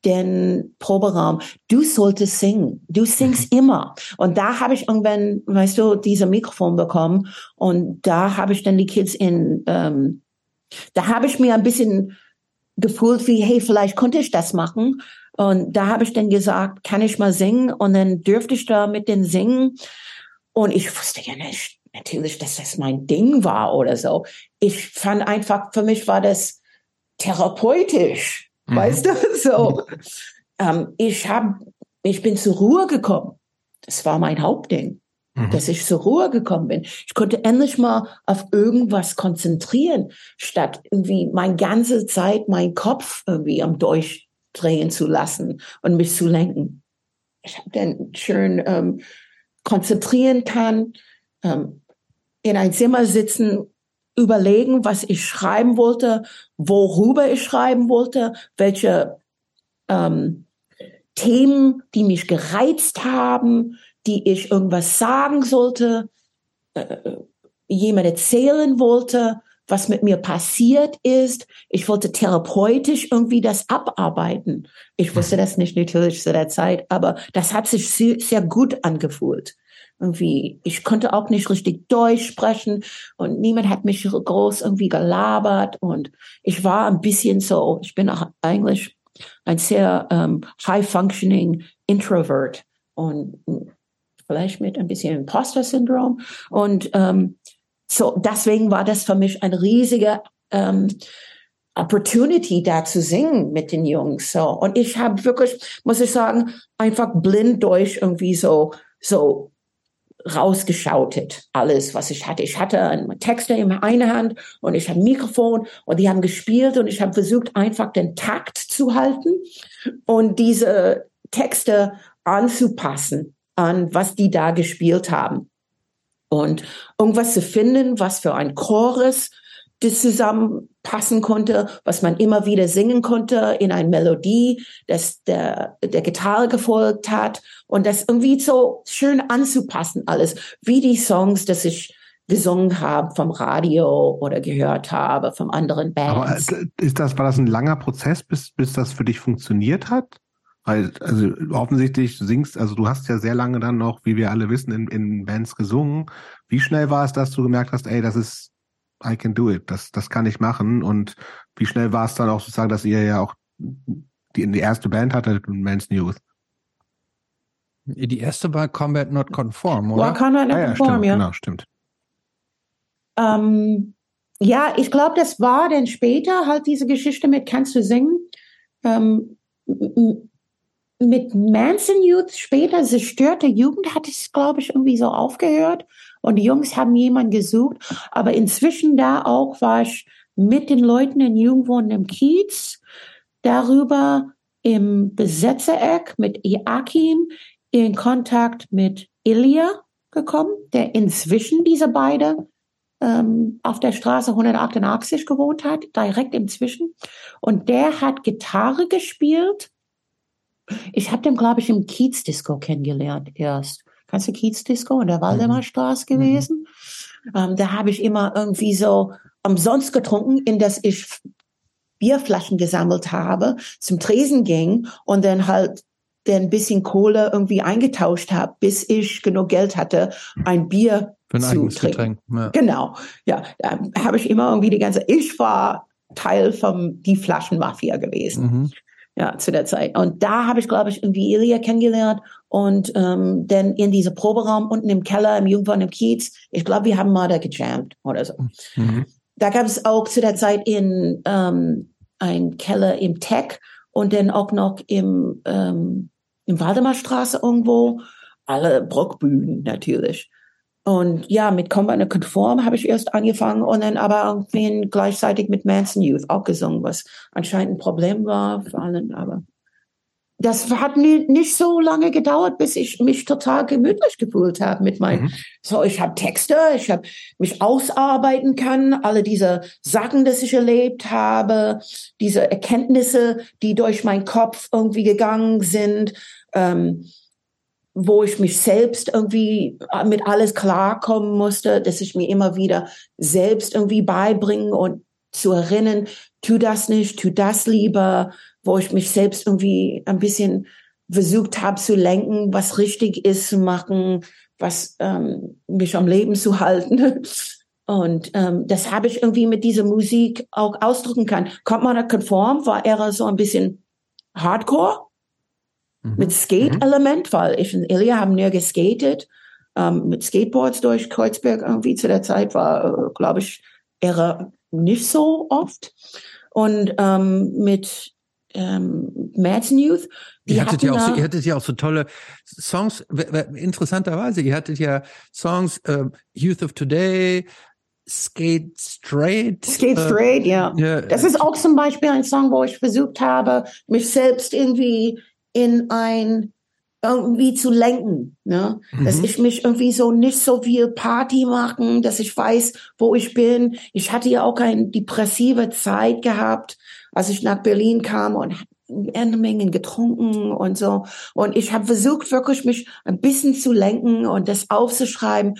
den Proberaum, du solltest singen. Du singst mhm. immer. Und da habe ich irgendwann, weißt du, diese Mikrofon bekommen. Und da habe ich dann die Kids in, ähm, da habe ich mir ein bisschen gefühlt wie, hey, vielleicht konnte ich das machen. Und da habe ich dann gesagt, kann ich mal singen? Und dann dürfte ich da mit den singen. Und ich wusste ja nicht, natürlich, dass das mein Ding war oder so. Ich fand einfach, für mich war das therapeutisch Mhm. Weißt du? So. ähm, ich habe, ich bin zur Ruhe gekommen. Das war mein Hauptding. Mhm. Dass ich zur Ruhe gekommen bin. Ich konnte endlich mal auf irgendwas konzentrieren, statt irgendwie meine ganze Zeit meinen Kopf irgendwie am Durchdrehen zu lassen und mich zu lenken. Ich habe dann schön ähm, konzentrieren kann, ähm, in ein Zimmer sitzen überlegen, was ich schreiben wollte, worüber ich schreiben wollte, welche ähm, Themen, die mich gereizt haben, die ich irgendwas sagen sollte, äh, jemand erzählen wollte, was mit mir passiert ist. Ich wollte therapeutisch irgendwie das abarbeiten. Ich wusste das nicht natürlich zu der Zeit, aber das hat sich sehr, sehr gut angefühlt irgendwie, ich konnte auch nicht richtig Deutsch sprechen und niemand hat mich groß irgendwie gelabert und ich war ein bisschen so, ich bin eigentlich ein sehr ähm, high-functioning Introvert und vielleicht mit ein bisschen Imposter-Syndrom und ähm, so deswegen war das für mich ein riesiger ähm, Opportunity da zu singen mit den Jungs so. Und ich habe wirklich muss ich sagen einfach blind durch irgendwie so so rausgeschautet, alles, was ich hatte. Ich hatte einen Texter in einer Hand und ich habe ein Mikrofon und die haben gespielt und ich habe versucht, einfach den Takt zu halten und diese Texte anzupassen an, was die da gespielt haben. Und irgendwas zu finden, was für ein Chorus das zusammenpassen konnte, was man immer wieder singen konnte in eine Melodie, das der, der Gitarre gefolgt hat und das irgendwie so schön anzupassen alles, wie die Songs, das ich gesungen habe vom Radio oder gehört habe von anderen Bands. Aber äh, ist das, war das ein langer Prozess, bis, bis das für dich funktioniert hat? Weil, also offensichtlich singst, also du hast ja sehr lange dann noch, wie wir alle wissen, in, in Bands gesungen. Wie schnell war es, dass du gemerkt hast, ey, das ist I can do it, das, das kann ich machen. Und wie schnell war es dann auch sozusagen, dass ihr ja auch die, die erste Band hattet, Man's News? Die erste war Combat Not Conform, oder? War Combat Not ah, ja, Conform, stimmt, ja. Genau, stimmt. Ähm, ja, ich glaube, das war dann später halt diese Geschichte mit Kannst du singen? Ähm, mit Manson Youth später, zerstörte Jugend, hat es, glaube ich, irgendwie so aufgehört. Und die Jungs haben jemanden gesucht. Aber inzwischen da auch war ich mit den Leuten in Jugendwohnen im Kiez, darüber im Besetzereck mit Joachim in Kontakt mit Ilya gekommen, der inzwischen diese beide ähm, auf der Straße 188 gewohnt hat, direkt inzwischen. Und der hat Gitarre gespielt. Ich habe den, glaube ich, im Kiez-Disco kennengelernt erst. Ganze Kiezdisco in der Waldemarstraße mhm. gewesen. Ähm, da habe ich immer irgendwie so umsonst getrunken, in das ich Bierflaschen gesammelt habe, zum Tresen ging und dann halt ein bisschen Kohle irgendwie eingetauscht habe, bis ich genug Geld hatte, ein Bier Für ein zu trinken. Ja. Genau, ja, da habe ich immer irgendwie die ganze. Ich war Teil von die Flaschenmafia gewesen. Mhm. Ja, zu der Zeit. Und da habe ich, glaube ich, irgendwie Ilya kennengelernt und ähm, dann in diese Proberaum unten im Keller im Jungfern im Kiez. Ich glaube, wir haben mal da gejammt oder so. Mhm. Da gab es auch zu der Zeit in ähm, ein Keller im Tech und dann auch noch im ähm, im Waldemarstraße irgendwo alle Brockbühnen natürlich. Und ja, mit Combine Conform habe ich erst angefangen und dann aber irgendwie gleichzeitig mit Manson Youth auch gesungen, was anscheinend ein Problem war für allen, aber das hat nicht so lange gedauert, bis ich mich total gemütlich gefühlt habe mit meinen. Mhm. So, ich habe Texte, ich habe mich ausarbeiten können, alle diese Sachen, das ich erlebt habe, diese Erkenntnisse, die durch meinen Kopf irgendwie gegangen sind. Ähm, wo ich mich selbst irgendwie äh, mit alles klarkommen musste, dass ich mir immer wieder selbst irgendwie beibringen und zu erinnern, tu das nicht, tu das lieber, wo ich mich selbst irgendwie ein bisschen versucht habe zu lenken, was richtig ist zu machen, was ähm, mich am Leben zu halten. Und ähm, das habe ich irgendwie mit dieser Musik auch ausdrücken kann. Kommt man da konform, war eher so ein bisschen Hardcore Mhm. Mit Skate-Element, weil ich und Ilya haben ja geskatet, ähm, mit Skateboards durch Kreuzberg irgendwie zu der Zeit war, äh, glaube ich, eher nicht so oft. Und ähm, mit ähm, Madsen Youth. Die ihr hattet ja auch so, ihr hattet ja auch so tolle Songs, interessanterweise, ihr hattet ja Songs äh, Youth of Today, Skate Straight. Skate äh, Straight, äh, ja. ja. Das ist auch zum Beispiel ein Song, wo ich versucht habe, mich selbst irgendwie in ein irgendwie zu lenken, ne? Mhm. dass ich mich irgendwie so nicht so viel Party machen, dass ich weiß, wo ich bin. Ich hatte ja auch eine depressive Zeit gehabt, als ich nach Berlin kam und eine Menge getrunken und so. Und ich habe versucht, wirklich mich ein bisschen zu lenken und das aufzuschreiben,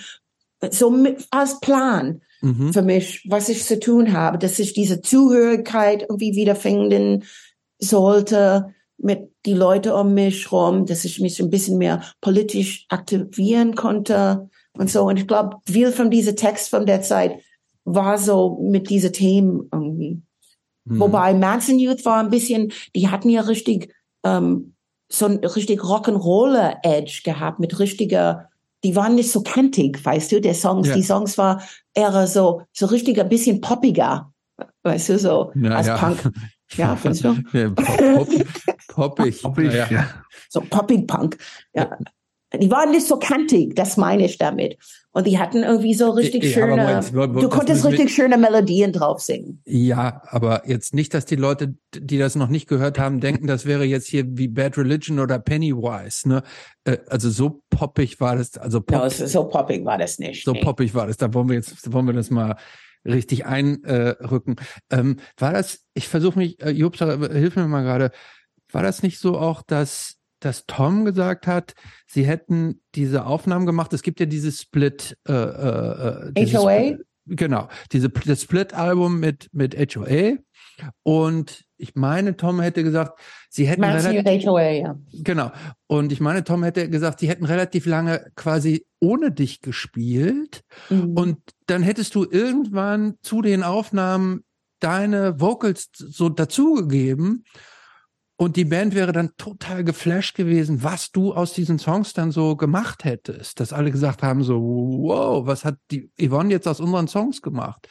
so mit, als Plan mhm. für mich, was ich zu tun habe, dass ich diese Zuhörigkeit irgendwie wiederfinden sollte mit die Leute um mich rum, dass ich mich ein bisschen mehr politisch aktivieren konnte und so. Und ich glaube, viel von diesem Text von der Zeit war so mit diesen Themen irgendwie. Mhm. Wobei Manson Youth war ein bisschen, die hatten ja richtig ähm, so ein richtig Rock'n'Roller Edge gehabt mit richtiger, die waren nicht so kantig, weißt du, der Songs, ja. die Songs war eher so so richtig ein bisschen poppiger, weißt du, so ja, als ja. Punk. Ja, findest du? Ja, pop, poppig. poppig ja. ja. So poppig Punk. Ja. Die waren nicht so kantig, das meine ich damit. Und die hatten irgendwie so richtig ja, schöne, jetzt, du konntest richtig schöne Melodien drauf singen. Ja, aber jetzt nicht, dass die Leute, die das noch nicht gehört haben, denken, das wäre jetzt hier wie Bad Religion oder Pennywise, ne? Äh, also so poppig war das, also pop, no, so poppig war das nicht. So nee. poppig war das. Da wollen wir jetzt, wollen wir das mal richtig einrücken. Ähm, war das, ich versuche mich, äh, Jobs, hilf mir mal gerade, war das nicht so auch, dass, dass Tom gesagt hat, sie hätten diese Aufnahmen gemacht? Es gibt ja dieses Split, äh, äh, äh HOA? Split, genau, diese, das Split-Album mit, mit HOA. Und ich meine, Tom hätte gesagt, sie hätten relativ, HOA, ja. Genau. Und ich meine, Tom hätte gesagt, sie hätten relativ lange quasi ohne dich gespielt. Mhm. Und dann hättest du irgendwann zu den Aufnahmen deine Vocals so dazugegeben. Und die Band wäre dann total geflasht gewesen, was du aus diesen Songs dann so gemacht hättest. Dass alle gesagt haben so, wow, was hat die Yvonne jetzt aus unseren Songs gemacht?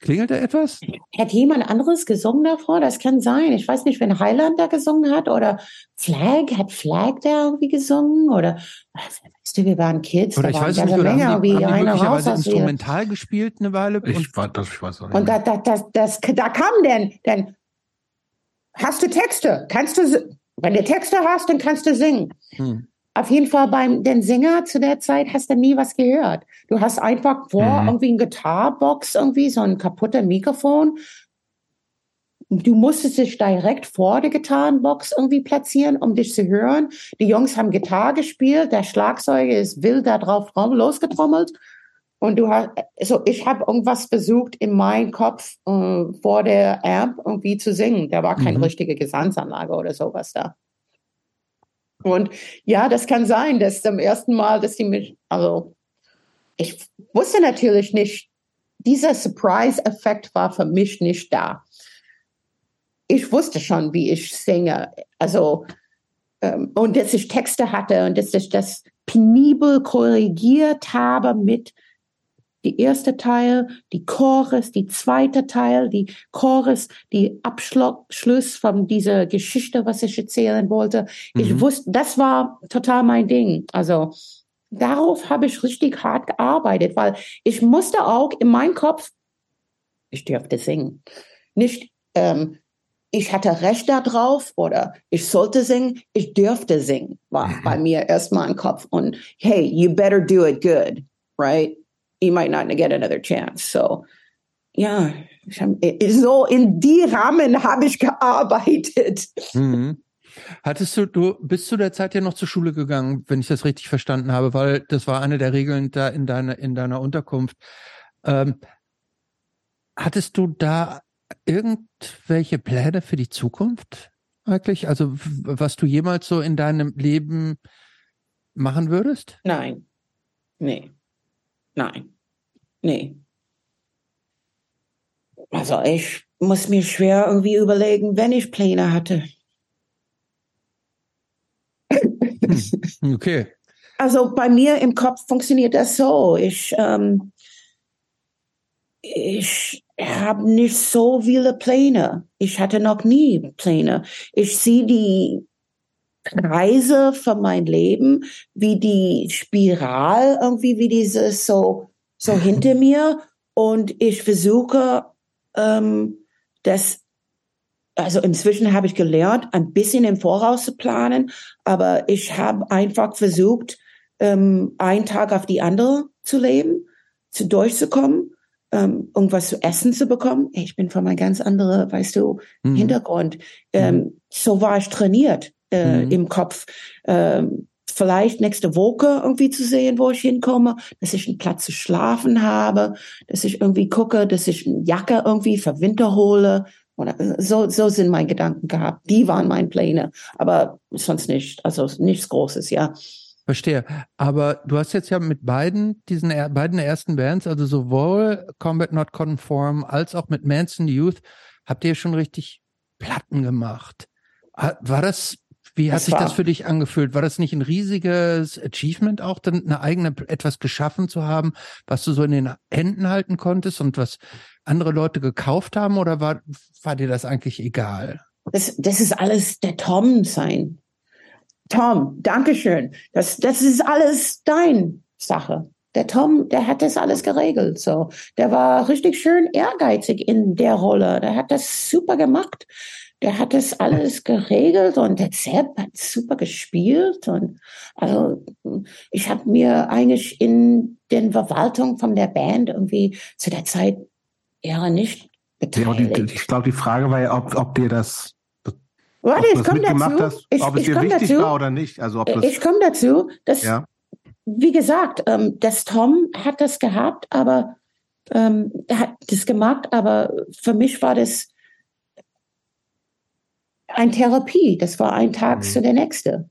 Klingelt da etwas? Hat jemand anderes gesungen davor? Das kann sein. Ich weiß nicht, wenn Highland da gesungen hat oder Flag, hat Flag da irgendwie gesungen oder weißt du, wir waren Kids. Oder ich weiß nicht, oder Menge, haben die, haben die möglicherweise instrumental gespielt eine Weile? Ich, und, war, das, ich weiß auch nicht. Und da, da, das, das, da kam denn, denn hast du Texte? Kannst du, wenn du Texte hast, dann kannst du singen. Hm auf jeden Fall beim den Sänger zu der Zeit hast du nie was gehört. Du hast einfach vor mhm. irgendwie ein Gitarbox irgendwie so ein kaputter Mikrofon du musstest dich direkt vor der Gitarrenbox irgendwie platzieren, um dich zu hören. Die Jungs haben Gitarre gespielt, der Schlagzeuger ist wild da drauf losgetrommelt. Und du hast, also ich habe irgendwas versucht in meinem Kopf äh, vor der Amp irgendwie zu singen. Da war keine mhm. richtige Gesangsanlage oder sowas da. Und ja, das kann sein, dass zum ersten Mal, dass die mich, also ich wusste natürlich nicht, dieser Surprise-Effekt war für mich nicht da. Ich wusste schon, wie ich singe. Also, ähm, und dass ich Texte hatte und dass ich das penibel korrigiert habe mit die erste Teil, die Chorus, die zweite Teil, die Chorus, die Abschluss von dieser Geschichte, was ich erzählen wollte. Mhm. Ich wusste, das war total mein Ding. Also darauf habe ich richtig hart gearbeitet, weil ich musste auch in meinem Kopf, ich dürfte singen, nicht ähm, ich hatte Recht darauf oder ich sollte singen, ich dürfte singen, war mhm. bei mir erstmal im Kopf. Und hey, you better do it good, right? You might not get another chance. So, ja, so in die Rahmen habe ich gearbeitet. Mhm. Hattest du, du bist zu der Zeit ja noch zur Schule gegangen, wenn ich das richtig verstanden habe, weil das war eine der Regeln da in deiner, in deiner Unterkunft. Ähm, hattest du da irgendwelche Pläne für die Zukunft eigentlich? Also, was du jemals so in deinem Leben machen würdest? Nein. Nee. Nein. Nee. Also ich muss mir schwer irgendwie überlegen, wenn ich Pläne hatte. Hm, okay. Also bei mir im Kopf funktioniert das so. Ich, ähm, ich habe nicht so viele Pläne. Ich hatte noch nie Pläne. Ich sehe die Reise von meinem Leben, wie die Spiral irgendwie, wie dieses so, so hinter mir. Und ich versuche, ähm, das, also inzwischen habe ich gelernt, ein bisschen im Voraus zu planen, aber ich habe einfach versucht, ähm, einen Tag auf die andere zu leben, zu durchzukommen, ähm, irgendwas zu essen zu bekommen. Ich bin von einem ganz anderen, weißt du, mhm. Hintergrund. Ähm, mhm. So war ich trainiert äh, mhm. im Kopf. Ähm, vielleicht nächste Woche irgendwie zu sehen, wo ich hinkomme, dass ich einen Platz zu schlafen habe, dass ich irgendwie gucke, dass ich eine Jacke irgendwie für Winter hole. Oder äh, so, so sind meine Gedanken gehabt. Die waren meine Pläne, aber sonst nicht. Also nichts Großes, ja. Verstehe. Aber du hast jetzt ja mit beiden, diesen er, beiden ersten Bands, also sowohl Combat Not Conform als auch mit Manson Youth, habt ihr schon richtig Platten gemacht. War das wie hat das sich das für dich angefühlt? War das nicht ein riesiges Achievement auch, dann eine eigene etwas geschaffen zu haben, was du so in den Händen halten konntest und was andere Leute gekauft haben oder war, war dir das eigentlich egal? Das, das ist alles der Tom sein. Tom, Dankeschön. Das, das ist alles dein Sache. Der Tom, der hat das alles geregelt. So, der war richtig schön ehrgeizig in der Rolle. Der hat das super gemacht der hat das alles geregelt und der Sepp hat super gespielt und also ich habe mir eigentlich in den Verwaltung von der Band irgendwie zu der Zeit eher nicht beteiligt. Ja, die, ich glaube, die Frage war ja, ob, ob dir das Warte, ich komme dazu. Hast, ich, ob es dir wichtig dazu. war oder nicht. Also ob das, ich komme dazu, dass, ja. wie gesagt, ähm, das Tom hat das gehabt, aber ähm, er hat das gemacht, aber für mich war das ein Therapie. Das war ein Tag mhm. zu der nächste.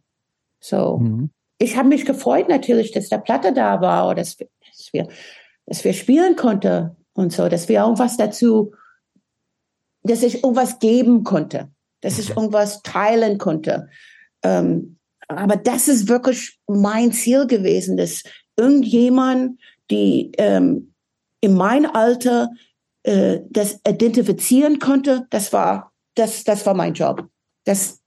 So. Mhm. Ich habe mich gefreut natürlich, dass der Platte da war oder dass wir, dass wir, dass wir spielen konnte und so, dass wir irgendwas dazu, dass ich irgendwas geben konnte, dass ich mhm. irgendwas teilen konnte. Ähm, aber das ist wirklich mein Ziel gewesen, dass irgendjemand, die ähm, in meinem Alter äh, das identifizieren konnte, das war das, das war mein Job. Das,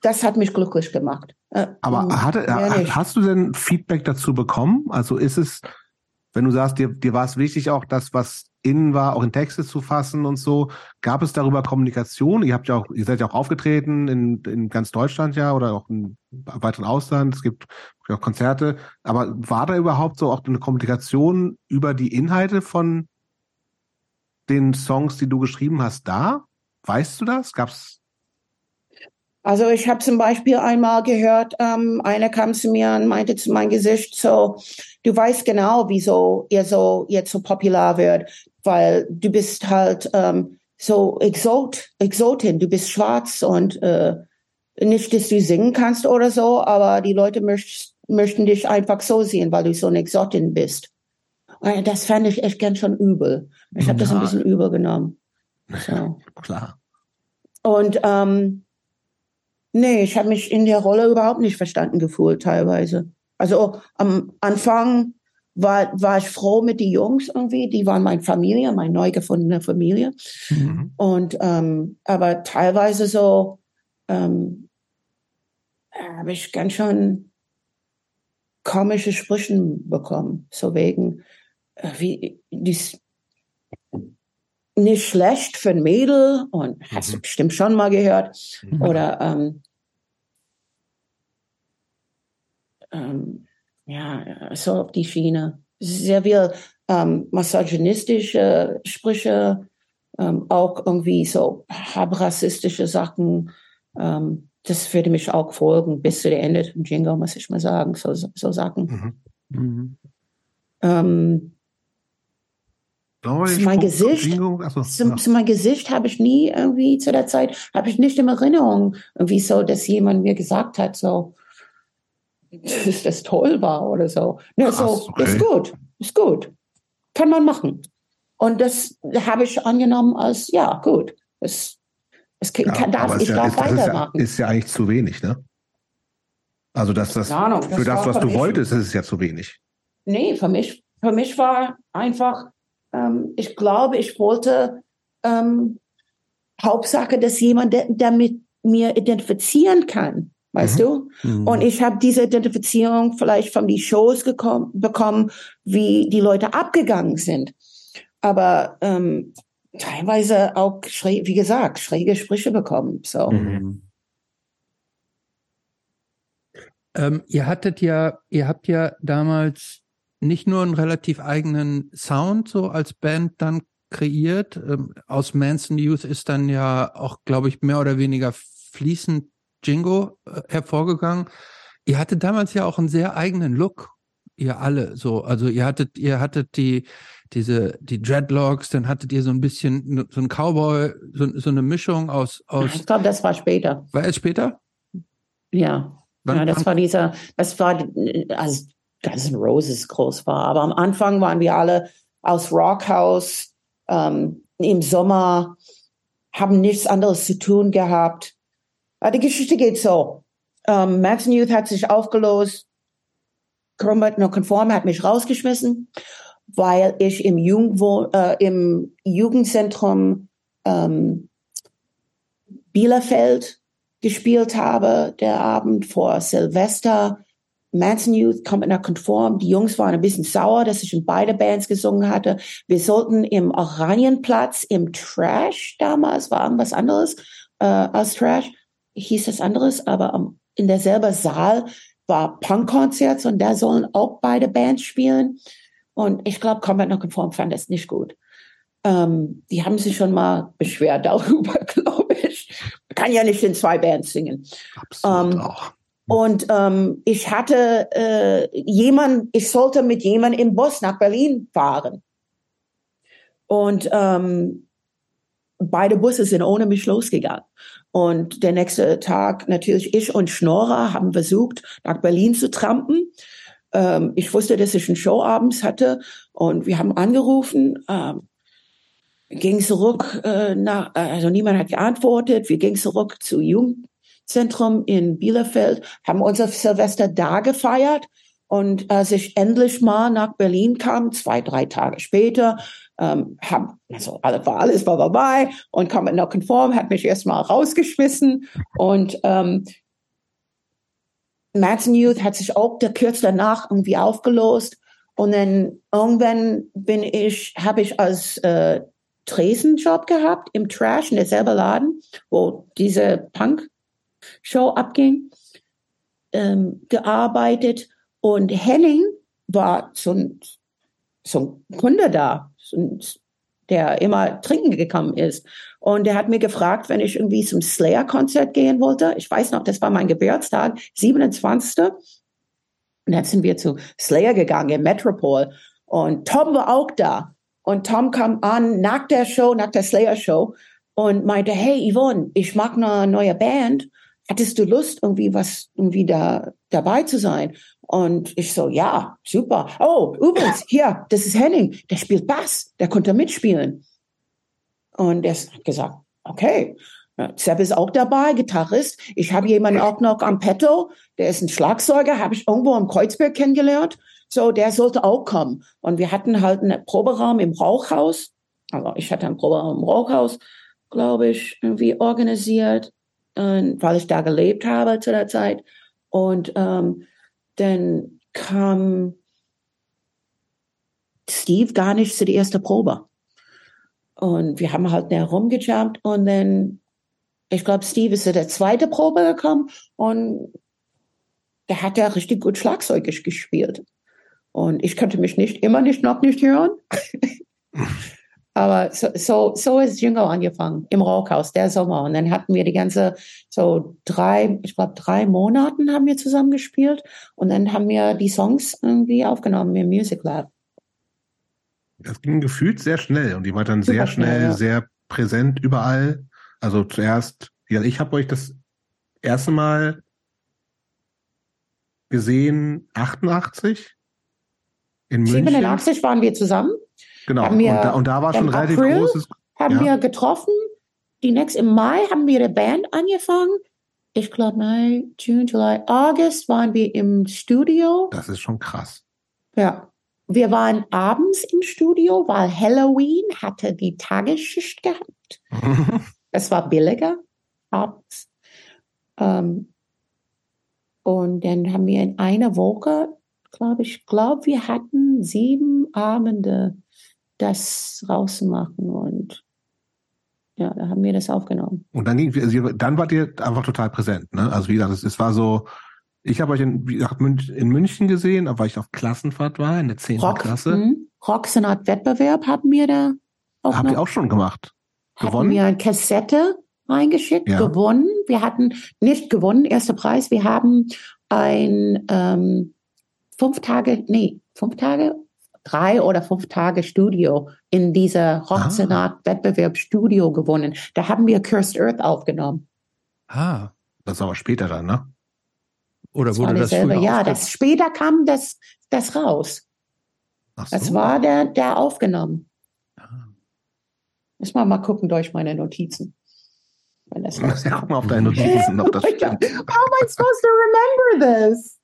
das hat mich glücklich gemacht. Äh, Aber hm, hatte, hast du denn Feedback dazu bekommen? Also ist es, wenn du sagst, dir, dir war es wichtig, auch das, was innen war, auch in Texte zu fassen und so, gab es darüber Kommunikation? Ihr habt ja auch, ihr seid ja auch aufgetreten in, in ganz Deutschland ja oder auch im weiteren Ausland. Es gibt auch Konzerte. Aber war da überhaupt so auch eine Kommunikation über die Inhalte von den Songs, die du geschrieben hast, da? Weißt du das? Gab's? Also ich habe zum Beispiel einmal gehört, ähm, einer kam zu mir und meinte zu meinem Gesicht so, du weißt genau, wieso ihr so jetzt so popular wird, weil du bist halt ähm, so Exot, Exotin, du bist schwarz und äh, nicht, dass du singen kannst oder so, aber die Leute möcht, möchten dich einfach so sehen, weil du so eine Exotin bist. Und das fand ich echt ganz schon übel. Ich habe das ein bisschen übel genommen. So. Klar. Und ähm, nee, ich habe mich in der Rolle überhaupt nicht verstanden gefühlt teilweise. Also am Anfang war, war ich froh mit den Jungs irgendwie. Die waren meine Familie, meine neu gefundene Familie. Mhm. Und ähm, aber teilweise so ähm, habe ich ganz schön komische Sprüchen bekommen. So wegen, äh, wie, dies, nicht schlecht für ein Mädel und mhm. hast du bestimmt schon mal gehört. Mhm. Oder ähm, ähm, ja, so auf die Schiene. Sehr viel ähm, misogynistische Sprüche, ähm, auch irgendwie so rassistische Sachen. Ähm, das würde mich auch folgen bis zu der Ende vom Jingle, muss ich mal sagen, so, so Sachen. Mhm. Mhm. Ähm, zu mein Gesicht, so, zu, ja. zu mein Gesicht habe ich nie irgendwie zu der Zeit, habe ich nicht in Erinnerung, irgendwie so, dass jemand mir gesagt hat, so, dass das toll war oder so. Ne, Krass, so, okay. ist gut, ist gut. Kann man machen. Und das habe ich angenommen als, ja, gut. Es, es kann, ja, darf, ich ja, darf ist, weitermachen. Ist ja, ist ja, eigentlich zu wenig, ne? Also, dass das, Ahnung, das für das, was du wolltest, ist es ja zu wenig. Nee, für mich, für mich war einfach, ähm, ich glaube, ich wollte ähm, Hauptsache, dass jemand, der, der mit mir identifizieren kann, weißt mhm. du? Mhm. Und ich habe diese Identifizierung vielleicht von die Shows gekommen, bekommen, wie die Leute abgegangen sind. Aber ähm, teilweise auch, schräg, wie gesagt, schräge Sprüche bekommen. So. Mhm. Ähm, ihr hattet ja, ihr habt ja damals nicht nur einen relativ eigenen Sound so als Band dann kreiert. Ähm, aus Manson Youth ist dann ja auch, glaube ich, mehr oder weniger fließend Jingo äh, hervorgegangen. Ihr hattet damals ja auch einen sehr eigenen Look, ihr alle so. Also ihr hattet, ihr hattet die, diese, die Dreadlocks, dann hattet ihr so ein bisschen so ein Cowboy, so, so eine Mischung aus, aus. Ich glaube, das war später. War es später? Ja. Wann, ja, das war dieser, das war, also Guns N' Roses groß war. Aber am Anfang waren wir alle aus Rockhaus ähm, im Sommer, haben nichts anderes zu tun gehabt. Aber die Geschichte geht so. Ähm, Manson Youth hat sich aufgelöst. Combat No Conform hat mich rausgeschmissen, weil ich im, Jugendwo äh, im Jugendzentrum ähm, Bielefeld gespielt habe, der Abend vor Silvester. Manson Youth kommt nach Conform. Die Jungs waren ein bisschen sauer, dass ich in beide Bands gesungen hatte. Wir sollten im Oranienplatz im Trash damals, war irgendwas anderes äh, als Trash, hieß das anderes, aber um, in derselben Saal war Punkkonzert und da sollen auch beide Bands spielen. Und ich glaube, Combat No Conform fand das nicht gut. Ähm, die haben sich schon mal beschwert darüber, glaube ich. Man kann ja nicht in zwei Bands singen. Absolut ähm, auch. Und ähm, ich hatte äh, jemand, ich sollte mit jemandem im Bus nach Berlin fahren. Und ähm, beide Busse sind ohne mich losgegangen. Und der nächste Tag natürlich ich und Schnorrer haben versucht, nach Berlin zu trampen. Ähm, ich wusste, dass ich einen Show abends hatte und wir haben angerufen, ähm, ging zurück äh, nach, also niemand hat geantwortet. Wir gingen zurück zu Jung Zentrum in Bielefeld, haben unser Silvester da gefeiert. Und als ich endlich mal nach Berlin kam, zwei, drei Tage später, ähm, hab, also war alles war vorbei und kam der Konform, hat mich erstmal rausgeschmissen und ähm, Madsen Youth hat sich auch der kurz danach irgendwie aufgelöst und dann irgendwann bin ich, habe ich als äh, Tresenjob gehabt im Trash in derselben Laden, wo diese Punk Show abging, ähm, gearbeitet. Und Henning war so ein, so ein Kunde da, so ein der immer trinken gekommen ist. Und der hat mir gefragt, wenn ich irgendwie zum Slayer-Konzert gehen wollte. Ich weiß noch, das war mein Geburtstag, 27. Und dann sind wir zu Slayer gegangen in Metropol. Und Tom war auch da. Und Tom kam an nach der Show, nach der Slayer-Show und meinte, hey Yvonne, ich mag eine neue Band. Hattest du Lust, irgendwie was, irgendwie da dabei zu sein? Und ich so, ja, super. Oh, übrigens, hier, das ist Henning, der spielt Bass, der konnte mitspielen. Und er hat gesagt, okay, Sepp ist auch dabei, Gitarrist. Ich habe jemanden auch noch am Petto, der ist ein Schlagzeuger, habe ich irgendwo im Kreuzberg kennengelernt. So, der sollte auch kommen. Und wir hatten halt einen Proberaum im Rauchhaus. Also ich hatte einen Proberaum im Rauchhaus, glaube ich, irgendwie organisiert, weil ich da gelebt habe zu der Zeit. Und ähm, dann kam Steve gar nicht zu der ersten Probe. Und wir haben halt näher rumgejumpt und dann, ich glaube, Steve ist zu der zweiten Probe gekommen und der hat ja richtig gut Schlagzeug gespielt. Und ich könnte mich nicht, immer nicht, noch nicht hören. Aber so, so, so ist Jingo angefangen im Rockhaus, der Sommer. Und dann hatten wir die ganze, so drei, ich glaube drei Monaten haben wir zusammen gespielt. Und dann haben wir die Songs irgendwie aufgenommen im Music Lab. Das ging gefühlt sehr schnell und die war dann Super sehr schnell, schnell ja. sehr präsent überall. Also zuerst, ja, ich habe euch das erste Mal gesehen, 88 in München. 87 waren wir zusammen. Genau, und da, und, da, war schon relativ April großes. Haben ja. wir getroffen. Die nächste, im Mai haben wir eine Band angefangen. Ich glaube, Mai, June, July, August waren wir im Studio. Das ist schon krass. Ja. Wir waren abends im Studio, weil Halloween hatte die Tagesschicht gehabt. es war billiger abends. Ähm, und dann haben wir in einer Woche, glaube ich, glaube wir hatten sieben Abende das rausmachen und ja, da haben wir das aufgenommen. Und dann ging, also dann wart ihr einfach total präsent, ne? Also wie gesagt, es, es war so, ich habe euch in, in München gesehen, weil ich auf Klassenfahrt war, in der 10. Rock, Klasse. Mh. Rocksenat Wettbewerb haben wir da auch Habt ihr auch schon gemacht? Gewonnen? Hatten wir eine Kassette reingeschickt, ja. gewonnen. Wir hatten nicht gewonnen, erster Preis. Wir haben ein ähm, fünf Tage, nee, fünf Tage drei oder fünf Tage Studio in dieser Rocksenat-Wettbewerb-Studio gewonnen. Da haben wir Cursed Earth aufgenommen. Ah, das ist aber später dann, ne? Oder das wurde das früher Ja, das später kam das, das raus. Ach so. Das war der, der aufgenommen. Ah. Muss mal mal gucken durch meine Notizen. Wenn das ja, guck mal auf deine Notizen, ob das stimmt. How am I supposed to remember this?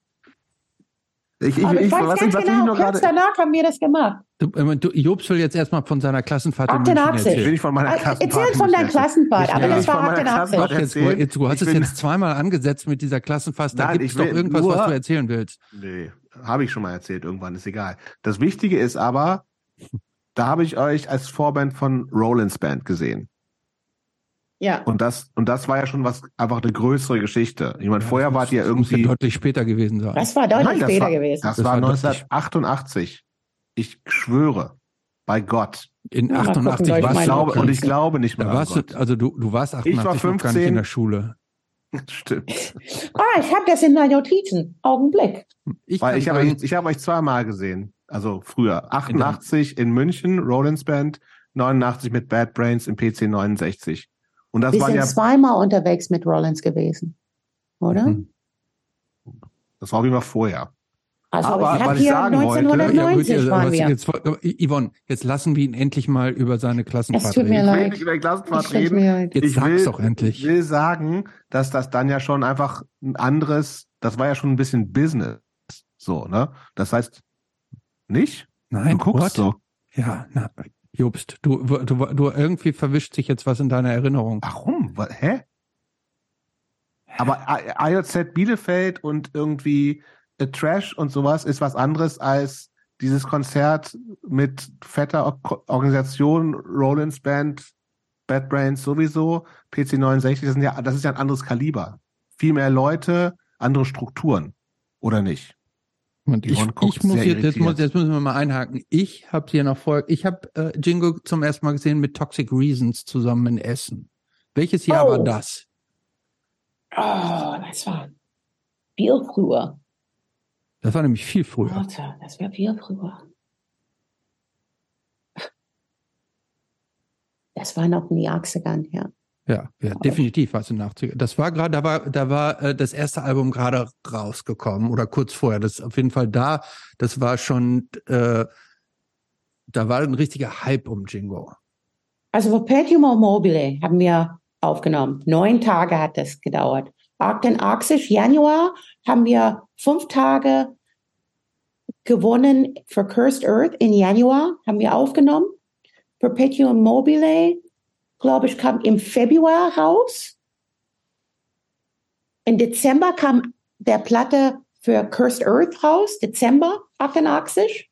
Ich, ich, ich, ich weiß ganz genau, noch kurz danach haben wir das gemacht. Du, äh, du, Jobs will jetzt erstmal von seiner Klassenfahrt 88. Ich will nicht von meiner Klassenfahrt Erzähl von deiner Klassenfahrt, aber das war 88. Jetzt, jetzt, du hast es jetzt zweimal angesetzt mit dieser Klassenfahrt. Da gibt es doch irgendwas, nur, was du erzählen willst. Nee, habe ich schon mal erzählt. Irgendwann ist egal. Das Wichtige ist aber, da habe ich euch als Vorband von Rollins Band gesehen. Ja. Und das, und das war ja schon was, einfach eine größere Geschichte. Ich meine, ja, vorher wart ihr irgendwie. Ja deutlich später gewesen sein. Das war deutlich Nein, das später war, gewesen. Das, das war 1988. Ich schwöre. Bei Gott. In 88 gucken, warst du. Glaube, und ich glaube nicht mehr. Da warst du, also du, du warst 88 ich war 15, noch gar nicht in der Schule. Stimmt. ah, ich habe das in meinen Notizen. Augenblick. Ich, Weil ich habe ich, ich hab euch zweimal gesehen. Also früher. 88 in, in München, Rollins Band, 89 mit Bad Brains im PC 69. Und das Wir war sind ja zweimal unterwegs mit Rollins gewesen, oder? Mhm. Das war wie immer vorher. Also Aber ich was ich sagen 1990 wollte, ja, jetzt, Yvonne, jetzt lassen wir ihn endlich mal über seine Klassenfahrt es tut mir reden. Leid. Ich will nicht über die Klassenfahrt reden. Jetzt ich sag's will, doch endlich. Ich will sagen, dass das dann ja schon einfach ein anderes, das war ja schon ein bisschen Business. So, ne? Das heißt, nicht? Nein, du guckst what? so. Ja, na, Jobst, du, du, du irgendwie verwischt sich jetzt was in deiner Erinnerung. Warum? Hä? Aber IOZ Bielefeld und irgendwie äh, Trash und sowas ist was anderes als dieses Konzert mit fetter Organisation, Rollins Band, Bad Brains sowieso, PC 69, das, sind ja, das ist ja ein anderes Kaliber. Viel mehr Leute, andere Strukturen. Oder nicht? Und ich, ich muss jetzt, jetzt, muss, jetzt müssen wir mal einhaken. Ich habe hier noch vor, ich habe äh, Jingo zum ersten Mal gesehen mit Toxic Reasons zusammen in Essen. Welches Jahr oh. war das? Oh, das war viel früher. Das war nämlich viel früher. Warte, das war viel früher. Das war noch in die 80ern, ja. Ja, ja, definitiv was in den 80ern. Das war gerade, da war, da war äh, das erste Album gerade rausgekommen oder kurz vorher. Das ist auf jeden Fall da. Das war schon, äh, da war ein richtiger Hype um Jingo. Also Perpetuum Mobile haben wir aufgenommen. Neun Tage hat das gedauert. 88 Januar haben wir fünf Tage gewonnen für Cursed Earth in Januar, haben wir aufgenommen. Perpetuum Mobile glaube ich, kam im Februar raus. Im Dezember kam der Platte für Cursed Earth raus, Dezember 88.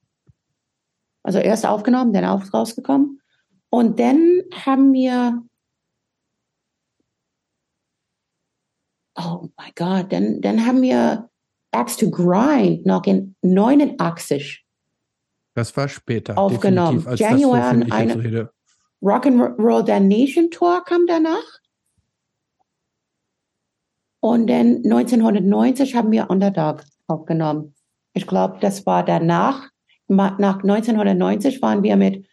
Also erst aufgenommen, dann auch rausgekommen. Und dann haben wir, oh my God, dann, dann haben wir Axe to Grind noch in 89. Das war später. Aufgenommen. Januar eine, Rock and Roll Nation Tour kam danach. Und dann 1990 haben wir Underdog aufgenommen. Ich glaube, das war danach. Nach 1990 waren wir mit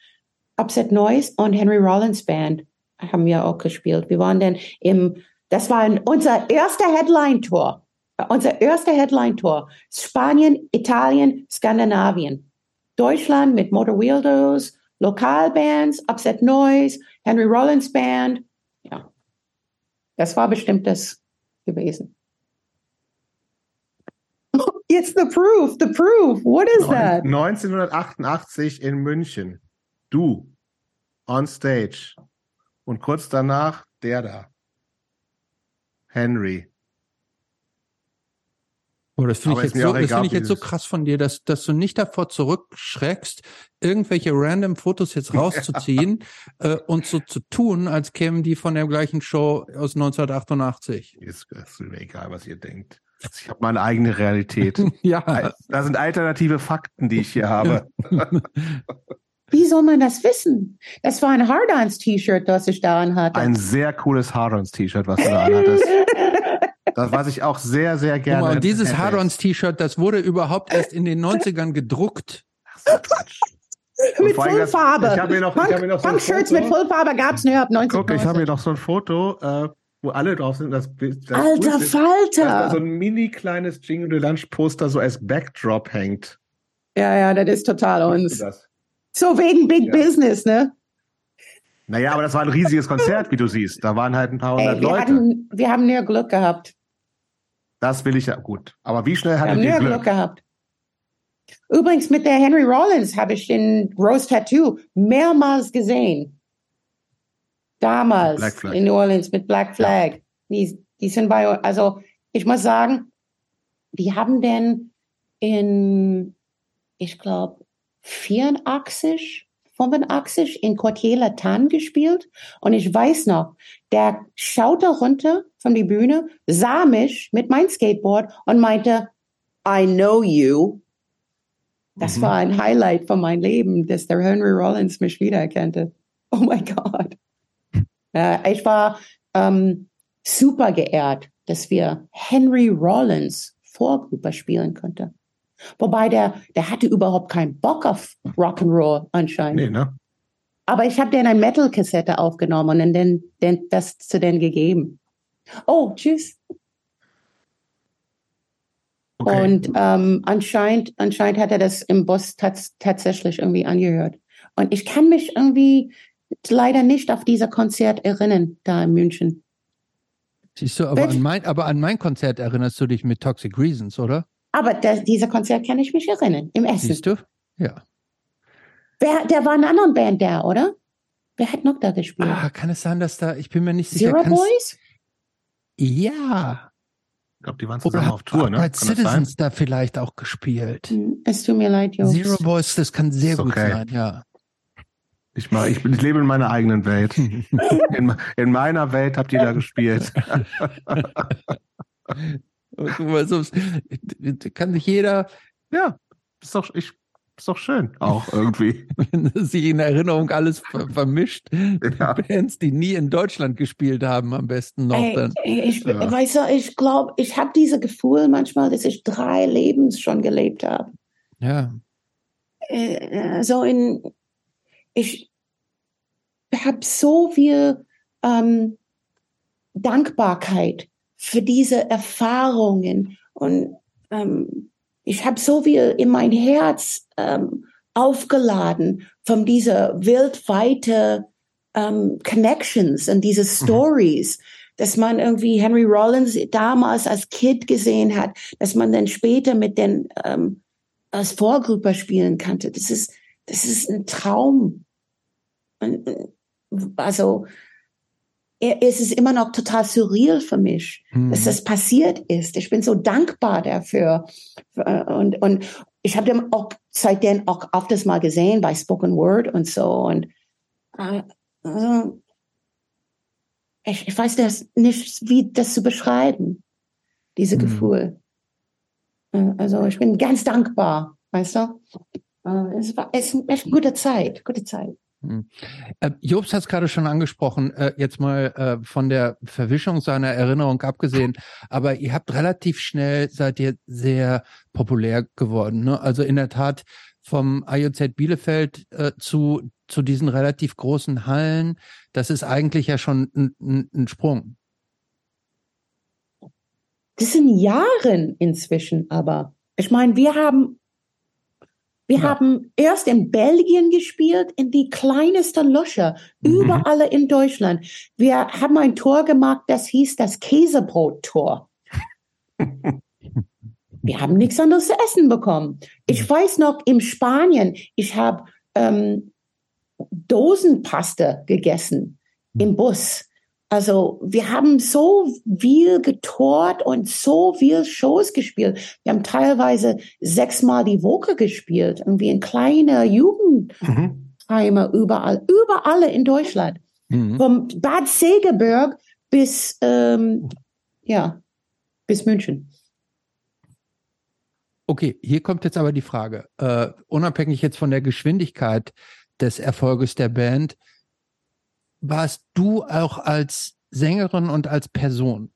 Upset Noise und Henry Rollins Band haben wir auch gespielt. Wir waren dann im, das war unser erster Headline Tour. Unser erster Headline Tour. Spanien, Italien, Skandinavien. Deutschland mit Motor Wheeldos Lokalbands, Upset Noise, Henry Rollins Band. Ja, das war bestimmt das gewesen. It's the proof, the proof. What is that? 1988 in München. Du on stage. Und kurz danach der da. Henry. Oh, das finde ich, jetzt so, das find ich jetzt so krass von dir, dass, dass du nicht davor zurückschreckst, irgendwelche random Fotos jetzt rauszuziehen äh, und so zu tun, als kämen die von der gleichen Show aus 1988. Ist, ist mir egal, was ihr denkt. Ich habe meine eigene Realität. ja. Da sind alternative Fakten, die ich hier habe. Wie soll man das wissen? Das war ein Hard-Ons-T-Shirt, das ich daran hatte. Ein sehr cooles Hard-Ons-T-Shirt, was du da anhattest. Das, was ich auch sehr, sehr gerne. Mal, und dieses Hard-Ons-T-Shirt, das wurde überhaupt erst in den 90ern gedruckt. mit Vollfarbe. Ich habe mir noch, Punk, hab mir noch so ein Shirts mit Vollfarbe gab es nur ab 1990. Guck, ich habe hier noch so ein Foto, äh, wo alle drauf sind. Das, das Alter ist, Falter! so ein mini kleines Jingle de Lunch Poster so als Backdrop hängt. Ja, ja, das ist total uns. So wegen Big ja. Business, ne? Naja, aber das war ein riesiges Konzert, wie du siehst. Da waren halt ein paar hundert Ey, wir Leute. Hatten, wir haben nur Glück gehabt. Das will ich ja gut. Aber wie schnell hattet ihr Glück? Glück gehabt? Übrigens mit der Henry Rollins habe ich den Rose Tattoo mehrmals gesehen. Damals in New Orleans mit Black Flag. Ja. Die, die sind bei, also ich muss sagen, die haben denn in, ich glaube, 84 85 in Quartier Latin gespielt und ich weiß noch, der schaute runter von die Bühne, sah mich mit meinem Skateboard und meinte, I know you. Das mhm. war ein Highlight von meinem Leben, dass der Henry Rollins mich wiedererkannte. Oh mein Gott. Äh, ich war ähm, super geehrt, dass wir Henry Rollins Vorgruppe spielen konnten. Wobei der, der hatte überhaupt keinen Bock auf Rock'n'Roll anscheinend. Nee, ne? Aber ich habe denen eine Metal-Kassette aufgenommen und dann, dann das zu denen gegeben. Oh, tschüss. Okay. Und ähm, anscheinend, anscheinend hat er das im Bus tats tatsächlich irgendwie angehört. Und ich kann mich irgendwie leider nicht auf dieser Konzert erinnern, da in München. Siehst du, aber an, mein, aber an mein Konzert erinnerst du dich mit Toxic Reasons, oder? Aber das, dieser Konzert kann ich mich erinnern, im Essen. Siehst du? Ja. Wer, der war in einer anderen Band da, oder? Wer hat noch da gespielt? Ah, kann es sein, dass da, ich bin mir nicht sicher. Zero Boys? Ja. Ich glaube, die waren zusammen Oder auf Tour, ne? Hat Citizens da vielleicht auch gespielt? Hm, es tut mir leid, Jungs. Zero Boys, das kann sehr Ist gut okay. sein, ja. Ich, mal, ich, ich lebe in meiner eigenen Welt. In, in meiner Welt habt ihr da gespielt. so, kann sich jeder, Ja, ist doch, ich, ist doch schön, auch irgendwie. Wenn sich in Erinnerung alles ver vermischt. Ja. Bands, die nie in Deutschland gespielt haben, am besten noch. Dann. Ey, ich, ja. weißt du, ich glaube, ich habe dieses Gefühl manchmal, dass ich drei Lebens schon gelebt habe. Ja. Äh, so in, ich habe so viel ähm, Dankbarkeit für diese Erfahrungen und ähm, ich habe so viel in mein Herz ähm, aufgeladen von dieser weltweite ähm, Connections und diese mhm. Stories, mhm. dass man irgendwie Henry Rollins damals als Kid gesehen hat, dass man dann später mit den ähm, als Vorgruppe spielen kannte. Das ist das ist ein Traum. Also es ist immer noch total surreal für mich, mhm. dass das passiert ist. Ich bin so dankbar dafür. Und, und ich habe den auch seitdem auch öfters mal gesehen bei Spoken Word und so. Und äh, also, ich, ich weiß das nicht, wie das zu beschreiben, diese mhm. Gefühl. Äh, also ich bin ganz dankbar, weißt du? Äh, es war es ist eine echt gute Zeit, gute Zeit. Hm. Äh, Jobst hat es gerade schon angesprochen, äh, jetzt mal äh, von der Verwischung seiner Erinnerung abgesehen, aber ihr habt relativ schnell, seid ihr sehr populär geworden. Ne? Also in der Tat vom IOZ Bielefeld zu, zu diesen relativ großen Hallen, das ist eigentlich ja schon ein, ein Sprung. Das sind Jahren inzwischen, aber ich meine, wir haben wir ja. haben erst in Belgien gespielt, in die kleinsten Löcher, mhm. überall in Deutschland. Wir haben ein Tor gemacht, das hieß das Käsebrot-Tor. Wir haben nichts anderes zu essen bekommen. Ich weiß noch, in Spanien, ich habe ähm, Dosenpaste gegessen im mhm. Bus. Also wir haben so viel getort und so viel Shows gespielt. Wir haben teilweise sechsmal die Woche gespielt, irgendwie in kleine Jugendheime mhm. überall, überall in Deutschland. Mhm. Vom Bad Segeberg bis, ähm, ja, bis München. Okay, hier kommt jetzt aber die Frage, äh, unabhängig jetzt von der Geschwindigkeit des Erfolges der Band, warst du auch als Sängerin und als Person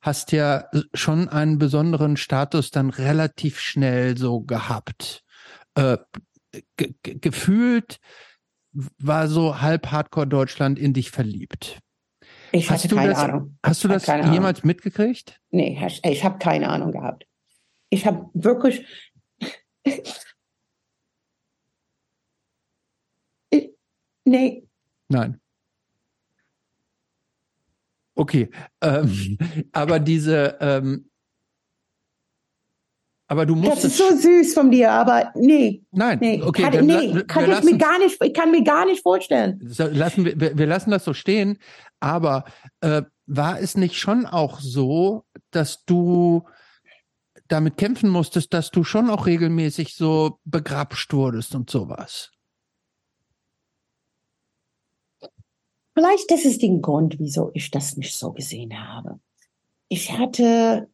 hast ja schon einen besonderen Status dann relativ schnell so gehabt. Äh, ge gefühlt war so halb Hardcore Deutschland in dich verliebt. Ich hast hatte keine das, Ahnung. Hast du das jemals Ahnung. mitgekriegt? Nee, ich habe keine Ahnung gehabt. Ich habe wirklich nee. Nein. Okay, ähm, aber diese, ähm, aber du musst. Das ist so süß von dir, aber nee. Nein, nee. okay. Kann, nee, kann ich mir gar nicht, ich kann mir gar nicht vorstellen. Lassen wir, wir lassen das so stehen, aber äh, war es nicht schon auch so, dass du damit kämpfen musstest, dass du schon auch regelmäßig so begrapscht wurdest und sowas? Vielleicht das ist der Grund, wieso ich das nicht so gesehen habe. Ich hatte,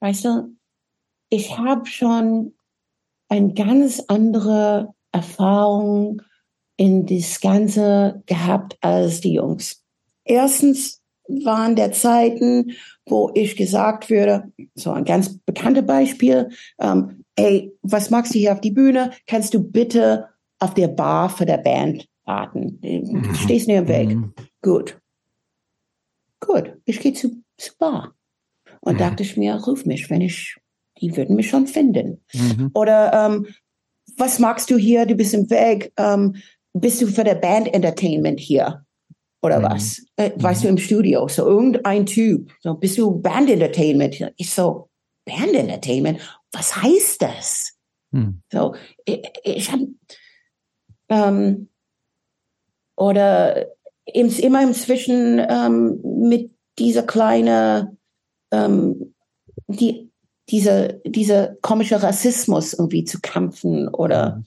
weißt du, ich habe schon eine ganz andere Erfahrung in das Ganze gehabt als die Jungs. Erstens waren der Zeiten, wo ich gesagt würde, so ein ganz bekanntes Beispiel, ähm, ey, was magst du hier auf die Bühne? Kannst du bitte auf der Bar für der Band warten. Du mhm. stehst mir im Weg. Mhm. Gut. Gut, ich gehe zu, zu Bar. Und mhm. dachte ich mir, ruf mich, wenn ich, die würden mich schon finden. Mhm. Oder ähm, was magst du hier? Du bist im Weg. Ähm, bist du für der Band Entertainment hier? Oder mhm. was? Äh, weißt du, im Studio. So irgendein Typ. So, bist du Band Entertainment? Ich so, Band Entertainment? Was heißt das? So, ich, ich habe ähm, oder immer inzwischen ähm, mit dieser kleine, ähm, die, diese, diese komische Rassismus irgendwie zu kämpfen oder mhm.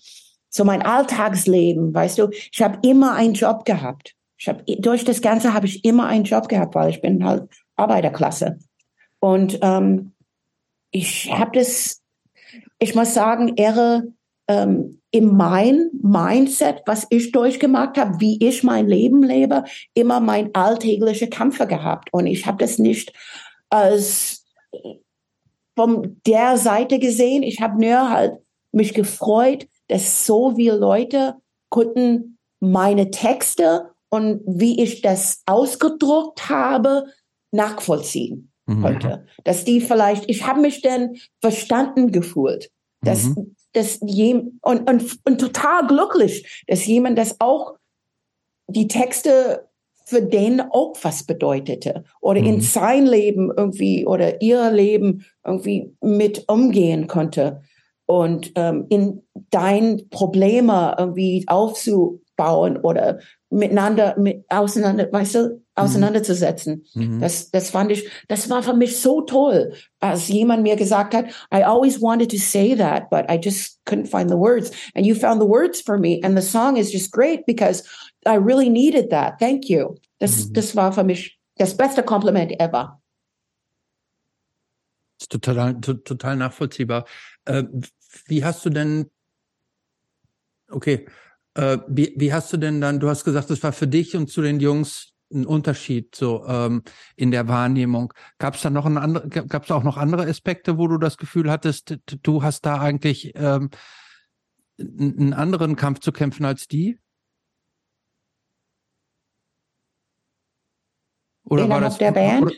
so mein Alltagsleben, weißt du, ich habe immer einen Job gehabt. Ich habe durch das Ganze habe ich immer einen Job gehabt, weil ich bin halt Arbeiterklasse und ähm, ich habe das ich muss sagen, ihre ähm, in mein Mindset, was ich durchgemacht habe, wie ich mein Leben lebe, immer mein alltägliche Kämpfe gehabt. Und ich habe das nicht als von der Seite gesehen. Ich habe nur halt mich gefreut, dass so viele Leute konnten meine Texte und wie ich das ausgedruckt habe, nachvollziehen mhm. konnte. Dass die vielleicht, ich habe mich dann verstanden gefühlt. Dass, mhm. Dass je, und, und, und total glücklich, dass jemand das auch die Texte für den auch was bedeutete oder mhm. in sein Leben irgendwie oder ihr Leben irgendwie mit umgehen konnte und ähm, in dein Probleme irgendwie aufzubauen oder miteinander mit auseinander, weißt du, mhm. auseinanderzusetzen. Mhm. Das, das fand ich, das war für mich so toll, als jemand mir gesagt hat, I always wanted to say that, but I just couldn't find the words. And you found the words for me. And the song is just great because I really needed that. Thank you. Das, mhm. das war für mich das beste Kompliment ever. Das ist total, total nachvollziehbar. Äh, wie hast du denn, okay, äh, wie, wie hast du denn dann, du hast gesagt, das war für dich und zu den Jungs ein Unterschied so ähm, in der Wahrnehmung. Gab es da noch ein andere, gab es auch noch andere Aspekte, wo du das Gefühl hattest, du hast da eigentlich ähm, einen anderen Kampf zu kämpfen als die? Oder war das der Band? Oder,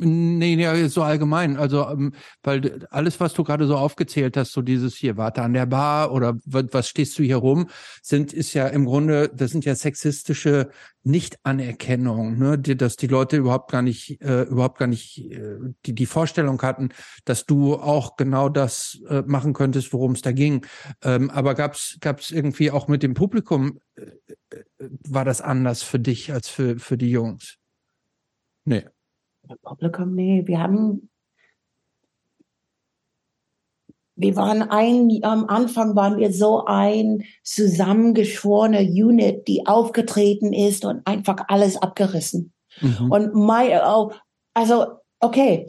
Nee, nee, so allgemein. Also, ähm, weil alles, was du gerade so aufgezählt hast, so dieses hier, warte an der Bar oder was stehst du hier rum, sind, ist ja im Grunde, das sind ja sexistische Nichtanerkennung, ne, die, dass die Leute überhaupt gar nicht, äh, überhaupt gar nicht äh, die, die Vorstellung hatten, dass du auch genau das äh, machen könntest, worum es da ging. Ähm, aber gab's gab's irgendwie auch mit dem Publikum, äh, äh war das anders für dich als für, für die Jungs? Nee. Publikum, nee, wir haben, wir waren ein, am Anfang waren wir so ein zusammengeschworene Unit, die aufgetreten ist und einfach alles abgerissen. Mhm. Und mein, oh, also, okay,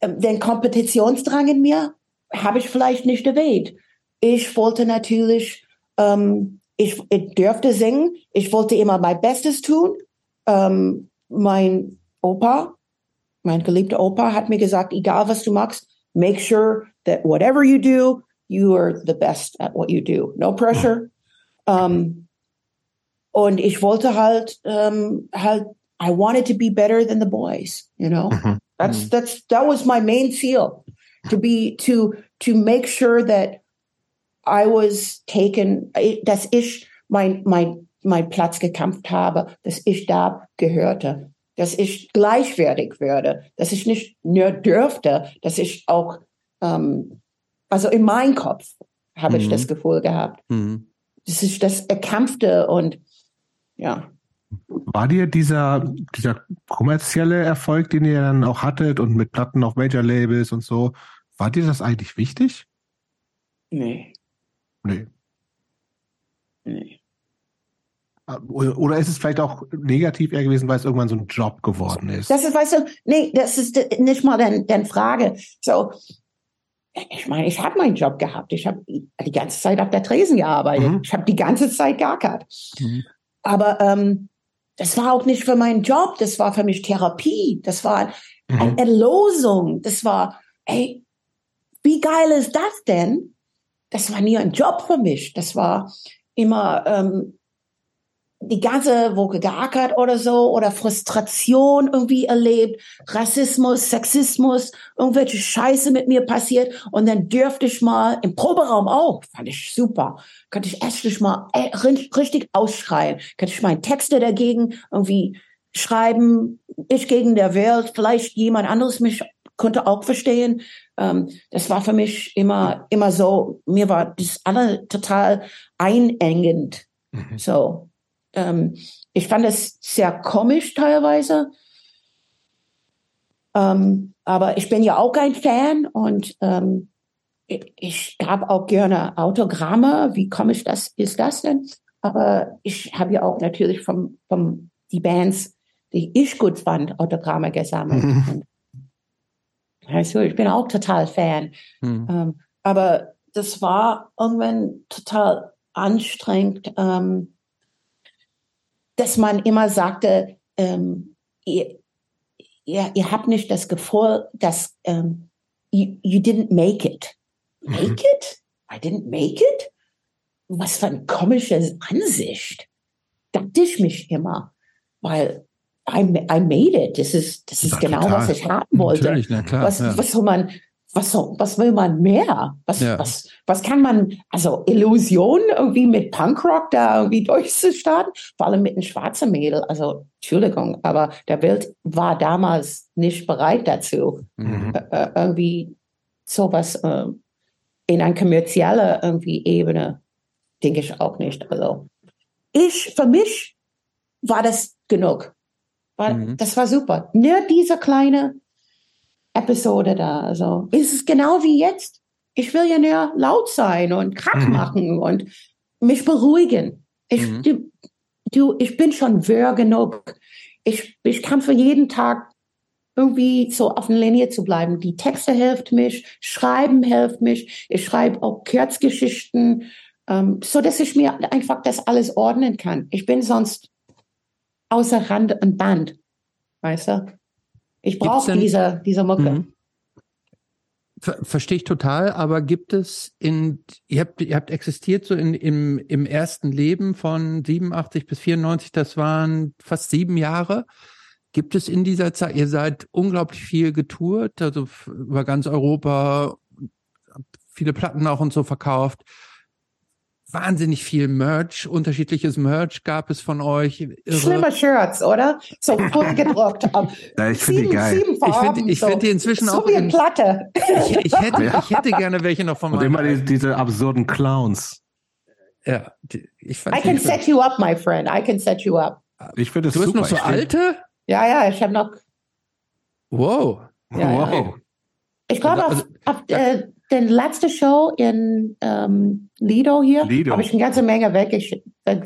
ähm, den Kompetitionsdrang in mir habe ich vielleicht nicht erwähnt. Ich wollte natürlich, ähm, ich, ich dürfte singen, ich wollte immer mein Bestes tun. Ähm, mein Opa mein geliebter Opa hat mir gesagt, egal was du machst, make sure that whatever you do, you are the best at what you do. No pressure. Um, und ich wollte halt, um, halt, I wanted to be better than the boys, you know? Mhm. That's, mhm. that's, that was my main seal to be, to, to make sure that I was taken, dass ich mein, mein, mein Platz gekämpft habe, dass ich da gehörte dass ich gleichwertig werde, dass ich nicht nur dürfte, dass ich auch, ähm, also in meinem Kopf habe mhm. ich das Gefühl gehabt. Mhm. Das ist das Erkämpfte und ja. War dir dieser, dieser kommerzielle Erfolg, den ihr dann auch hattet und mit Platten auf Major Labels und so, war dir das eigentlich wichtig? Nee. Nee. Nee. Oder ist es vielleicht auch negativ eher gewesen, weil es irgendwann so ein Job geworden ist? Das ist, weißt du, nee, das ist nicht mal deine dein Frage. So, ich meine, ich habe meinen Job gehabt. Ich habe die ganze Zeit auf der Tresen gearbeitet. Mhm. Ich habe die ganze Zeit gackert. Mhm. Aber ähm, das war auch nicht für meinen Job. Das war für mich Therapie. Das war mhm. eine Erlosung. Das war, ey, wie geil ist das denn? Das war nie ein Job für mich. Das war immer ähm, die ganze Woche geackert oder so oder Frustration irgendwie erlebt, Rassismus, Sexismus, irgendwelche Scheiße mit mir passiert und dann dürfte ich mal im Proberaum auch, fand ich super, könnte ich echt mal äh, richtig ausschreien, könnte ich meine Texte dagegen irgendwie schreiben, ich gegen der Welt, vielleicht jemand anderes mich konnte auch verstehen. Ähm, das war für mich immer, immer so, mir war das alle total einengend. Mhm. So, ähm, ich fand es sehr komisch teilweise. Ähm, aber ich bin ja auch kein Fan und ähm, ich, gab auch gerne Autogramme. Wie komisch das ist das denn? Aber ich habe ja auch natürlich vom, vom die Bands, die ich gut fand, Autogramme gesammelt. Mhm. Also ich bin auch total Fan. Mhm. Ähm, Aber das war irgendwann total anstrengend, ähm, dass man immer sagte, ähm, ihr, ihr, ihr habt nicht das Gefühl, dass ähm, you, you didn't make it. Make mhm. it? I didn't make it? Was für eine komische Ansicht. Dachte ich mich immer. Weil I, I made it. Das ist, das ist ja, genau, total. was ich haben wollte. Natürlich, na klar, was, ja. was soll man, was, soll, was will man mehr? Was, ja. was, was kann man, also Illusion irgendwie mit Punkrock da irgendwie durchzustarten? Vor allem mit einem schwarzen Mädel. Also, Entschuldigung, aber der Welt war damals nicht bereit dazu. Mhm. Äh, irgendwie sowas äh, in einer kommerziellen irgendwie Ebene, denke ich auch nicht. Also, ich, für mich war das genug. War, mhm. Das war super. Nur diese kleine Episode da. Also ist es genau wie jetzt. Ich will ja nur laut sein und Krack mhm. machen und mich beruhigen. Ich, mhm. du, du, ich bin schon wirr genug. Ich, ich kann für jeden Tag irgendwie so auf der Linie zu bleiben. Die Texte hilft mich, Schreiben hilft mich. Ich schreibe auch Kurzgeschichten, ähm, so dass ich mir einfach das alles ordnen kann. Ich bin sonst außer Rand und Band. Weißt du? Ich brauche diese, diese Mucke. Mhm. Ver Verstehe ich total, aber gibt es in, ihr habt, ihr habt existiert so in, im, im ersten Leben von 87 bis 94, das waren fast sieben Jahre. Gibt es in dieser Zeit, ihr seid unglaublich viel getourt, also über ganz Europa, viele Platten auch und so verkauft wahnsinnig viel Merch, unterschiedliches Merch gab es von euch. Irre. Schlimme Shirts, oder? So voll gedruckt. ja, ich finde die geil. Sieben Farben, ich finde ich so. find die inzwischen so auch. Wie in Platte. Ich, ich, hätte, ich hätte gerne welche noch von Und immer die, diese absurden Clowns. Ja, die, ich fand I can set you up, my friend. I can set you up. Ich finde es Du hast noch so alte? Ja, ja, ich habe noch. Wow. Ja, wow. Ja. Ich glaube, also, auf, auf äh, den letzte Show in ähm, Lido hier habe ich eine ganze Menge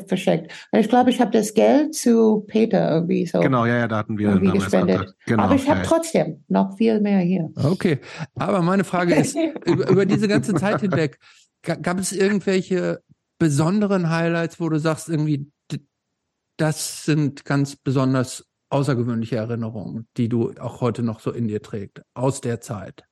verschickt. Und ich glaube, ich habe das Geld zu Peter irgendwie so. Genau, ja, ja, da hatten wir irgendwie gespendet. Genau, aber ich okay. habe trotzdem noch viel mehr hier. Okay, aber meine Frage ist, über, über diese ganze Zeit hinweg, gab es irgendwelche besonderen Highlights, wo du sagst, irgendwie, das sind ganz besonders außergewöhnliche Erinnerungen, die du auch heute noch so in dir trägst, aus der Zeit?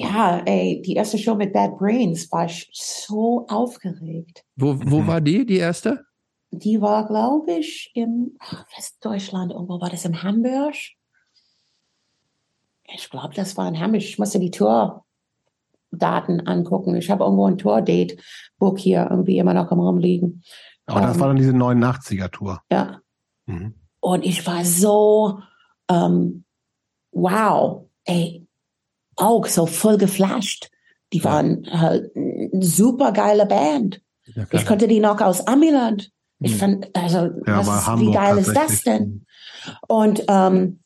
Ja, ey, die erste Show mit Bad Brains war ich so aufgeregt. Wo, wo mhm. war die, die erste? Die war, glaube ich, im Westdeutschland. Irgendwo war das in Hamburg. Ich glaube, das war in Hamburg. Ich musste die Tourdaten angucken. Ich habe irgendwo ein Tour-Date-Book hier irgendwie immer noch im Rumliegen. Aber das ähm, war dann diese 89er-Tour. Ja. Mhm. Und ich war so, ähm, wow, ey, auch so voll geflasht. Die waren halt eine super geile Band. Ja, ich konnte die noch aus Amiland. Ich hm. fand, also, ja, was, wie geil ist das denn? Und ähm,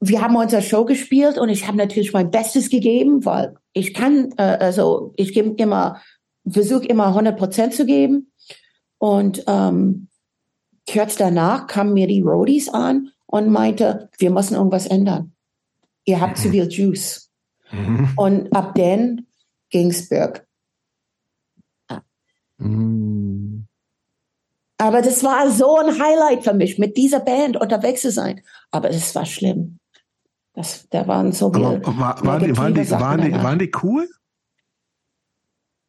wir haben unsere Show gespielt und ich habe natürlich mein Bestes gegeben, weil ich kann, äh, also ich gebe immer, versuche immer 100 Prozent zu geben. Und ähm, kurz danach kamen mir die Roadies an und meinte, wir müssen irgendwas ändern ihr habt zu viel Juice. Mhm. Und ab dann ging's berg. Mhm. Aber das war so ein Highlight für mich, mit dieser Band unterwegs zu sein. Aber es war schlimm. Das, da waren so viele. War, waren, die, waren, die, waren, die, waren die cool?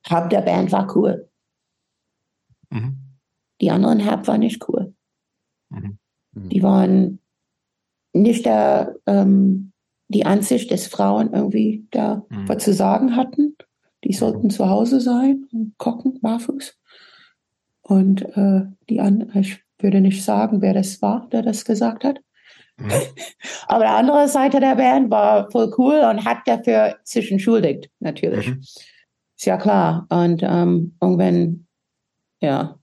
Hab der Band war cool. Mhm. Die anderen Hab war nicht cool. Mhm. Die waren nicht der ähm, die Ansicht, dass Frauen irgendwie da mhm. was zu sagen hatten. Die sollten zu Hause sein und kochen, barfuß. Und äh, die an, ich würde nicht sagen, wer das war, der das gesagt hat. Mhm. Aber die andere Seite der Band war voll cool und hat dafür sich entschuldigt, natürlich. Mhm. Ist ja klar. Und ähm, irgendwann, ja,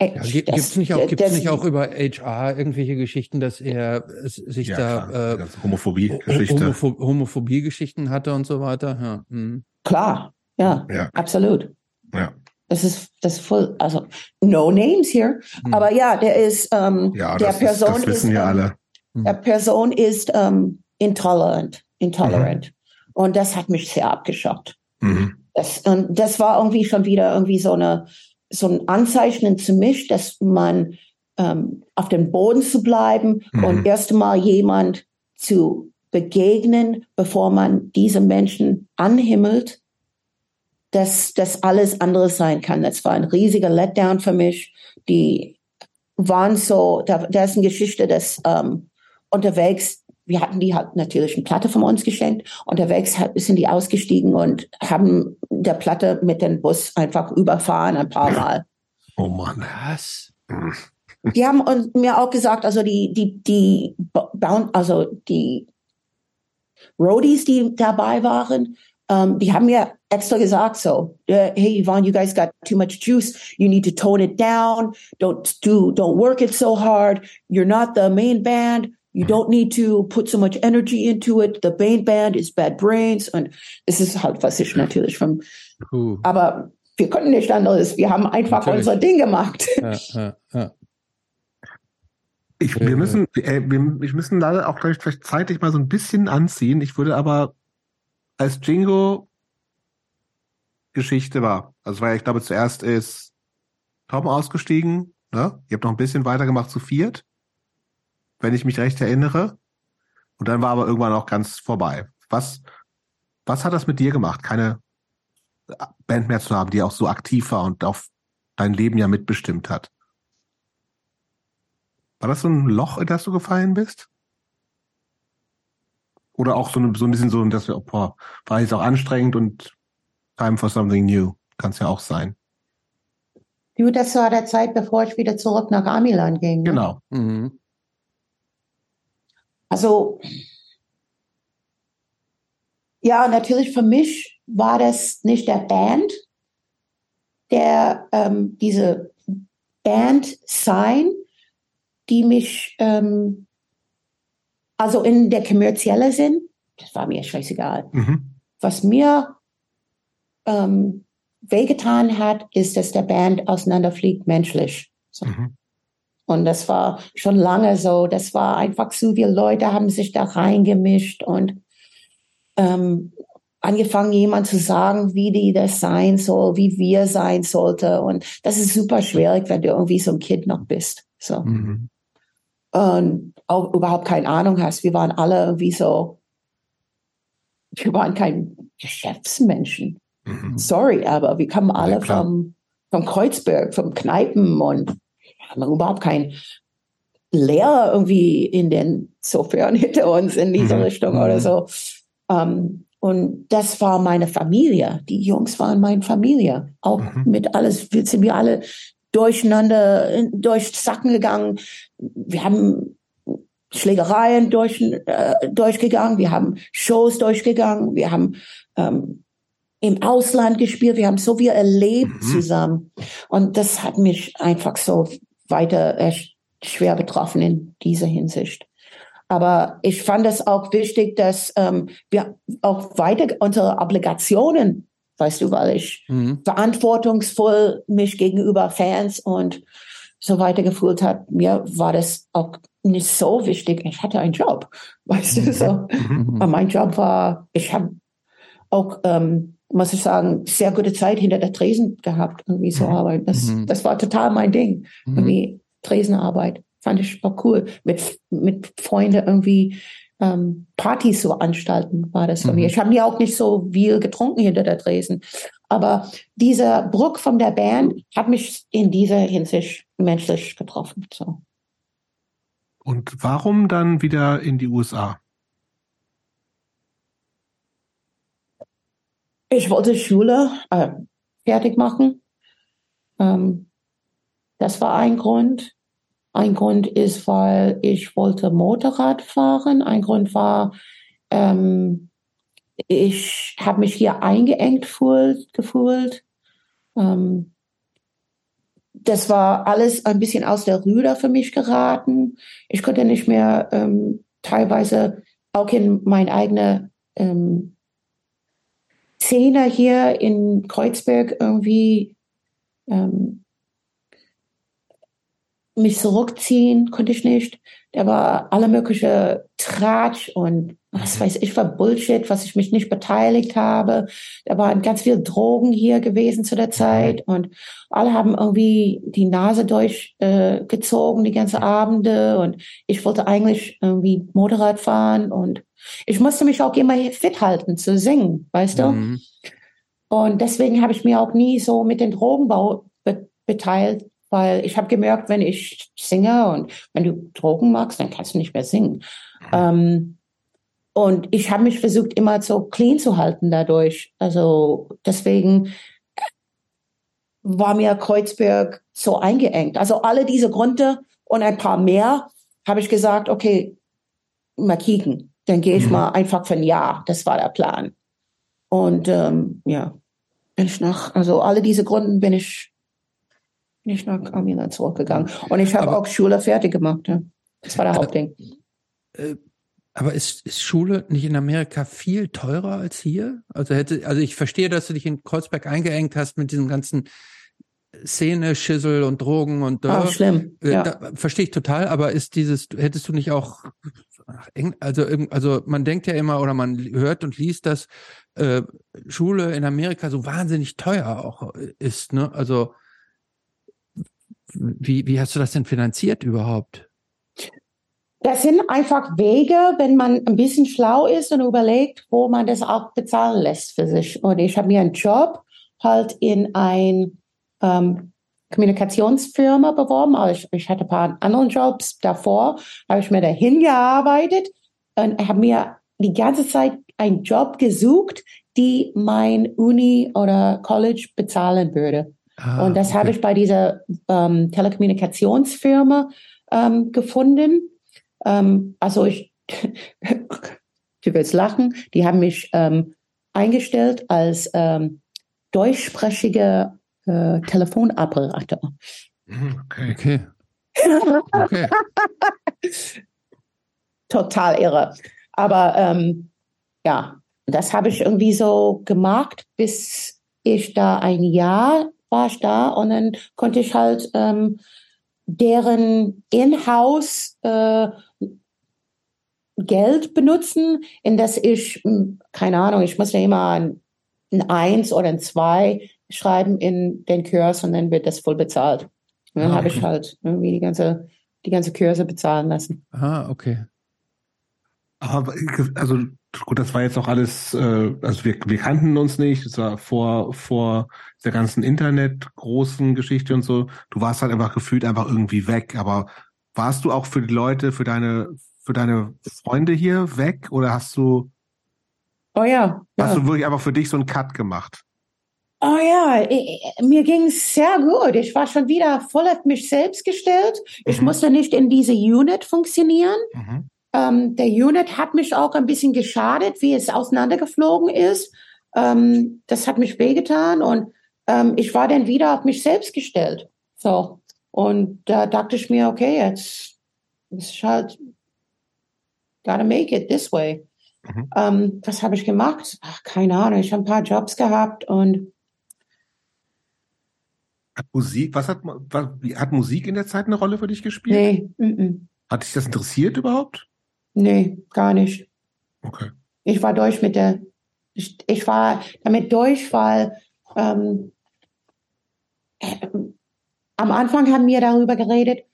ja, gibt es nicht, auch, gibt's nicht auch über HR irgendwelche Geschichten, dass er sich ja, da äh, Homophobie-Geschichte Homopho Homophobie-Geschichten hatte und so weiter? Ja. Hm. Klar, ja, ja, absolut. Ja. Das ist das ist voll, also no names hier, hm. aber ja, der ist ähm, ja, der das Person ist, das wissen ist, ja ähm, alle. Der Person ist ähm, intolerant, intolerant. Mhm. Und das hat mich sehr abgeschockt. Mhm. Das, und das war irgendwie schon wieder irgendwie so eine, so ein Anzeichen zu mich, dass man ähm, auf dem Boden zu bleiben mhm. und erst einmal jemand zu begegnen, bevor man diese Menschen anhimmelt, dass das alles anderes sein kann. Das war ein riesiger Letdown für mich. Die waren so, da, da ist eine Geschichte, dass ähm, unterwegs, wir hatten die halt natürlich eine Platte von uns geschenkt. Unterwegs sind die ausgestiegen und haben der Platte mit dem Bus einfach überfahren ein paar Mal. Oh Mann, was? Die haben uns, mir auch gesagt, also die, die, die, also die Roadies, die dabei waren, um, die haben mir extra gesagt so, hey Yvonne, you guys got too much juice. You need to tone it down. Don't do, don't work it so hard. You're not the main band. You don't need to put so much energy into it. The main band is Bad Brains. Und es ist halt, was ich natürlich vom, uh. aber wir konnten nicht anderes. Wir haben einfach natürlich. unser Ding gemacht. Ja, ja, ja. Ich, wir müssen, äh, wir, wir müssen leider auch gleich vielleicht zeitlich mal so ein bisschen anziehen. Ich würde aber als Jingo Geschichte war, also war ja, ich glaube, zuerst ist Tom ausgestiegen, ne? Ihr habt noch ein bisschen weitergemacht zu viert, wenn ich mich recht erinnere. Und dann war aber irgendwann auch ganz vorbei. Was, was hat das mit dir gemacht, keine Band mehr zu haben, die auch so aktiv war und auf dein Leben ja mitbestimmt hat? War das so ein Loch, in das du gefallen bist? Oder auch so, so ein bisschen so, dass wir, boah, war jetzt auch anstrengend und time for something new. Kann es ja auch sein. Du, das war der Zeit, bevor ich wieder zurück nach Amiland ging. Ne? Genau. Mhm. Also, ja, natürlich für mich war das nicht der Band, der ähm, diese Band sein, die mich ähm, also in der kommerzielle Sinn, das war mir scheißegal. Mhm. Was mir ähm, wehgetan hat, ist, dass der Band auseinanderfliegt menschlich. So. Mhm. Und das war schon lange so. Das war einfach zu viele Leute haben sich da reingemischt und ähm, angefangen, jemand zu sagen, wie die das sein soll, wie wir sein sollte. Und das ist super schwierig, wenn du irgendwie so ein Kind noch bist. So. Mhm und auch überhaupt keine Ahnung hast. Wir waren alle irgendwie so, wir waren kein Geschäftsmenschen. Mhm. Sorry, aber wir kamen alle ja, vom, vom Kreuzberg, vom Kneipen und haben überhaupt kein Lehrer irgendwie in den Sofern hinter uns in diese mhm. Richtung oder mhm. so. Um, ähm, und das war meine Familie. Die Jungs waren meine Familie. Auch mhm. mit alles, wir sind wir alle durcheinander, durch Sacken gegangen. Wir haben Schlägereien durch, äh, durchgegangen, wir haben Shows durchgegangen, wir haben ähm, im Ausland gespielt, wir haben so viel erlebt mhm. zusammen. Und das hat mich einfach so weiter äh, schwer betroffen in dieser Hinsicht. Aber ich fand es auch wichtig, dass ähm, wir auch weiter unsere Obligationen weißt du, weil ich mhm. verantwortungsvoll mich gegenüber Fans und so weiter gefühlt hat. Mir war das auch nicht so wichtig. Ich hatte einen Job, weißt du, so. Mhm. mein Job war, ich habe auch, ähm, muss ich sagen, sehr gute Zeit hinter der Tresen gehabt, irgendwie so mhm. arbeiten. Das, mhm. das war total mein Ding. Mhm. Irgendwie Tresenarbeit. Fand ich auch cool. Mit, mit Freunden irgendwie ähm, Partys so anstalten, war das für mhm. mich. Ich habe ja auch nicht so viel getrunken hinter der Tresen. Aber dieser Bruch von der Band hat mich in dieser Hinsicht menschlich getroffen. So. Und warum dann wieder in die USA? Ich wollte Schule äh, fertig machen. Ähm, das war ein Grund. Ein Grund ist, weil ich wollte Motorrad fahren. Ein Grund war, ähm, ich habe mich hier eingeengt gefühlt. Ähm, das war alles ein bisschen aus der Rüder für mich geraten. Ich konnte nicht mehr ähm, teilweise auch in meine eigene ähm, Szene hier in Kreuzberg irgendwie ähm, mich zurückziehen konnte ich nicht. Da war alle mögliche Tratsch und was weiß ich für Bullshit, was ich mich nicht beteiligt habe. Da waren ganz viel Drogen hier gewesen zu der mhm. Zeit und alle haben irgendwie die Nase durchgezogen äh, die ganze Abende und ich wollte eigentlich irgendwie Motorrad fahren und ich musste mich auch immer fit halten zu singen, weißt du? Mhm. Und deswegen habe ich mir auch nie so mit dem Drogenbau be beteilt, weil ich habe gemerkt, wenn ich singe und wenn du Drogen magst, dann kannst du nicht mehr singen. Mhm. Ähm, und ich habe mich versucht, immer so clean zu halten dadurch. Also deswegen war mir Kreuzberg so eingeengt. Also alle diese Gründe und ein paar mehr habe ich gesagt, okay, mal kicken. Dann gehe ich mhm. mal einfach für ein Jahr. Das war der Plan. Und ähm, ja, bin ich nach, also alle diese Gründen bin ich, bin ich nach Armenien zurückgegangen. Und ich habe auch Schule fertig gemacht. Ja. Das war der Hauptding. Äh, aber ist, ist Schule nicht in Amerika viel teurer als hier? Also hätte, also ich verstehe, dass du dich in Kreuzberg eingeengt hast mit diesem ganzen Szene, Schissel und Drogen und. Oh, schlimm. Äh, ja. Da, verstehe ich total, aber ist dieses, hättest du nicht auch, also, also man denkt ja immer oder man hört und liest, dass äh, Schule in Amerika so wahnsinnig teuer auch ist, ne? Also wie, wie hast du das denn finanziert überhaupt? Das sind einfach Wege, wenn man ein bisschen schlau ist und überlegt, wo man das auch bezahlen lässt für sich. Und ich habe mir einen Job halt in ein ähm, Kommunikationsfirma beworben. Also ich, ich hatte ein paar andere Jobs davor, habe ich mir dahin gearbeitet und habe mir die ganze Zeit einen Job gesucht, die mein Uni oder College bezahlen würde. Ah, und das okay. habe ich bei dieser ähm, Telekommunikationsfirma ähm, gefunden. Ähm, also ich, du wirst lachen, die haben mich ähm, eingestellt als ähm, deutschsprachige äh, Telefonoperator. Hm, okay. okay. okay. Total irre. Aber ähm, ja, das habe ich irgendwie so gemacht, bis ich da ein Jahr war ich da und dann konnte ich halt ähm, deren Inhouse äh, Geld benutzen, in das ich, hm, keine Ahnung, ich muss ja immer ein, ein Eins oder ein Zwei schreiben in den Kurs und dann wird das voll bezahlt. Und dann ah, habe ich halt irgendwie die ganze, die ganze Kurse bezahlen lassen. Ah, okay. Aber also gut, das war jetzt auch alles, äh, also wir, wir kannten uns nicht, das war vor, vor der ganzen Internet großen Geschichte und so. Du warst halt einfach gefühlt einfach irgendwie weg. Aber warst du auch für die Leute, für deine, für deine Freunde hier weg oder hast du Oh ja. Hast ja. du wirklich einfach für dich so einen Cut gemacht? Oh ja, ich, mir ging es sehr gut. Ich war schon wieder voll auf mich selbst gestellt. Ich mhm. musste nicht in diese Unit funktionieren. Mhm. Ähm, der Unit hat mich auch ein bisschen geschadet, wie es auseinandergeflogen ist. Ähm, das hat mich wehgetan und ähm, ich war dann wieder auf mich selbst gestellt. So. Und da dachte ich mir, okay, jetzt ist halt gotta make it this way. Mhm. Ähm, was habe ich gemacht? Ach, keine Ahnung. Ich habe ein paar Jobs gehabt und hat Musik, was hat, was, hat Musik in der Zeit eine Rolle für dich gespielt? Nee. Mm -mm. Hat dich das interessiert überhaupt? Nee, gar nicht. Okay. Ich war durch mit der, ich, ich war damit durch, weil ähm, äh, am Anfang haben wir darüber geredet,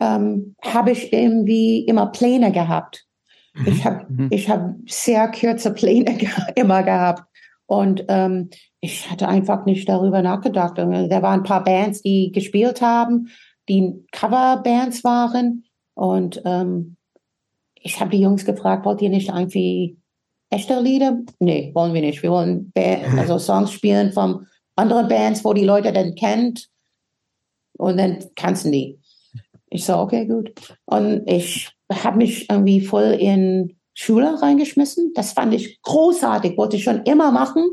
ähm, habe ich irgendwie immer Pläne gehabt. Mhm. Ich habe mhm. ich hab sehr kurze Pläne immer gehabt. Und ähm, ich hatte einfach nicht darüber nachgedacht. Und da waren ein paar Bands, die gespielt haben, die Coverbands waren. Und ähm, ich habe die Jungs gefragt, wollt ihr nicht irgendwie echte Lieder? Nee, wollen wir nicht. Wir wollen Band, also Songs spielen von anderen Bands, wo die Leute dann kennt. Und dann du die. Ich so, okay, gut. Und ich habe mich irgendwie voll in Schule reingeschmissen. Das fand ich großartig, wollte ich schon immer machen.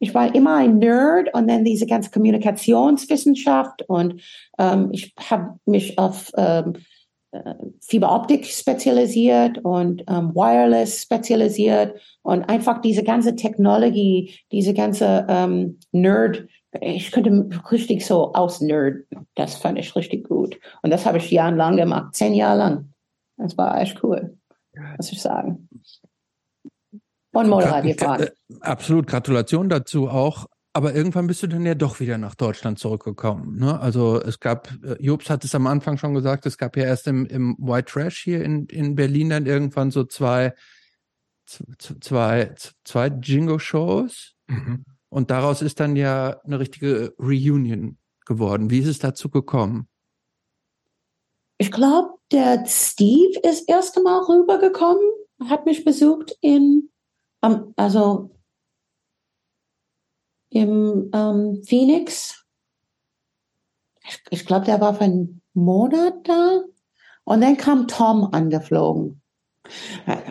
Ich war immer ein Nerd und dann diese ganze Kommunikationswissenschaft und ähm, ich habe mich auf ähm, Fiberoptik spezialisiert und ähm, Wireless spezialisiert und einfach diese ganze Technologie, diese ganze ähm, Nerd, ich könnte richtig so aus Nerd, das fand ich richtig gut. Und das habe ich jahrelang gemacht, zehn Jahre lang. Das war echt cool, muss ich sagen. Und gefahren. Äh, absolut, Gratulation dazu auch. Aber irgendwann bist du dann ja doch wieder nach Deutschland zurückgekommen. Ne? Also es gab, äh, Jobs hat es am Anfang schon gesagt, es gab ja erst im, im White Trash hier in, in Berlin dann irgendwann so zwei, zwei, zwei Jingo-Shows. Mhm. Und daraus ist dann ja eine richtige Reunion geworden. Wie ist es dazu gekommen? Ich glaube, der Steve ist erst einmal rübergekommen, hat mich besucht in, also im ähm, Phoenix. Ich, ich glaube, der war für einen Monat da. Und dann kam Tom angeflogen.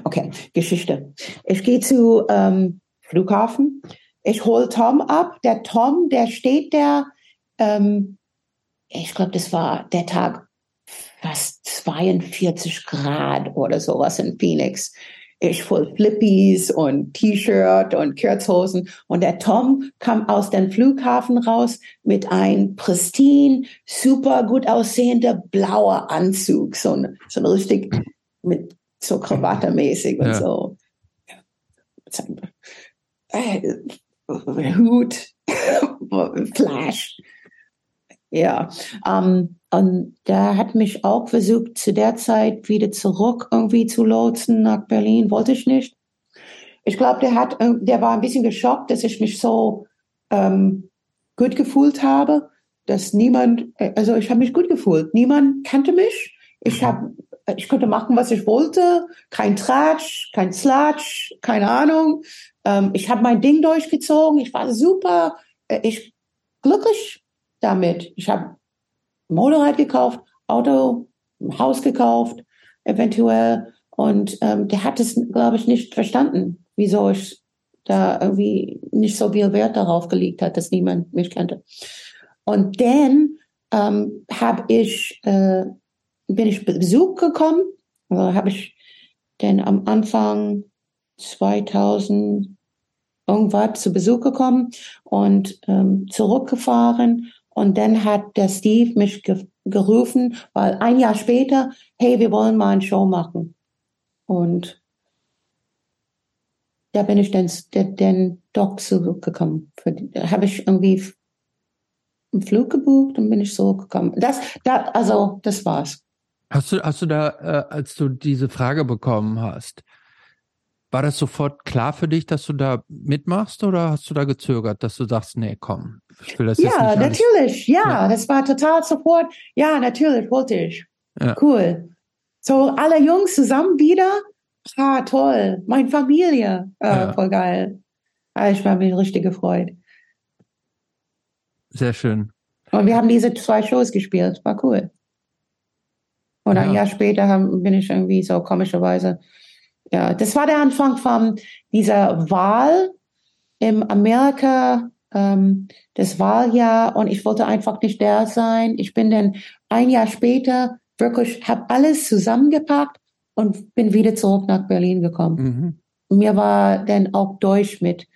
Okay, Geschichte. Ich gehe zu ähm, Flughafen. Ich hole Tom ab. Der Tom, der steht da. Ähm, ich glaube, das war der Tag fast 42 Grad oder sowas in Phoenix ich voll Flippies und T-Shirt und Kurzhosen. Und der Tom kam aus dem Flughafen raus mit ein pristine, super gut aussehender blauer Anzug. So ein, so ein richtig mit so Krawattemäßig und ja. so. Äh, Hut, Flash. Ja, ähm, und der hat mich auch versucht, zu der Zeit wieder zurück irgendwie zu lotsen nach Berlin. Wollte ich nicht. Ich glaube, der hat, der war ein bisschen geschockt, dass ich mich so ähm, gut gefühlt habe, dass niemand, äh, also ich habe mich gut gefühlt. Niemand kannte mich. Ich habe, ich konnte machen, was ich wollte. Kein Tratsch, kein Slatsch, keine Ahnung. Ähm, ich habe mein Ding durchgezogen. Ich war super. Äh, ich glücklich damit. Ich habe Motorrad gekauft, Auto, Haus gekauft, eventuell. Und ähm, der hat es, glaube ich, nicht verstanden, wieso ich da irgendwie nicht so viel Wert darauf gelegt hat, dass niemand mich kannte. Und dann ähm, habe ich, äh, bin ich Besuch gekommen, also habe ich denn am Anfang 2000 irgendwas zu Besuch gekommen und ähm, zurückgefahren und dann hat der Steve mich ge gerufen, weil ein Jahr später, hey, wir wollen mal eine Show machen. Und da bin ich dann, den Doc zurückgekommen. Da habe ich irgendwie einen Flug gebucht und bin ich zurückgekommen. Das, da, also, das war's. Hast du, hast du da, äh, als du diese Frage bekommen hast, war das sofort klar für dich, dass du da mitmachst oder hast du da gezögert, dass du sagst, nee, komm, ich will das ja, jetzt nicht natürlich, ja, ja, das war total sofort. Ja, natürlich wollte ich. Ja. Cool. So alle Jungs zusammen wieder. Ah, toll. Meine Familie. Ah, ja. Voll geil. Ah, ich war mir richtig gefreut. Sehr schön. Und wir haben diese zwei Shows gespielt. War cool. Und ein Jahr später haben, bin ich irgendwie so komischerweise ja, das war der Anfang von dieser Wahl im Amerika, ähm, das Wahljahr und ich wollte einfach nicht der sein. Ich bin dann ein Jahr später wirklich, habe alles zusammengepackt und bin wieder zurück nach Berlin gekommen. Mhm. Mir war dann auch durch mit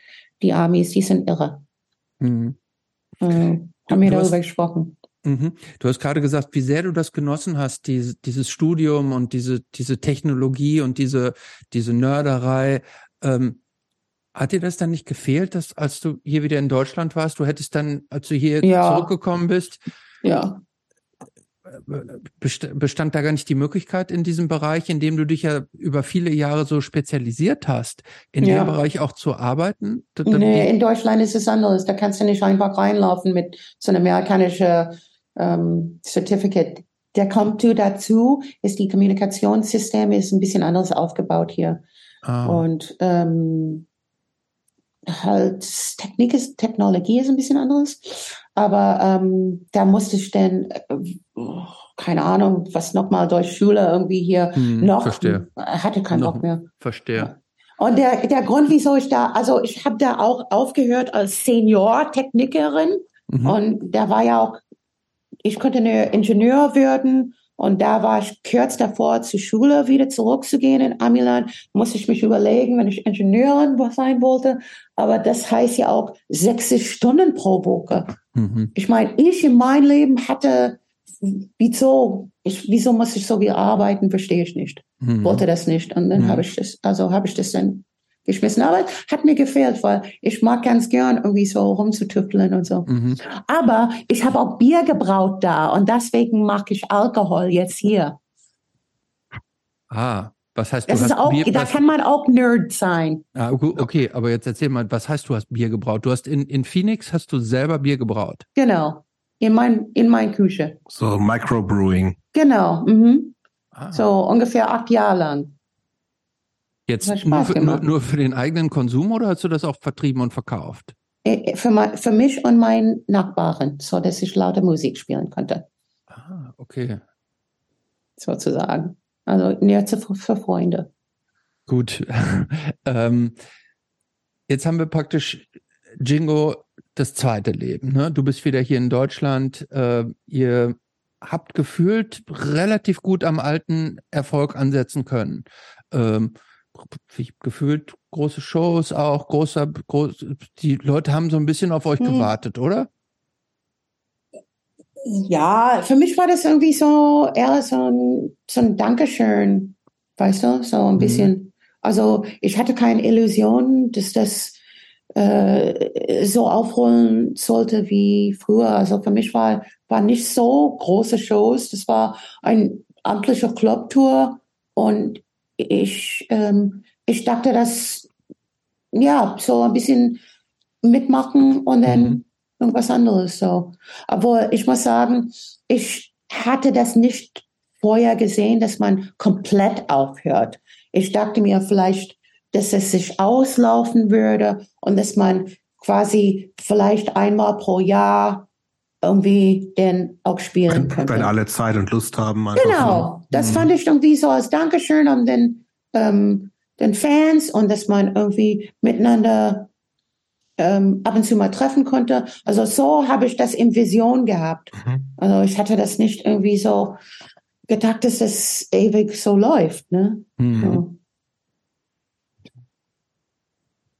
die Amis, die sind irre. Mhm. Äh, haben wir darüber gesprochen. Mhm. Du hast gerade gesagt, wie sehr du das genossen hast, diese, dieses Studium und diese, diese Technologie und diese, diese Nörderei. Ähm, hat dir das dann nicht gefehlt, dass als du hier wieder in Deutschland warst, du hättest dann, als du hier ja. zurückgekommen bist, ja bestand da gar nicht die Möglichkeit in diesem Bereich, in dem du dich ja über viele Jahre so spezialisiert hast, in ja. dem Bereich auch zu arbeiten? Nee, in Deutschland ist es anders. Da kannst du nicht einfach reinlaufen mit so einem amerikanischen ähm, Certificate. Der kommt dazu, ist die Kommunikationssystem ist ein bisschen anders aufgebaut hier. Ah. Und ähm, halt Technik ist, Technologie ist ein bisschen anders. Aber ähm, da musste ich dann, äh, keine Ahnung, was nochmal durch Schule irgendwie hier hm, noch, verstehe. hatte keinen noch, Bock mehr. Verstehe. Und der, der Grund, wieso ich da, also ich habe da auch aufgehört als Senior-Technikerin. Mhm. Und da war ja auch ich konnte eine Ingenieur werden und da war ich kurz davor, zur Schule wieder zurückzugehen in Amiland. Musste ich mich überlegen, wenn ich Ingenieurin sein wollte. Aber das heißt ja auch 60 Stunden pro Woche. Mhm. Ich meine, ich in meinem Leben hatte wieso, ich, wieso muss ich so viel arbeiten, verstehe ich nicht. Mhm. Wollte das nicht. Und dann mhm. habe ich das, also habe ich das dann geschmissen. Aber hat mir gefehlt, weil ich mag ganz gern irgendwie so rumzutüfteln und so. Mhm. Aber ich habe auch Bier gebraut da und deswegen mag ich Alkohol jetzt hier. Ah, was heißt das du ist hast auch, Bier, Da was, kann man auch Nerd sein. Ah, okay, aber jetzt erzähl mal, was heißt du hast Bier gebraut? Du hast in, in Phoenix hast du selber Bier gebraut. Genau. In mein, in mein Küche. So Microbrewing. Genau. Mhm. Ah. So ungefähr acht Jahre lang. Jetzt nur für, nur, nur für, den eigenen Konsum oder hast du das auch vertrieben und verkauft? Äh, äh, für, für mich und meinen Nachbarn, so dass ich laute Musik spielen konnte. Ah, okay. Sozusagen. Also näher für, für Freunde. Gut. ähm, jetzt haben wir praktisch Jingo das zweite Leben. Ne? Du bist wieder hier in Deutschland. Äh, ihr habt gefühlt relativ gut am alten Erfolg ansetzen können. Ähm, gefühlt große Shows auch, großer, groß, die Leute haben so ein bisschen auf euch hm. gewartet, oder? Ja, für mich war das irgendwie so eher so ein, so ein Dankeschön, weißt du, so ein mhm. bisschen. Also ich hatte keine Illusion, dass das äh, so aufholen sollte wie früher. Also für mich war war nicht so große Shows. Das war ein amtlicher Clubtour und ich ähm, ich dachte, dass ja so ein bisschen mitmachen und dann mhm irgendwas anderes so. Aber ich muss sagen, ich hatte das nicht vorher gesehen, dass man komplett aufhört. Ich dachte mir vielleicht, dass es sich auslaufen würde und dass man quasi vielleicht einmal pro Jahr irgendwie den auch spielen wenn, könnte. Wenn alle Zeit und Lust haben. Genau, so. das mhm. fand ich irgendwie so als Dankeschön an den, ähm, den Fans und dass man irgendwie miteinander ähm, ab und zu mal treffen konnte. Also so habe ich das in Vision gehabt. Mhm. Also ich hatte das nicht irgendwie so gedacht, dass das ewig so läuft. Ne? Mhm. So.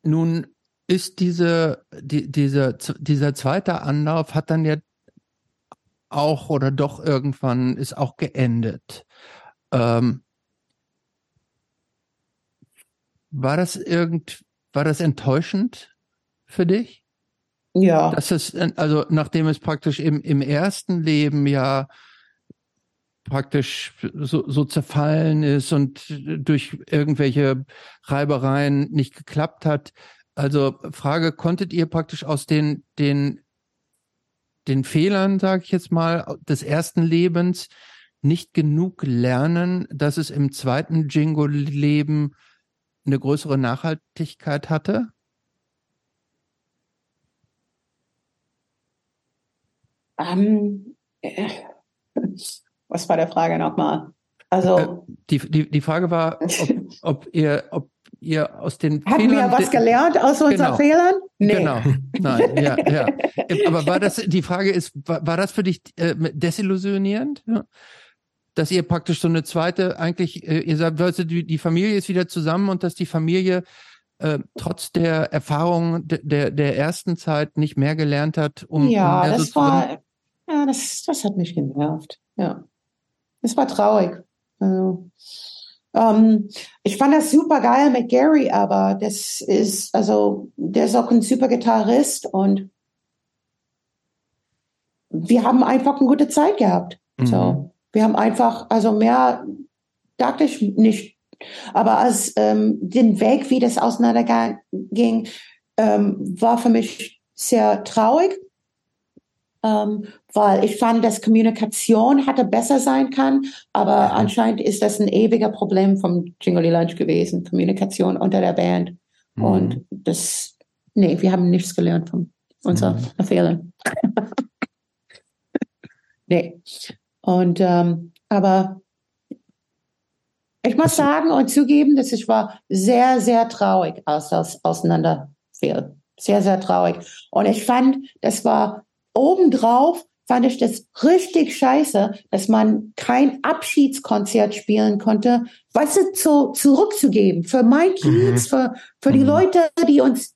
Nun ist diese, die, diese, dieser zweite Anlauf hat dann ja auch oder doch irgendwann ist auch geendet. Ähm, war das irgend, war das enttäuschend? für dich? Ja. Das ist, also nachdem es praktisch im, im ersten Leben ja praktisch so, so zerfallen ist und durch irgendwelche Reibereien nicht geklappt hat. Also Frage, konntet ihr praktisch aus den, den, den Fehlern, sage ich jetzt mal, des ersten Lebens nicht genug lernen, dass es im zweiten Jingo-Leben eine größere Nachhaltigkeit hatte? Ähm, äh, was war der Frage nochmal? Also äh, die, die, die Frage war, ob, ob ihr, ob ihr aus den Haben Fehlern, wir was gelernt aus unseren genau, Fehlern? Nee. Genau. Nein, ja, ja. Aber war das, die Frage ist, war, war das für dich äh, desillusionierend? Ja? Dass ihr praktisch so eine zweite, eigentlich, äh, ihr sagt, du, die, die Familie ist wieder zusammen und dass die Familie äh, trotz der Erfahrung der, der ersten Zeit nicht mehr gelernt hat, um. Ja, das war, ja, das, das hat mich genervt. Ja. Es war traurig. Also, ähm, ich fand das super geil mit Gary, aber das ist, also, der ist auch ein super Gitarrist und wir haben einfach eine gute Zeit gehabt. Mhm. So, wir haben einfach, also mehr dachte ich nicht. Aber als ähm, den Weg, wie das auseinanderging, ähm, war für mich sehr traurig ähm, weil ich fand, dass Kommunikation hatte besser sein kann, aber anscheinend ist das ein ewiger Problem vom Jingly Lunch gewesen, Kommunikation unter der Band. Mhm. Und das, nee, wir haben nichts gelernt von unseren mhm. Fehlern. nee. Und, ähm, aber ich muss sagen und zugeben, dass ich war sehr, sehr traurig, als das auseinanderfiel. Sehr, sehr traurig. Und ich fand, das war obendrauf fand ich das richtig scheiße, dass man kein Abschiedskonzert spielen konnte, weißt du, zu, zurückzugeben für mein Kids, mhm. für, für die mhm. Leute, die uns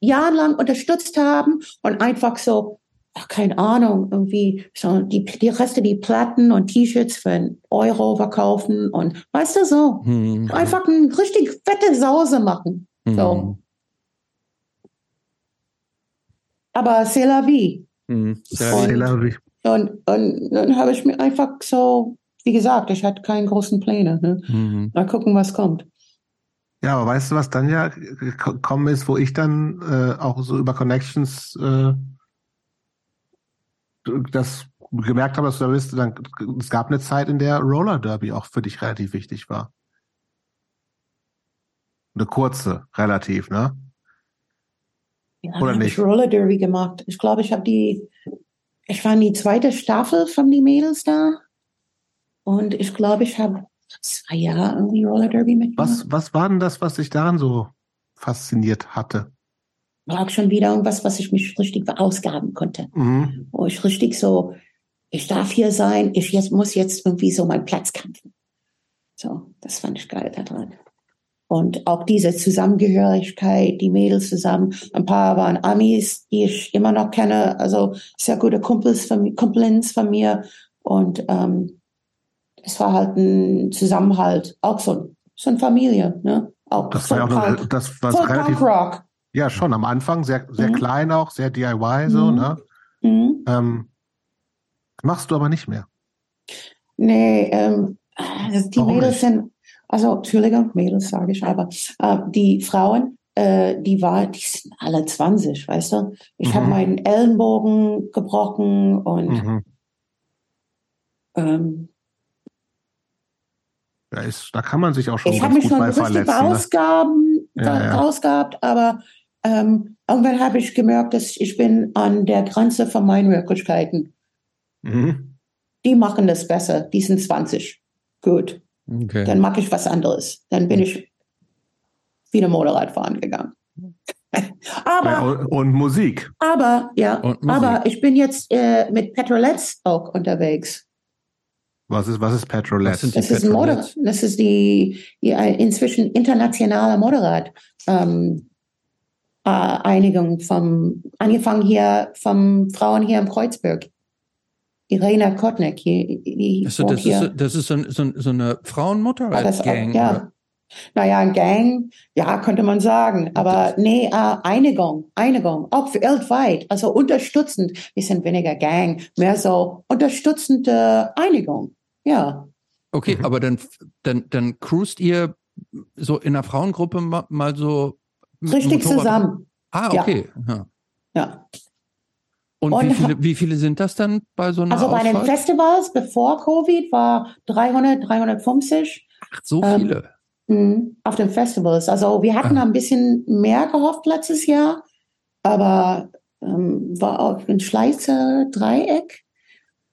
jahrelang unterstützt haben und einfach so ach, keine Ahnung, irgendwie so die, die Reste, die Platten und T-Shirts für einen Euro verkaufen und weißt du so, hm. einfach eine richtig fette Sause machen. So. Hm. Aber c'est la vie. Hm. La vie. Und, und dann habe ich mir einfach so, wie gesagt, ich hatte keine großen Pläne. Ne? Mhm. Mal gucken, was kommt. Ja, aber weißt du, was dann ja gekommen ist, wo ich dann äh, auch so über Connections äh, das gemerkt habe, dass du da bist, dann, es gab eine Zeit, in der Roller Derby auch für dich relativ wichtig war. Eine kurze, relativ, ne? Ja, Oder nicht? Ich Roller Derby gemacht. Ich glaube, ich habe die, ich war in die zweite Staffel von die Mädels da. Und ich glaube, ich habe zwei Jahre irgendwie Roller Derby mitgemacht. Was, was war denn das, was dich daran so fasziniert hatte? War auch schon wieder irgendwas, was ich mich richtig verausgaben konnte. Mhm. Wo ich richtig so, ich darf hier sein, ich jetzt, muss jetzt irgendwie so meinen Platz kämpfen. So, das fand ich geil daran. Und auch diese Zusammengehörigkeit, die Mädels zusammen. Ein paar waren Amis, die ich immer noch kenne, also sehr gute Kumpels von, Kumpelins von mir. Und ähm, es war halt ein Zusammenhalt, auch so, so eine Familie, ne? Auch das war ja auch das war relativ, Rock. Ja, schon am Anfang sehr sehr mhm. klein auch, sehr DIY so, mhm. ne? Mhm. Ähm, machst du aber nicht mehr. Nee, ähm, also die Warum Mädels nicht? sind, also Entschuldigung, Mädels sage ich aber, äh, die Frauen, äh, die war, die sind alle 20, weißt du? Ich mhm. habe meinen Ellenbogen gebrochen und mhm. ähm, da, ist, da kann man sich auch schon ich ganz mich gut schon bei verletzen. Ne? Ausgaben, ja, ja. ausgabt, aber ähm, irgendwann habe ich gemerkt, dass ich bin an der Grenze von meinen Möglichkeiten. Mhm. Die machen das besser, die sind 20. Gut. Okay. Dann mache ich was anderes. Dann bin ich wieder Motorradfahren gegangen. aber, ja, und, und, Musik. Aber, ja, Musik. aber ich bin jetzt äh, mit Petrolets auch unterwegs. Was ist, was ist Petrolet? das ist ein Motor, das ist die, die inzwischen internationale Motorrad, ähm, äh, Einigung vom, angefangen hier vom Frauen hier im Kreuzberg. Irena Kotnek, die, die also das, hier. Ist, das ist so, so, so eine Frauenmotorrad-Gang. Ja, ja. Naja, ein Gang, ja, könnte man sagen. Aber nee, äh, Einigung, Einigung, auch weltweit, also unterstützend. Wir sind weniger Gang, mehr so unterstützende Einigung. Ja. Okay, mhm. aber dann, dann, dann cruist ihr so in einer Frauengruppe mal, mal so. Richtig zusammen. Ah, okay. Ja. ja. Und, Und wie, viele, wie viele sind das dann bei so einer Also bei den Festivals bevor Covid war 300, 350. Ach, so viele. Ähm, auf den Festivals. Also wir hatten ah. ein bisschen mehr gehofft letztes Jahr, aber ähm, war auch ein Schleizer Dreieck,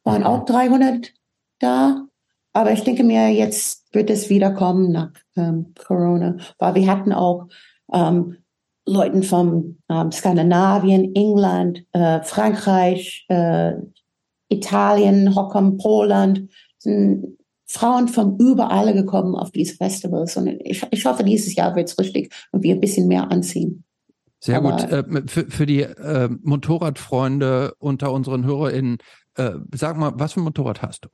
waren mhm. auch 300 da. Aber ich denke mir, jetzt wird es wieder kommen nach ähm, Corona, weil wir hatten auch ähm, Leuten von ähm, Skandinavien, England, äh, Frankreich, äh, Italien, Hockholm, Poland, sind Frauen von überall gekommen auf diese Festivals. Und ich, ich hoffe, dieses Jahr wird es richtig und wir ein bisschen mehr anziehen. Sehr Aber, gut. Äh, für, für die äh, Motorradfreunde unter unseren HörerInnen, äh, sag mal, was für ein Motorrad hast du?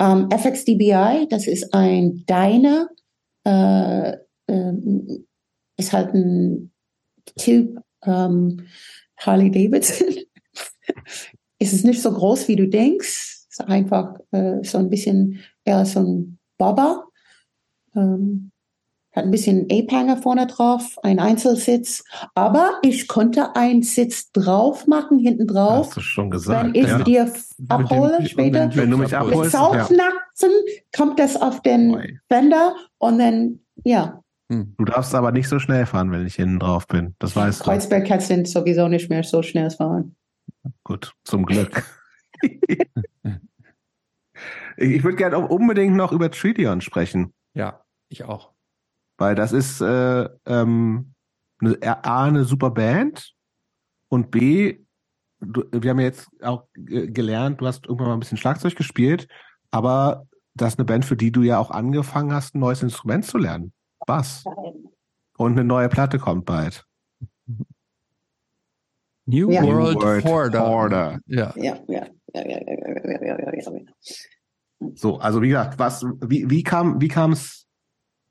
Ähm, FXDBI, das ist ein Dyna, äh, äh, ist halt ein Typ ähm, Harley Davidson. ist es nicht so groß, wie du denkst. Ist einfach äh, so ein bisschen eher so ein Bobber. Ähm, hat ein bisschen A-Panger vorne drauf, ein Einzelsitz. Aber ich konnte einen Sitz drauf machen, hinten drauf. Hast du schon gesagt. Wenn ich ja. dir abhole den, später. Wenn, du mich abholst. Mit Saugnachsen ja. kommt das auf den Fender und dann, ja. Hm. Du darfst aber nicht so schnell fahren, wenn ich hinten drauf bin. Das weißt Kreuzberg du. Kreuzberg kannst du sowieso nicht mehr so schnell fahren. Gut, zum Glück. ich würde gerne unbedingt noch über Tridion sprechen. Ja, ich auch. Weil das ist äh, ähm, eine, A, eine super Band und B, du, wir haben ja jetzt auch gelernt, du hast irgendwann mal ein bisschen Schlagzeug gespielt, aber das ist eine Band, für die du ja auch angefangen hast, ein neues Instrument zu lernen. Was? Und eine neue Platte kommt bald. New, ja. World, World Order. Order. Ja. Ja, ja, ja, ja, ja, ja, ja, ja, So, also wie gesagt, was, wie, wie kam, es,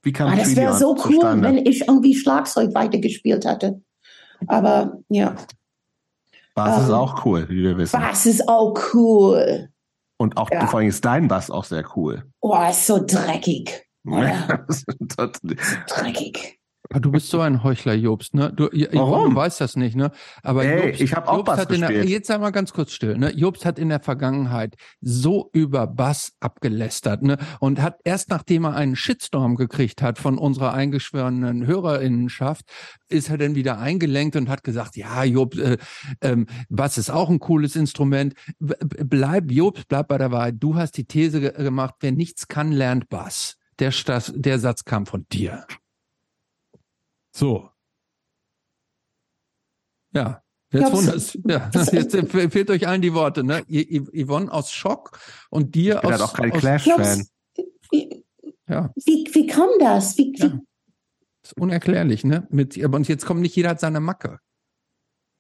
wie kam ah, Das wäre so cool, zustande? wenn ich irgendwie Schlagzeug weitergespielt hätte. Aber ja. Bass um, ist ähm, auch cool, wie wir wissen. Bass ist auch cool. Und auch ja. vor allem ist dein Bass auch sehr cool. Oh, ist so dreckig. Ja. Das- Dreckig. Aber du bist so ein Heuchler, Jobst, ne? Du, ich, Warum? Du weißt das nicht, ne? Aber Ey, Jobst, ich hab auch Jobst Bass hat in der, gespielt. Jetzt sei mal ganz kurz still, ne? Jobst hat in der Vergangenheit so über Bass abgelästert, ne? Und hat erst nachdem er einen Shitstorm gekriegt hat von unserer eingeschworenen Hörerinnenschaft, ist er dann wieder eingelenkt und hat gesagt, ja, Jobst, äh, ähm, Bass ist auch ein cooles Instrument. B b- bleib, Jobst, bleib bei der Wahrheit. Du hast die These ge gemacht, wer nichts kann, lernt Bass. Der, Stas- der Satz kam von dir. So. Ja. Jetzt ja, jetzt fe- fehlt euch allen die Worte, ne? Yvonne aus Schock und dir Ich bin aus, halt auch kein aus Clash-Fan. Ja, wie, wie kam das? Wie, wie, Ja. ist unerklärlich, ne? Mit, aber und jetzt kommt nicht jeder hat seine Macke.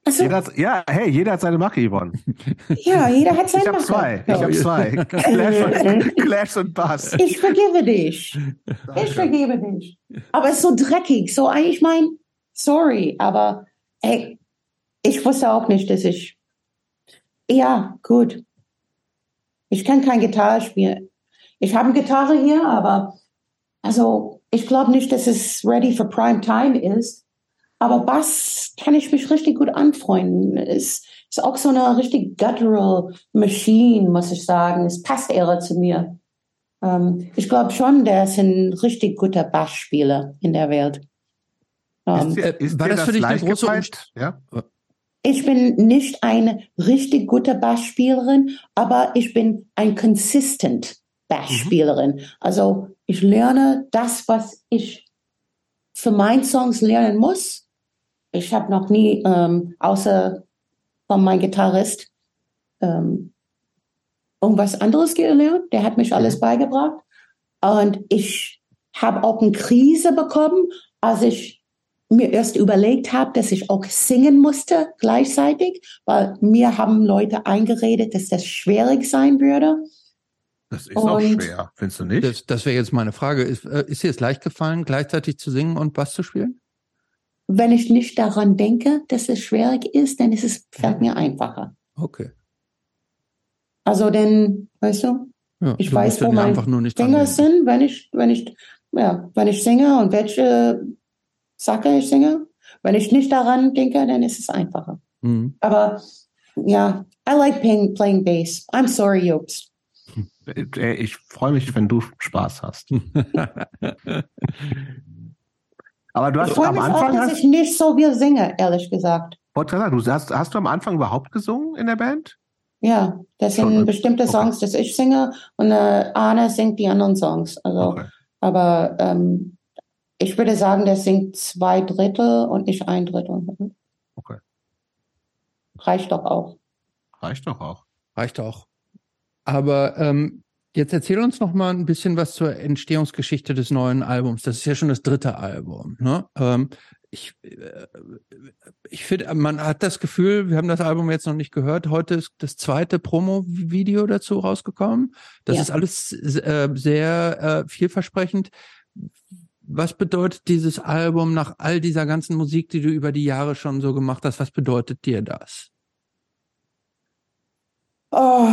Also, Jeder hat, ja, hey, jeder hat seine Macke, Yvonne. ja, jeder hat sein Ich habe Mache. zwei. Ich habe zwei. Clash und, Clash und Bass. Ich vergebe dich. Ich vergebe dich. Aber es ist so dreckig. So, ich meine, sorry, aber ey, ich wusste auch nicht, dass ich. Ja, gut. Ich kann kein Gitarre spielen. Ich habe eine Gitarre hier, aber also ich glaube nicht, dass es ready for prime time ist. Aber Bass kann ich mich richtig gut anfreunden. Es ist auch so eine richtig guttural Machine, muss ich sagen. Es passt eher zu mir. Ähm, ich glaube schon, der ist ein richtig guter Bassspieler in der Welt. Ähm, Ist dir, ist war dir das für dich eine leicht große gefallen? Ja? ich bin nicht eine richtig gute Bassspielerin, aber ich bin ein consistent Bassspielerin. Also ich lerne das, was ich für meine Songs lernen muss. Ich habe noch nie, ähm, außer von meinem Gitarrist, ähm, irgendwas anderes gelernt. Der hat mich alles beigebracht. Und ich habe auch eine Krise bekommen, als ich mir erst überlegt habe, dass ich auch singen musste gleichzeitig, weil mir haben Leute eingeredet, dass das schwierig sein würde. Das ist auch Und- schwer, findest du nicht? Das, das wäre jetzt meine Frage. Ist, äh, ist dir es leicht gefallen, gleichzeitig zu singen und Bass zu spielen? Wenn ich nicht daran denke, dass es schwierig ist, dann ist es, fällt mir einfacher. Okay. Also denn, weißt du, Ja, Ich du weiß, dann wo mein einfach nur nicht dran Finger sind, wenn ich, wenn ich, ja, wenn ich singe und welche Sache ich singe. Wenn ich nicht daran denke, dann ist es einfacher. Mhm. Aber ja, I like playing, playing bass. I'm sorry, Jobst. Äh, Ich freue mich, wenn du Spaß hast. Aber du Ich hast freue am mich auch, Anfang dass hast, ich nicht so viel singe, ehrlich gesagt. wollte ich du hast, hast du am Anfang überhaupt gesungen in der Band? Ja, das Schon, ne? sind bestimmte Okay. Songs, dass ich singe und äh, Arne singt die anderen Songs. Also, Okay. aber ähm, ich würde sagen, der singt zwei Drittel und ich ein Drittel. Okay. Reicht doch auch. Reicht doch auch. Reicht auch. Aber ähm, jetzt erzähl uns noch mal ein bisschen was zur Entstehungsgeschichte des neuen Albums. Das ist ja schon das dritte Album. Ne? Ähm, ich äh, ich finde, man hat das Gefühl, wir haben das Album jetzt noch nicht gehört. Heute ist das zweite Promo-Video dazu rausgekommen. Das Ja. ist alles äh, sehr äh, vielversprechend. Was bedeutet dieses Album nach all dieser ganzen Musik, die du über die Jahre schon so gemacht hast? Was bedeutet dir das? Oh.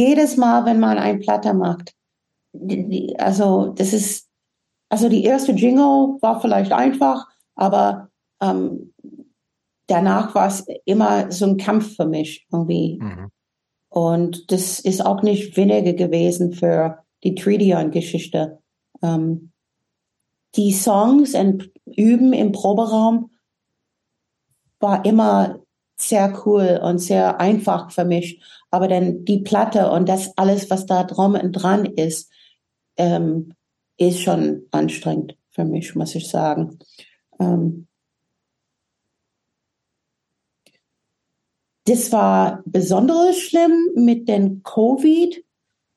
Jedes Mal, wenn man ein Platte macht, also das ist, also die erste Jingle war vielleicht einfach, aber ähm, danach war es immer so ein Kampf für mich irgendwie. Mhm. Und das ist auch nicht weniger gewesen für die Tridion-Geschichte. Ähm, die Songs und Üben im Proberaum war immer sehr cool und sehr einfach für mich. Aber dann die Platte und das alles, was da drum und dran ist, ähm, ist schon anstrengend für mich, muss ich sagen. Ähm, das war besonders schlimm mit den Covid.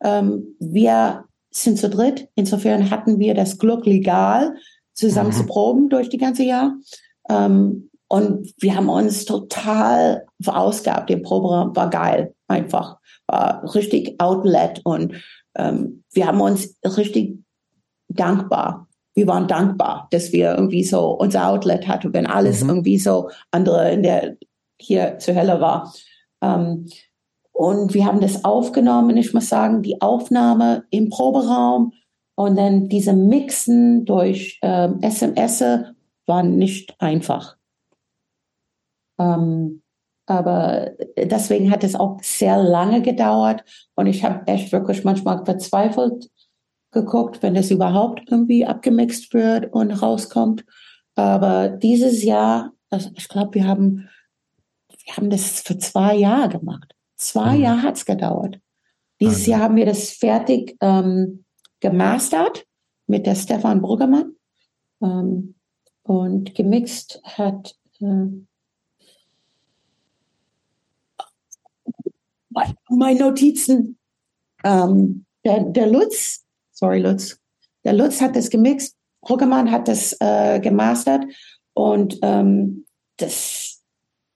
Ähm, wir sind zu dritt. Insofern hatten wir das Glück, legal zusammen Mhm. zu proben durch die ganze Jahr. Ähm, und wir haben uns total verausgabt. Der Proberaum war geil, einfach. War richtig Outlet und ähm, wir haben uns richtig dankbar. Wir waren dankbar, dass wir irgendwie so unser Outlet hatten, wenn alles mhm. irgendwie so andere in der hier zur Hölle war. Ähm, und wir haben das aufgenommen. Ich muss sagen, die Aufnahme im Proberaum und dann diese Mixen durch ähm, SMS war nicht einfach. Ähm, aber deswegen hat es auch sehr lange gedauert und ich habe echt wirklich manchmal verzweifelt geguckt, wenn es überhaupt irgendwie abgemixt wird und rauskommt. Aber dieses Jahr, also ich glaube, wir haben, wir haben das für zwei Jahre gemacht. Zwei mhm. Jahre hat es gedauert. Dieses also. Jahr haben wir das fertig ähm, gemastert mit der Stefan Bruggermann ähm, und gemixt hat äh, meine Notizen. Ähm, der, der Lutz, sorry Lutz, der Lutz hat das gemixt, Ruckermann hat das äh, gemastert und ähm, das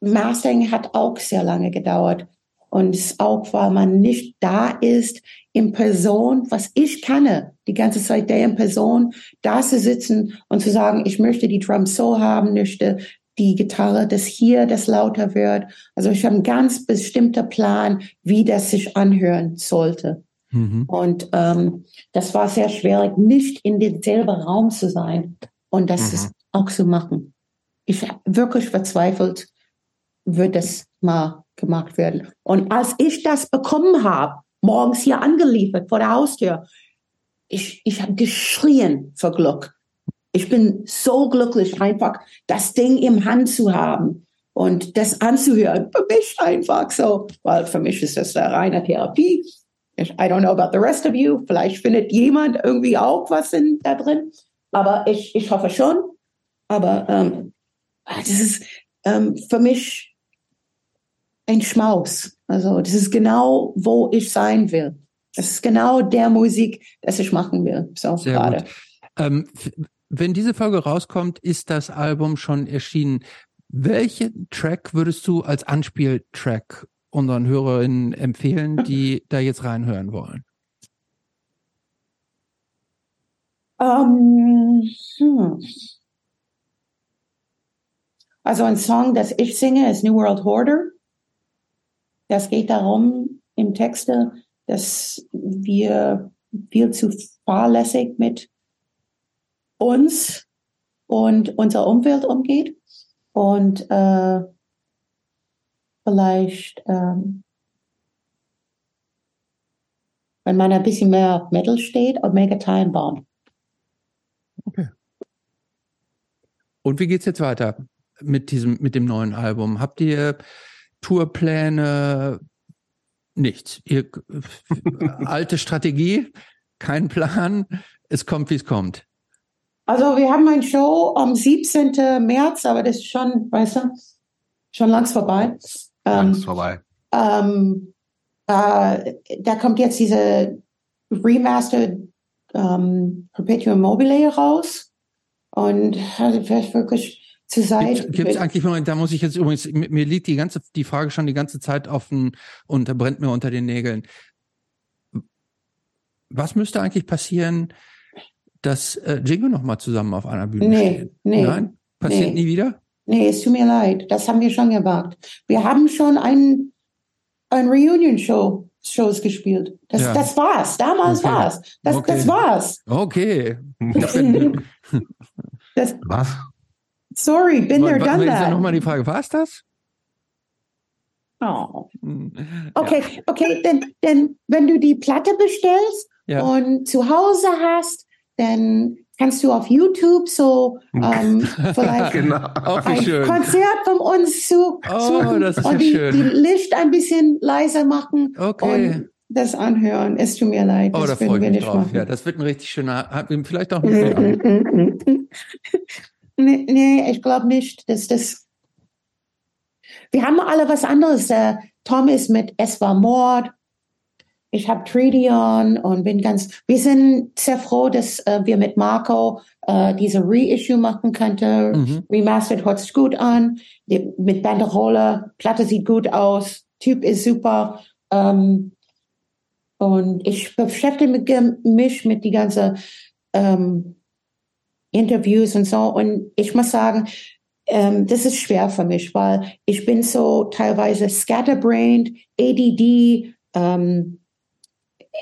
Mastering hat auch sehr lange gedauert. Und auch, weil man nicht da ist in Person, was ich kann, die ganze Zeit der in Person, da zu sitzen und zu sagen, ich möchte die Drums so haben, möchte die Gitarre, dass hier das lauter wird. Also ich habe einen ganz bestimmten Plan, wie das sich anhören sollte. Mhm. Und ähm, das war sehr schwierig, nicht in demselben Raum zu sein und das mhm. auch zu machen. Ich habe wirklich verzweifelt, wird das mal gemacht werden. Und als ich das bekommen habe, morgens hier angeliefert vor der Haustür, ich, ich habe geschrien vor Glück. Ich bin so glücklich, einfach das Ding im Hand zu haben und das anzuhören. Für mich einfach so, weil für mich ist das eine reine Therapie. I don't know about the rest of you. Vielleicht findet jemand irgendwie auch was in, da drin. Aber ich, ich hoffe schon. Aber ähm, das ist ähm, für mich ein Schmaus. Also das ist genau, wo ich sein will. Das ist genau der Musik, das ich machen will. So Sehr gerade. Ähm, wenn diese Folge rauskommt, ist das Album schon erschienen. Welchen Track würdest du als Anspieltrack unseren Hörerinnen empfehlen, die da jetzt reinhören wollen? Um, ähm, hm. Also ein Song, das ich singe, ist New World Hoarder. Das geht darum im Texte, dass wir viel zu fahrlässig mit uns und unserer Umwelt umgeht und äh, vielleicht, ähm, wenn man ein bisschen mehr auf Metal steht, Omega Time bauen. Okay. Und wie geht's jetzt weiter mit diesem, mit dem neuen Album? Habt ihr Tourpläne? Nichts. Ihr, alte Strategie, kein Plan. Es kommt, wie es kommt. Also wir haben eine Show am 17. März, aber das ist schon, weißt du, schon langs vorbei. Langs ähm, vorbei. Ähm, äh, da kommt jetzt diese Remastered ähm, Perpetuum Mobile raus und also vielleicht wirklich zur Seite. Gibt es eigentlich, da muss ich jetzt übrigens, mir liegt die ganze, die Frage schon die ganze Zeit offen und brennt mir unter den Nägeln. Was müsste eigentlich passieren, dass äh, Jingo nochmal zusammen auf einer Bühne nee, steht? Nee, Nein? Passiert nee. nie wieder? Nee, es tut mir leid. Das haben wir schon gewagt. Wir haben schon ein, ein Reunion-Show Shows gespielt. Das, ja. das war's. Damals okay. war's. Das, okay. das war's. Okay. das, Was? Sorry, bin there, done that. nochmal die Frage, war's das? Oh. Okay, ja. okay, denn, denn wenn du die Platte bestellst ja. und zu Hause hast, dann kannst du auf YouTube so ähm, vielleicht genau. ein. Konzert von uns zu oh, das ist und die, schön. die Licht ein bisschen leiser machen okay. und das anhören. Es tut mir leid. Oh, das da freue ich mich drauf. Machen. Ja, das wird ein richtig schöner, vielleicht auch ein nee, nee, ich glaube nicht, dass das wir haben alle was anderes. Tom ist mit Es war Mord. Ich habe Tridion und bin ganz, wir sind sehr froh, dass äh, wir mit Marco äh, diese Reissue machen könnten. Mhm. Remastered hört sich gut an, die, mit Banderole, Platte sieht gut aus, Typ ist super. Ähm, und ich beschäftige mich mit die ganze ähm, Interviews und so. Und ich muss sagen, ähm, das ist schwer für mich, weil ich bin so teilweise scatterbrained, ADD. Ähm,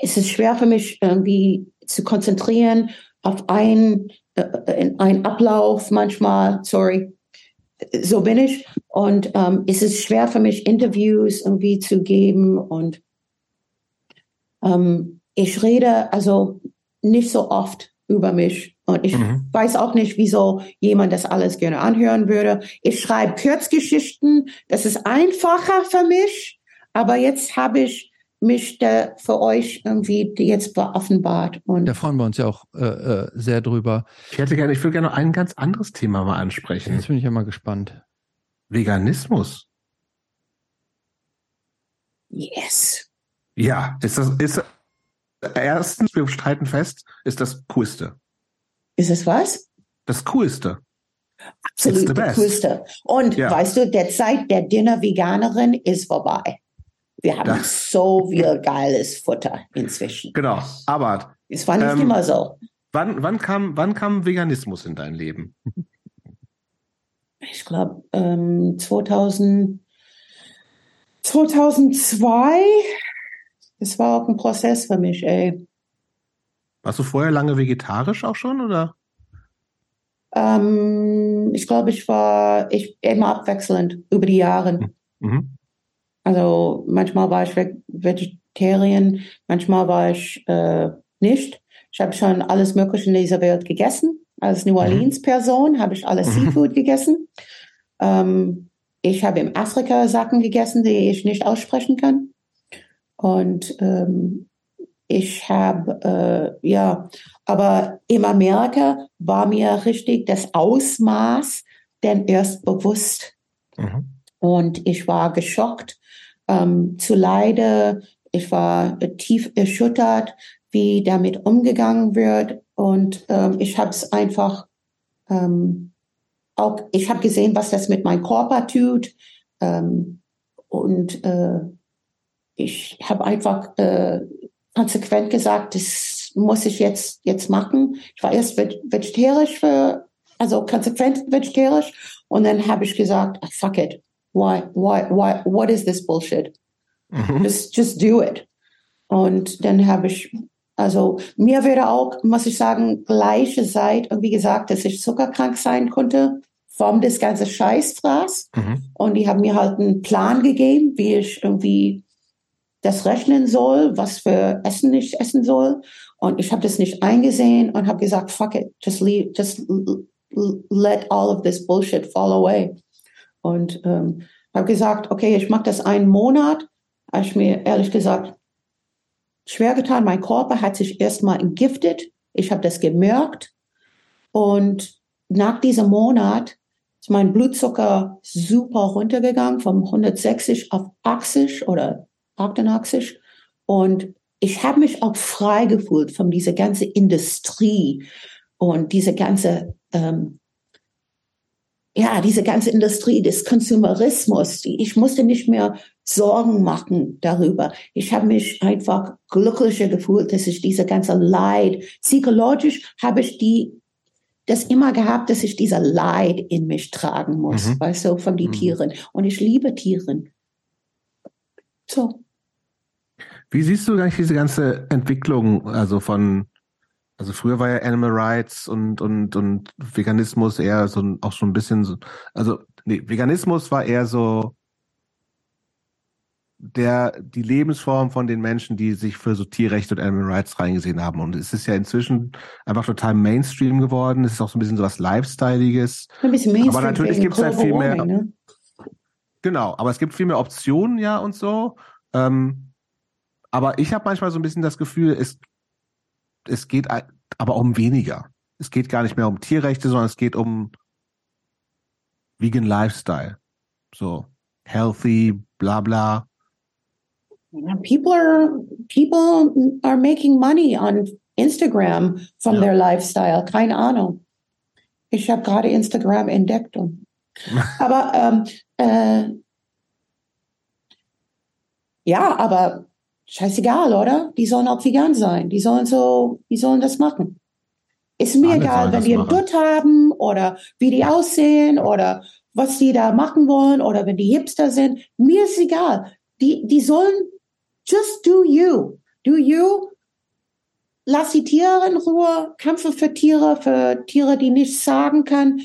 es ist schwer für mich irgendwie zu konzentrieren auf ein, äh, ein Ablauf manchmal. Sorry, so bin ich. Und ähm, es ist schwer für mich, Interviews irgendwie zu geben. Und ähm, ich rede also nicht so oft über mich. Und ich mhm. weiß auch nicht, wieso jemand das alles gerne anhören würde. Ich schreibe Kurzgeschichten. Das ist einfacher für mich. Aber jetzt habe ich mich da für euch irgendwie jetzt beoffenbart. Und da freuen wir uns ja auch äh, äh, sehr drüber. Ich hätte gerne, ich würde gerne noch ein ganz anderes Thema mal ansprechen. Jetzt bin ich ja mal gespannt. Veganismus. Yes. Ja, ist das, ist, erstens, wir streiten fest, ist das coolste. Ist es was? Das coolste. Absolut das coolste. Und ja. weißt du, der Zeit der Dinner-Veganerin ist vorbei. Wir haben das, so viel geiles Futter inzwischen. Genau, aber es war nicht ähm, immer so. Wann, wann, kam, wann kam Veganismus in dein Leben? Ich glaube, ähm, 2000, 2002. Das war auch ein Prozess für mich, ey. Warst du vorher lange vegetarisch auch schon, oder? Ähm, ich glaube, ich war ich immer abwechselnd über die Jahre. Mhm. Also manchmal war ich Vegetarier, manchmal war ich äh, nicht. Ich habe schon alles Mögliche in dieser Welt gegessen. Als New mhm. Orleans-Person habe ich alles mhm. Seafood gegessen. Ähm, ich habe im Afrika Sachen gegessen, die ich nicht aussprechen kann. Und ähm, ich habe, äh, ja, aber in Amerika war mir richtig das Ausmaß denn erst bewusst. Mhm. Und ich war geschockt ähm, zu Leide. Ich war tief erschüttert, wie damit umgegangen wird. Und ähm, ich habe es einfach ähm, auch, ich habe gesehen, was das mit meinem Körper tut. Ähm, und äh, ich habe einfach äh, konsequent gesagt, das muss ich jetzt, jetzt machen. Ich war erst vegetarisch für, also konsequent vegetarisch. Und dann habe ich gesagt, ah, fuck it. Why, why, why, what is this bullshit? Mhm. Just, just do it. Und dann habe ich, also mir wäre auch, muss ich sagen, gleiche Zeit, und wie gesagt, dass ich zuckerkrank sein konnte, vom das ganze Scheißfraß. Mhm. Und die haben mir halt einen Plan gegeben, wie ich irgendwie das rechnen soll, was für Essen ich essen soll. Und ich habe das nicht eingesehen und habe gesagt, fuck it, just leave, just let all of this bullshit fall away. Und ähm, habe gesagt, okay, ich mache das einen Monat. Habe ich mir ehrlich gesagt schwer getan. Mein Körper hat sich erstmal entgiftet. Ich habe das gemerkt. Und nach diesem Monat ist mein Blutzucker super runtergegangen, vom 160 auf 80 oder 88. Und ich habe mich auch frei gefühlt von dieser ganzen Industrie und diese ganze, ähm, ja, diese ganze Industrie des Konsumerismus. Ich musste nicht mehr Sorgen machen darüber. Ich habe mich einfach glücklicher gefühlt, dass ich diese ganze Leid, psychologisch habe ich die das immer gehabt, dass ich dieser Leid in mich tragen muss, mhm. weißt du, von den mhm. Tieren. Und ich liebe Tieren. So. Wie siehst du eigentlich diese ganze Entwicklung, also von, also früher war ja Animal Rights und, und, und Veganismus eher so, auch schon ein bisschen so, also, nee, Veganismus war eher so der, die Lebensform von den Menschen, die sich für so Tierrechte und Animal Rights reingesehen haben. Und es ist ja inzwischen einfach total Mainstream geworden. Es ist auch so ein bisschen so was Lifestyleiges. Ein bisschen Mainstream. Aber natürlich gibt es halt viel mehr. Ne? Genau, aber es gibt viel mehr Optionen, ja, und so. Ähm, aber ich habe manchmal so ein bisschen das Gefühl, es, es geht aber um weniger. Es geht gar nicht mehr um Tierrechte, sondern es geht um Vegan Lifestyle. So, healthy, bla bla. People are people are making money on Instagram from ja. their lifestyle. Keine Ahnung. Ich habe gerade Instagram entdeckt aber ähm, äh, ja, aber scheißegal, oder? Die sollen auch vegan sein. Die sollen so, die sollen das machen. Ist mir Alle egal, wenn die einen Dutt haben oder wie die aussehen oder was die da machen wollen oder wenn die Hipster sind. Mir ist egal. Die, die sollen just do you. Do you. Lass die Tiere in Ruhe, kämpfe für Tiere, für Tiere, die nichts sagen können.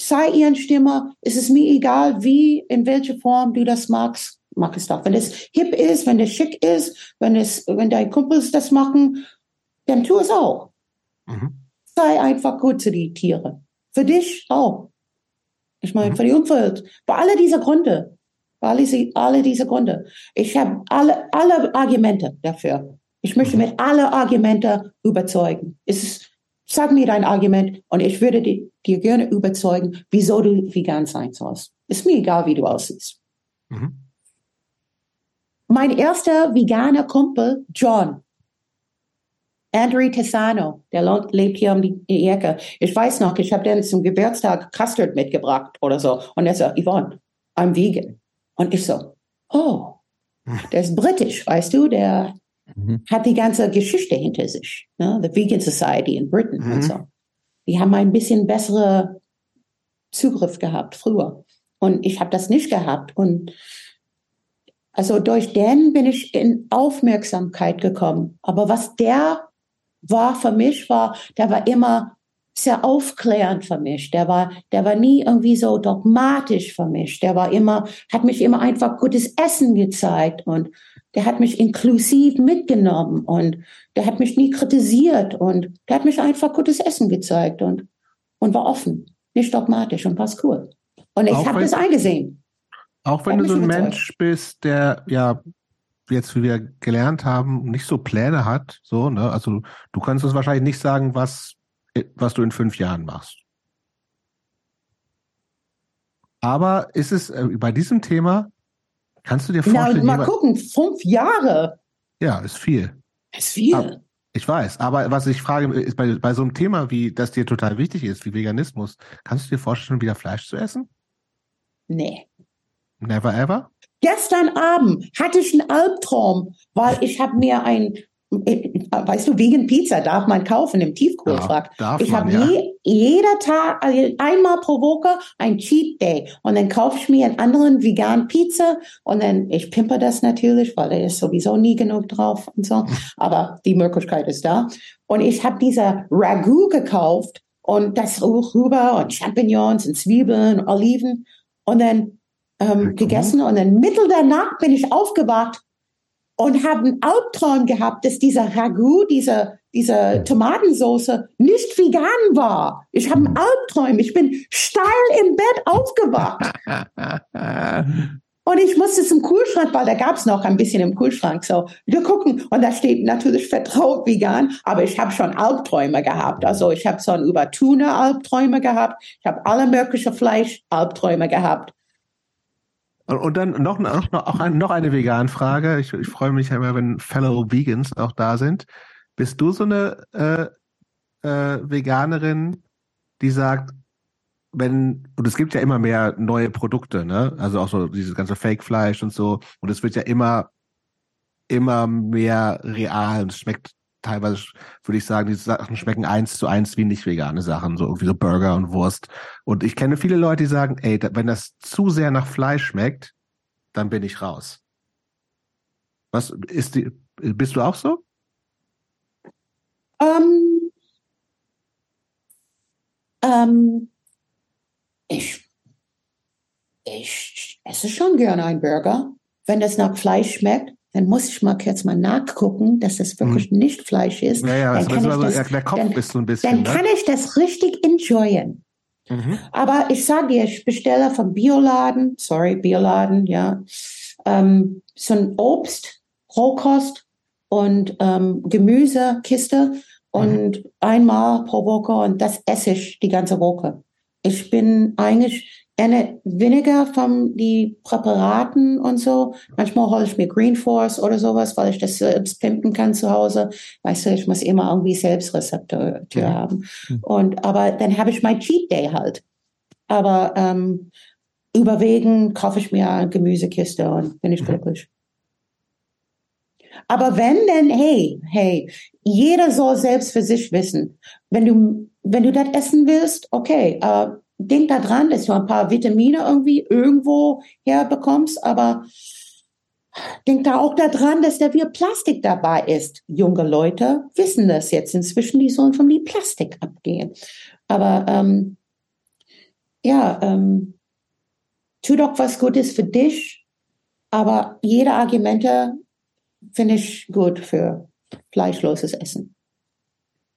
Sei ihren Stimme. Es ist mir egal, wie, in welcher Form du das magst mach es doch. Wenn es hip ist, wenn es schick ist, wenn es, wenn deine Kumpels das machen, dann tu es auch. Mhm. Sei einfach gut zu den Tieren. Für dich auch. Ich meine, mhm. für die Umwelt. Für alle diese Gründe. Für alle, alle diese Gründe. Ich habe alle, alle Argumente dafür. Ich möchte mhm. mit alle Argumente überzeugen. Ist, sag mir dein Argument und ich würde dir, dir gerne überzeugen, wieso du vegan sein sollst. Ist mir egal, wie du aussiehst. Mhm. Mein erster veganer Kumpel, John. Andrew Tessano, der lebt hier um die Ecke. Ich weiß noch, ich habe den zum Geburtstag Custard mitgebracht oder so. Und er so, Yvonne, I'm vegan. Und ich so, oh, der ist britisch, weißt du, der mhm. hat die ganze Geschichte hinter sich. Ne? The Vegan Society in Britain mhm. und so. Die haben ein bisschen bessere Zugriff gehabt früher. Und ich habe das nicht gehabt. Und also durch den bin ich in Aufmerksamkeit gekommen. Aber was der war für mich, war, der war immer sehr aufklärend für mich. Der war, der war nie irgendwie so dogmatisch für mich. Der war immer, hat mich immer einfach gutes Essen gezeigt und der hat mich inklusiv mitgenommen und der hat mich nie kritisiert und der hat mich einfach gutes Essen gezeigt und, und war offen, nicht dogmatisch und war cool. Und ich habe das eingesehen. Auch wenn du so ein Mensch bist, der ja jetzt, wie wir gelernt haben, nicht so Pläne hat, so, ne? Also du kannst uns wahrscheinlich nicht sagen, was, was du in fünf Jahren machst. Aber ist es äh, bei diesem Thema, kannst du dir vorstellen. Na, mal gucken, fünf Jahre. Ja, ist viel. Ist viel. Aber, ich weiß, aber was ich frage, ist bei, bei so einem Thema, wie das dir total wichtig ist, wie Veganismus, kannst du dir vorstellen, wieder Fleisch zu essen? Nee. Never ever? Gestern Abend hatte ich einen Albtraum, weil ich habe mir ein, weißt du, wegen Pizza darf man kaufen im Tiefkühlfach. Ja, ich habe ja. je, jeder Tag, also einmal pro Woche ein Cheat Day und dann kaufe ich mir einen anderen veganen Pizza und dann, ich pimper das natürlich, weil da ist sowieso nie genug drauf und so, aber die Möglichkeit ist da. Und ich habe dieser Ragout gekauft und das rüber und Champignons und Zwiebeln, Oliven und dann ähm, gegessen und in Mittel der Nacht bin ich aufgewacht und habe einen Albtraum gehabt, dass dieser Ragout, diese, diese Tomatensauce nicht vegan war. Ich habe einen Albtraum. Ich bin steil im Bett aufgewacht. Und ich musste zum Kühlschrank, weil da gab's noch ein bisschen im Kühlschrank. So, wir gucken und da steht natürlich vertraut vegan, aber ich habe schon Albträume gehabt. Also ich habe schon über Tuna Albträume gehabt. Ich habe alle möglichen Fleisch Albträume gehabt. Und dann noch, noch, noch, ein, noch eine Vegan-Frage. Ich, ich freue mich immer, wenn Fellow Vegans auch da sind. Bist du so eine äh, äh, Veganerin, die sagt, wenn, und es gibt ja immer mehr neue Produkte, ne? Also auch so dieses ganze Fake-Fleisch und so. Und es wird ja immer, immer mehr real und es schmeckt teilweise würde ich sagen, die Sachen schmecken eins zu eins wie nicht vegane Sachen, so irgendwie so Burger und Wurst. Und ich kenne viele Leute, die sagen, ey, wenn das zu sehr nach Fleisch schmeckt, dann bin ich raus. Was ist die, bist du auch so? Ähm, ähm, ich, ich esse schon gerne einen Burger, wenn das nach Fleisch schmeckt dann muss ich mal kurz mal nachgucken, dass das wirklich hm. nicht Fleisch ist. Ja, ja, dann kann also das, der Kopf dann, ist so ein bisschen. Dann ne? kann ich das richtig enjoyen. Mhm. Aber ich sage dir, ich bestelle vom Bioladen, sorry, Bioladen, ja, ähm, so ein Obst, Rohkost und ähm, Gemüsekiste und mhm. einmal pro Woche und das esse ich die ganze Woche. Ich bin eigentlich weniger von die Präparaten und so. Manchmal hole ich mir Green Force oder sowas, weil ich das selbst pimpen kann zu Hause. Weißt du, ich muss immer irgendwie selbst Rezepte ja. haben. Mhm. Und aber dann habe ich mein Cheat Day halt. Aber ähm, überwiegend kaufe ich mir eine Gemüsekiste und bin ich mhm. glücklich. Aber wenn denn, hey, hey, jeder soll selbst für sich wissen. Wenn du, wenn du das essen willst, okay, äh, denk da dran, dass du ein paar Vitamine irgendwie irgendwo herbekommst, aber denk da auch daran, dass da viel Plastik dabei ist. Junge Leute wissen das jetzt inzwischen, die sollen von die Plastik abgehen. Aber ähm, ja, ähm, tu doch was Gutes für dich, aber jede Argumente finde ich gut für fleischloses Essen.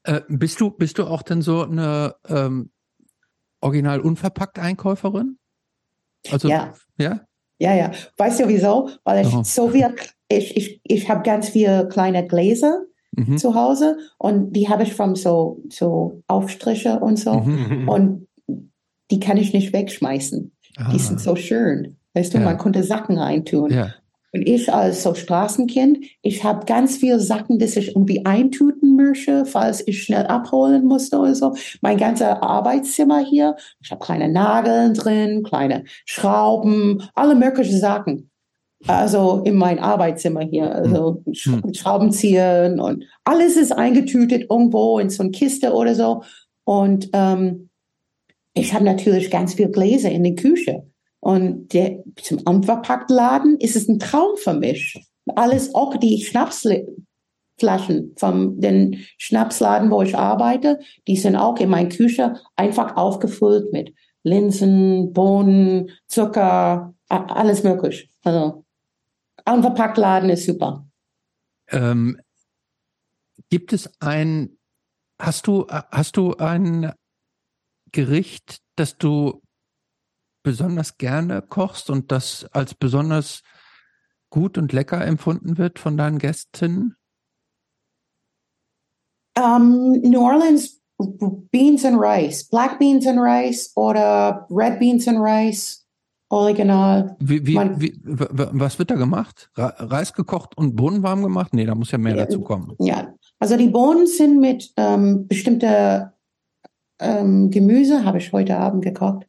Äh, bist du bist du auch denn so eine ähm, original unverpackt Einkäuferin? Also, ja. Ja? Ja, ja. Weißt du wieso? Weil ich oh. so viel, ich, ich, ich habe ganz viele kleine Gläser mhm. zu Hause und die habe ich von so, so Aufstriche und so. Mhm. Und die kann ich nicht wegschmeißen. Ah. Die sind so schön. Weißt du, ja. man konnte Sachen reintun. Ja. Und ich als so Straßenkind, ich habe ganz viele Sachen, die ich irgendwie eintüten möchte, falls ich schnell abholen musste oder so. Mein ganzes Arbeitszimmer hier, ich habe kleine Nageln drin, kleine Schrauben, alle möglichen Sachen. Also in mein Arbeitszimmer hier, also hm. Schraubenzieher und alles ist eingetütet irgendwo in so eine Kiste oder so. Und ähm, ich habe natürlich ganz viel Gläser in der Küche. Und der, zum Unverpacktladen ist es ein Traum für mich. Alles, auch die Schnapsflaschen vom den Schnapsladen, wo ich arbeite, die sind auch in meiner Küche einfach aufgefüllt mit Linsen, Bohnen, Zucker, alles möglich. Also Unverpacktladen ist super. Ähm, gibt es ein, hast du, hast du ein Gericht, das du besonders gerne kochst und das als besonders gut und lecker empfunden wird von deinen Gästen? Um, New Orleans beans and rice, black beans and rice oder red beans and rice, original. Wie, wie, wie, was wird da gemacht? Reis gekocht und Bohnen warm gemacht? Nee, da muss ja mehr ja, dazu kommen. Ja, also die Bohnen sind mit ähm, bestimmter ähm, Gemüse, habe ich heute Abend gekocht,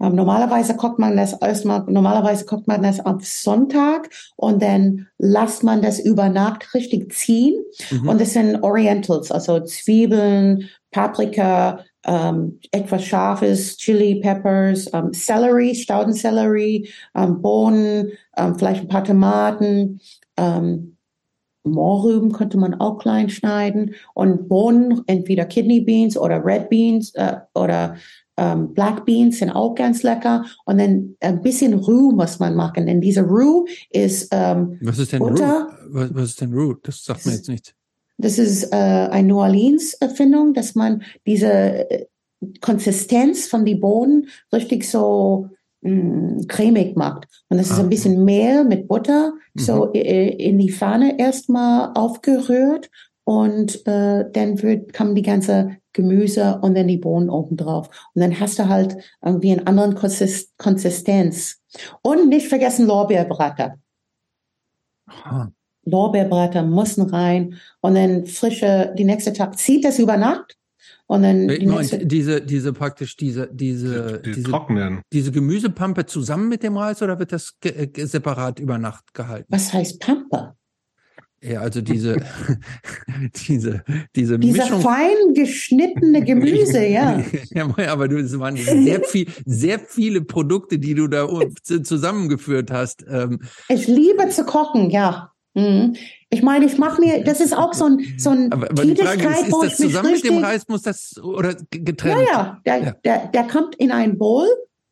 ähm, normalerweise kocht man das erstmal, normalerweise kocht man das am Sonntag und dann lasst man das über Nacht richtig ziehen. Mhm. Und das sind Orientals, also Zwiebeln, Paprika, ähm, etwas Scharfes, Chili Peppers, ähm, Celery, Staudensellerie, ähm, Bohnen, ähm, vielleicht ein paar Tomaten, ähm, Mohrrüben könnte man auch klein schneiden und Bohnen, entweder Kidney Beans oder Red Beans äh, oder ähm, Black Beans sind auch ganz lecker. Und dann ein bisschen Roux muss man machen, denn diese Roux ist ähm, Was ist denn Butter. Roux? Was, was ist denn Roux? Das sagt mir jetzt nichts. Das ist äh, eine New Orleans Erfindung, dass man diese äh, Konsistenz von die Bohnen richtig so mh, mm, cremig macht. Und das ist ah. ein bisschen Mehl mit Butter so mhm. Äh, in die Pfanne erstmal aufgerührt und äh, dann wird, kommen die ganze Gemüse und dann die Bohnen oben drauf. Und dann hast du halt irgendwie einen anderen Konsist Konsistenz. Und nicht vergessen Lorbeerblätter. Lorbeerblätter müssen rein und dann frische, die nächste Tag zieht das über Nacht und dann die nächste, diese, diese praktisch diese, diese, die, die diese, trocknen. diese Gemüsepampe zusammen mit dem Reis oder wird das separat über Nacht gehalten? Was heißt Pampe? Ja, also diese, diese, diese Dieser Mischung. fein geschnittene Gemüse, ja. ja, aber du, es waren sehr viel, sehr viele Produkte, die du da zusammengeführt hast. Ähm. Ich liebe zu kochen, ja. Mhm. Ich meine, ich mache mir, das ist auch so ein, so ein aber, aber Tätigkeit, ist, ist das zusammen mit dem Reis, muss das, oder getrennt? Ja, ja, der, ja. Der, der kommt in ein Bowl,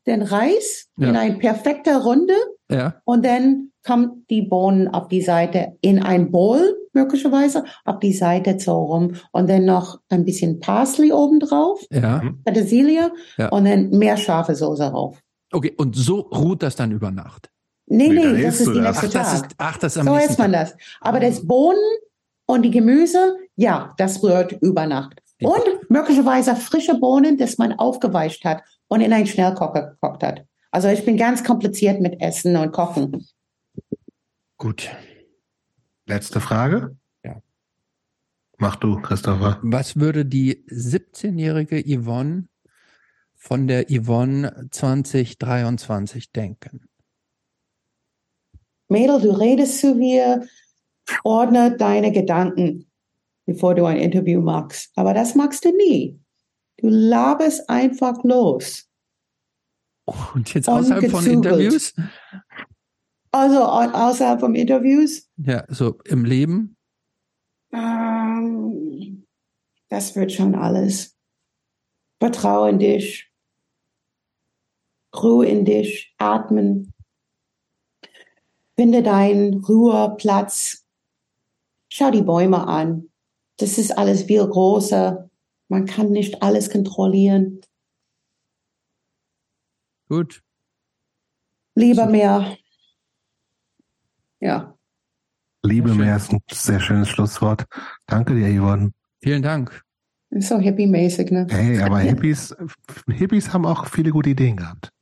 den Reis, ja. in eine perfekte Runde. Ja. Und dann kommt die Bohnen auf die Seite in ein Bowl, möglicherweise, auf die Seite so rum. Und dann noch ein bisschen Parsley obendrauf. Ja. Petersilie. Ja. Und dann mehr scharfe Soße drauf. Okay. Und so ruht das dann über Nacht? Nee, nee, nee das ist die nächste ach, Tag. Das ist, ach, das ist am So isst man das. Aber das Bohnen und die Gemüse, ja, das rührt über Nacht. Und möglicherweise frische Bohnen, das man aufgeweicht hat und in einen Schnellkocher gekocht hat. Also ich bin ganz kompliziert mit Essen und Kochen. Gut. Letzte Frage. Ja. Mach du, Christopher. Was würde die 17-jährige Yvonne von der Yvonne 2023 denken? Mädel, du redest zu mir, ordne deine Gedanken, bevor du ein Interview machst. Aber das machst du nie. Du laberst einfach los. Und jetzt außerhalb von Interviews? Also außerhalb von Interviews? Ja, so im Leben? Ähm, das wird schon alles. Vertraue in dich. Ruhe in dich. Atmen. Finde deinen Ruheplatz. Schau die Bäume an. Das ist alles viel größer. Man kann nicht alles kontrollieren. Gut. Lieber mehr. Ja. Liebe mehr ist ein sehr schönes Schlusswort. Danke dir, Yvonne. Vielen Dank. So hippie-mäßig, ne? Hey, aber Hippies, Hippies haben auch viele gute Ideen gehabt.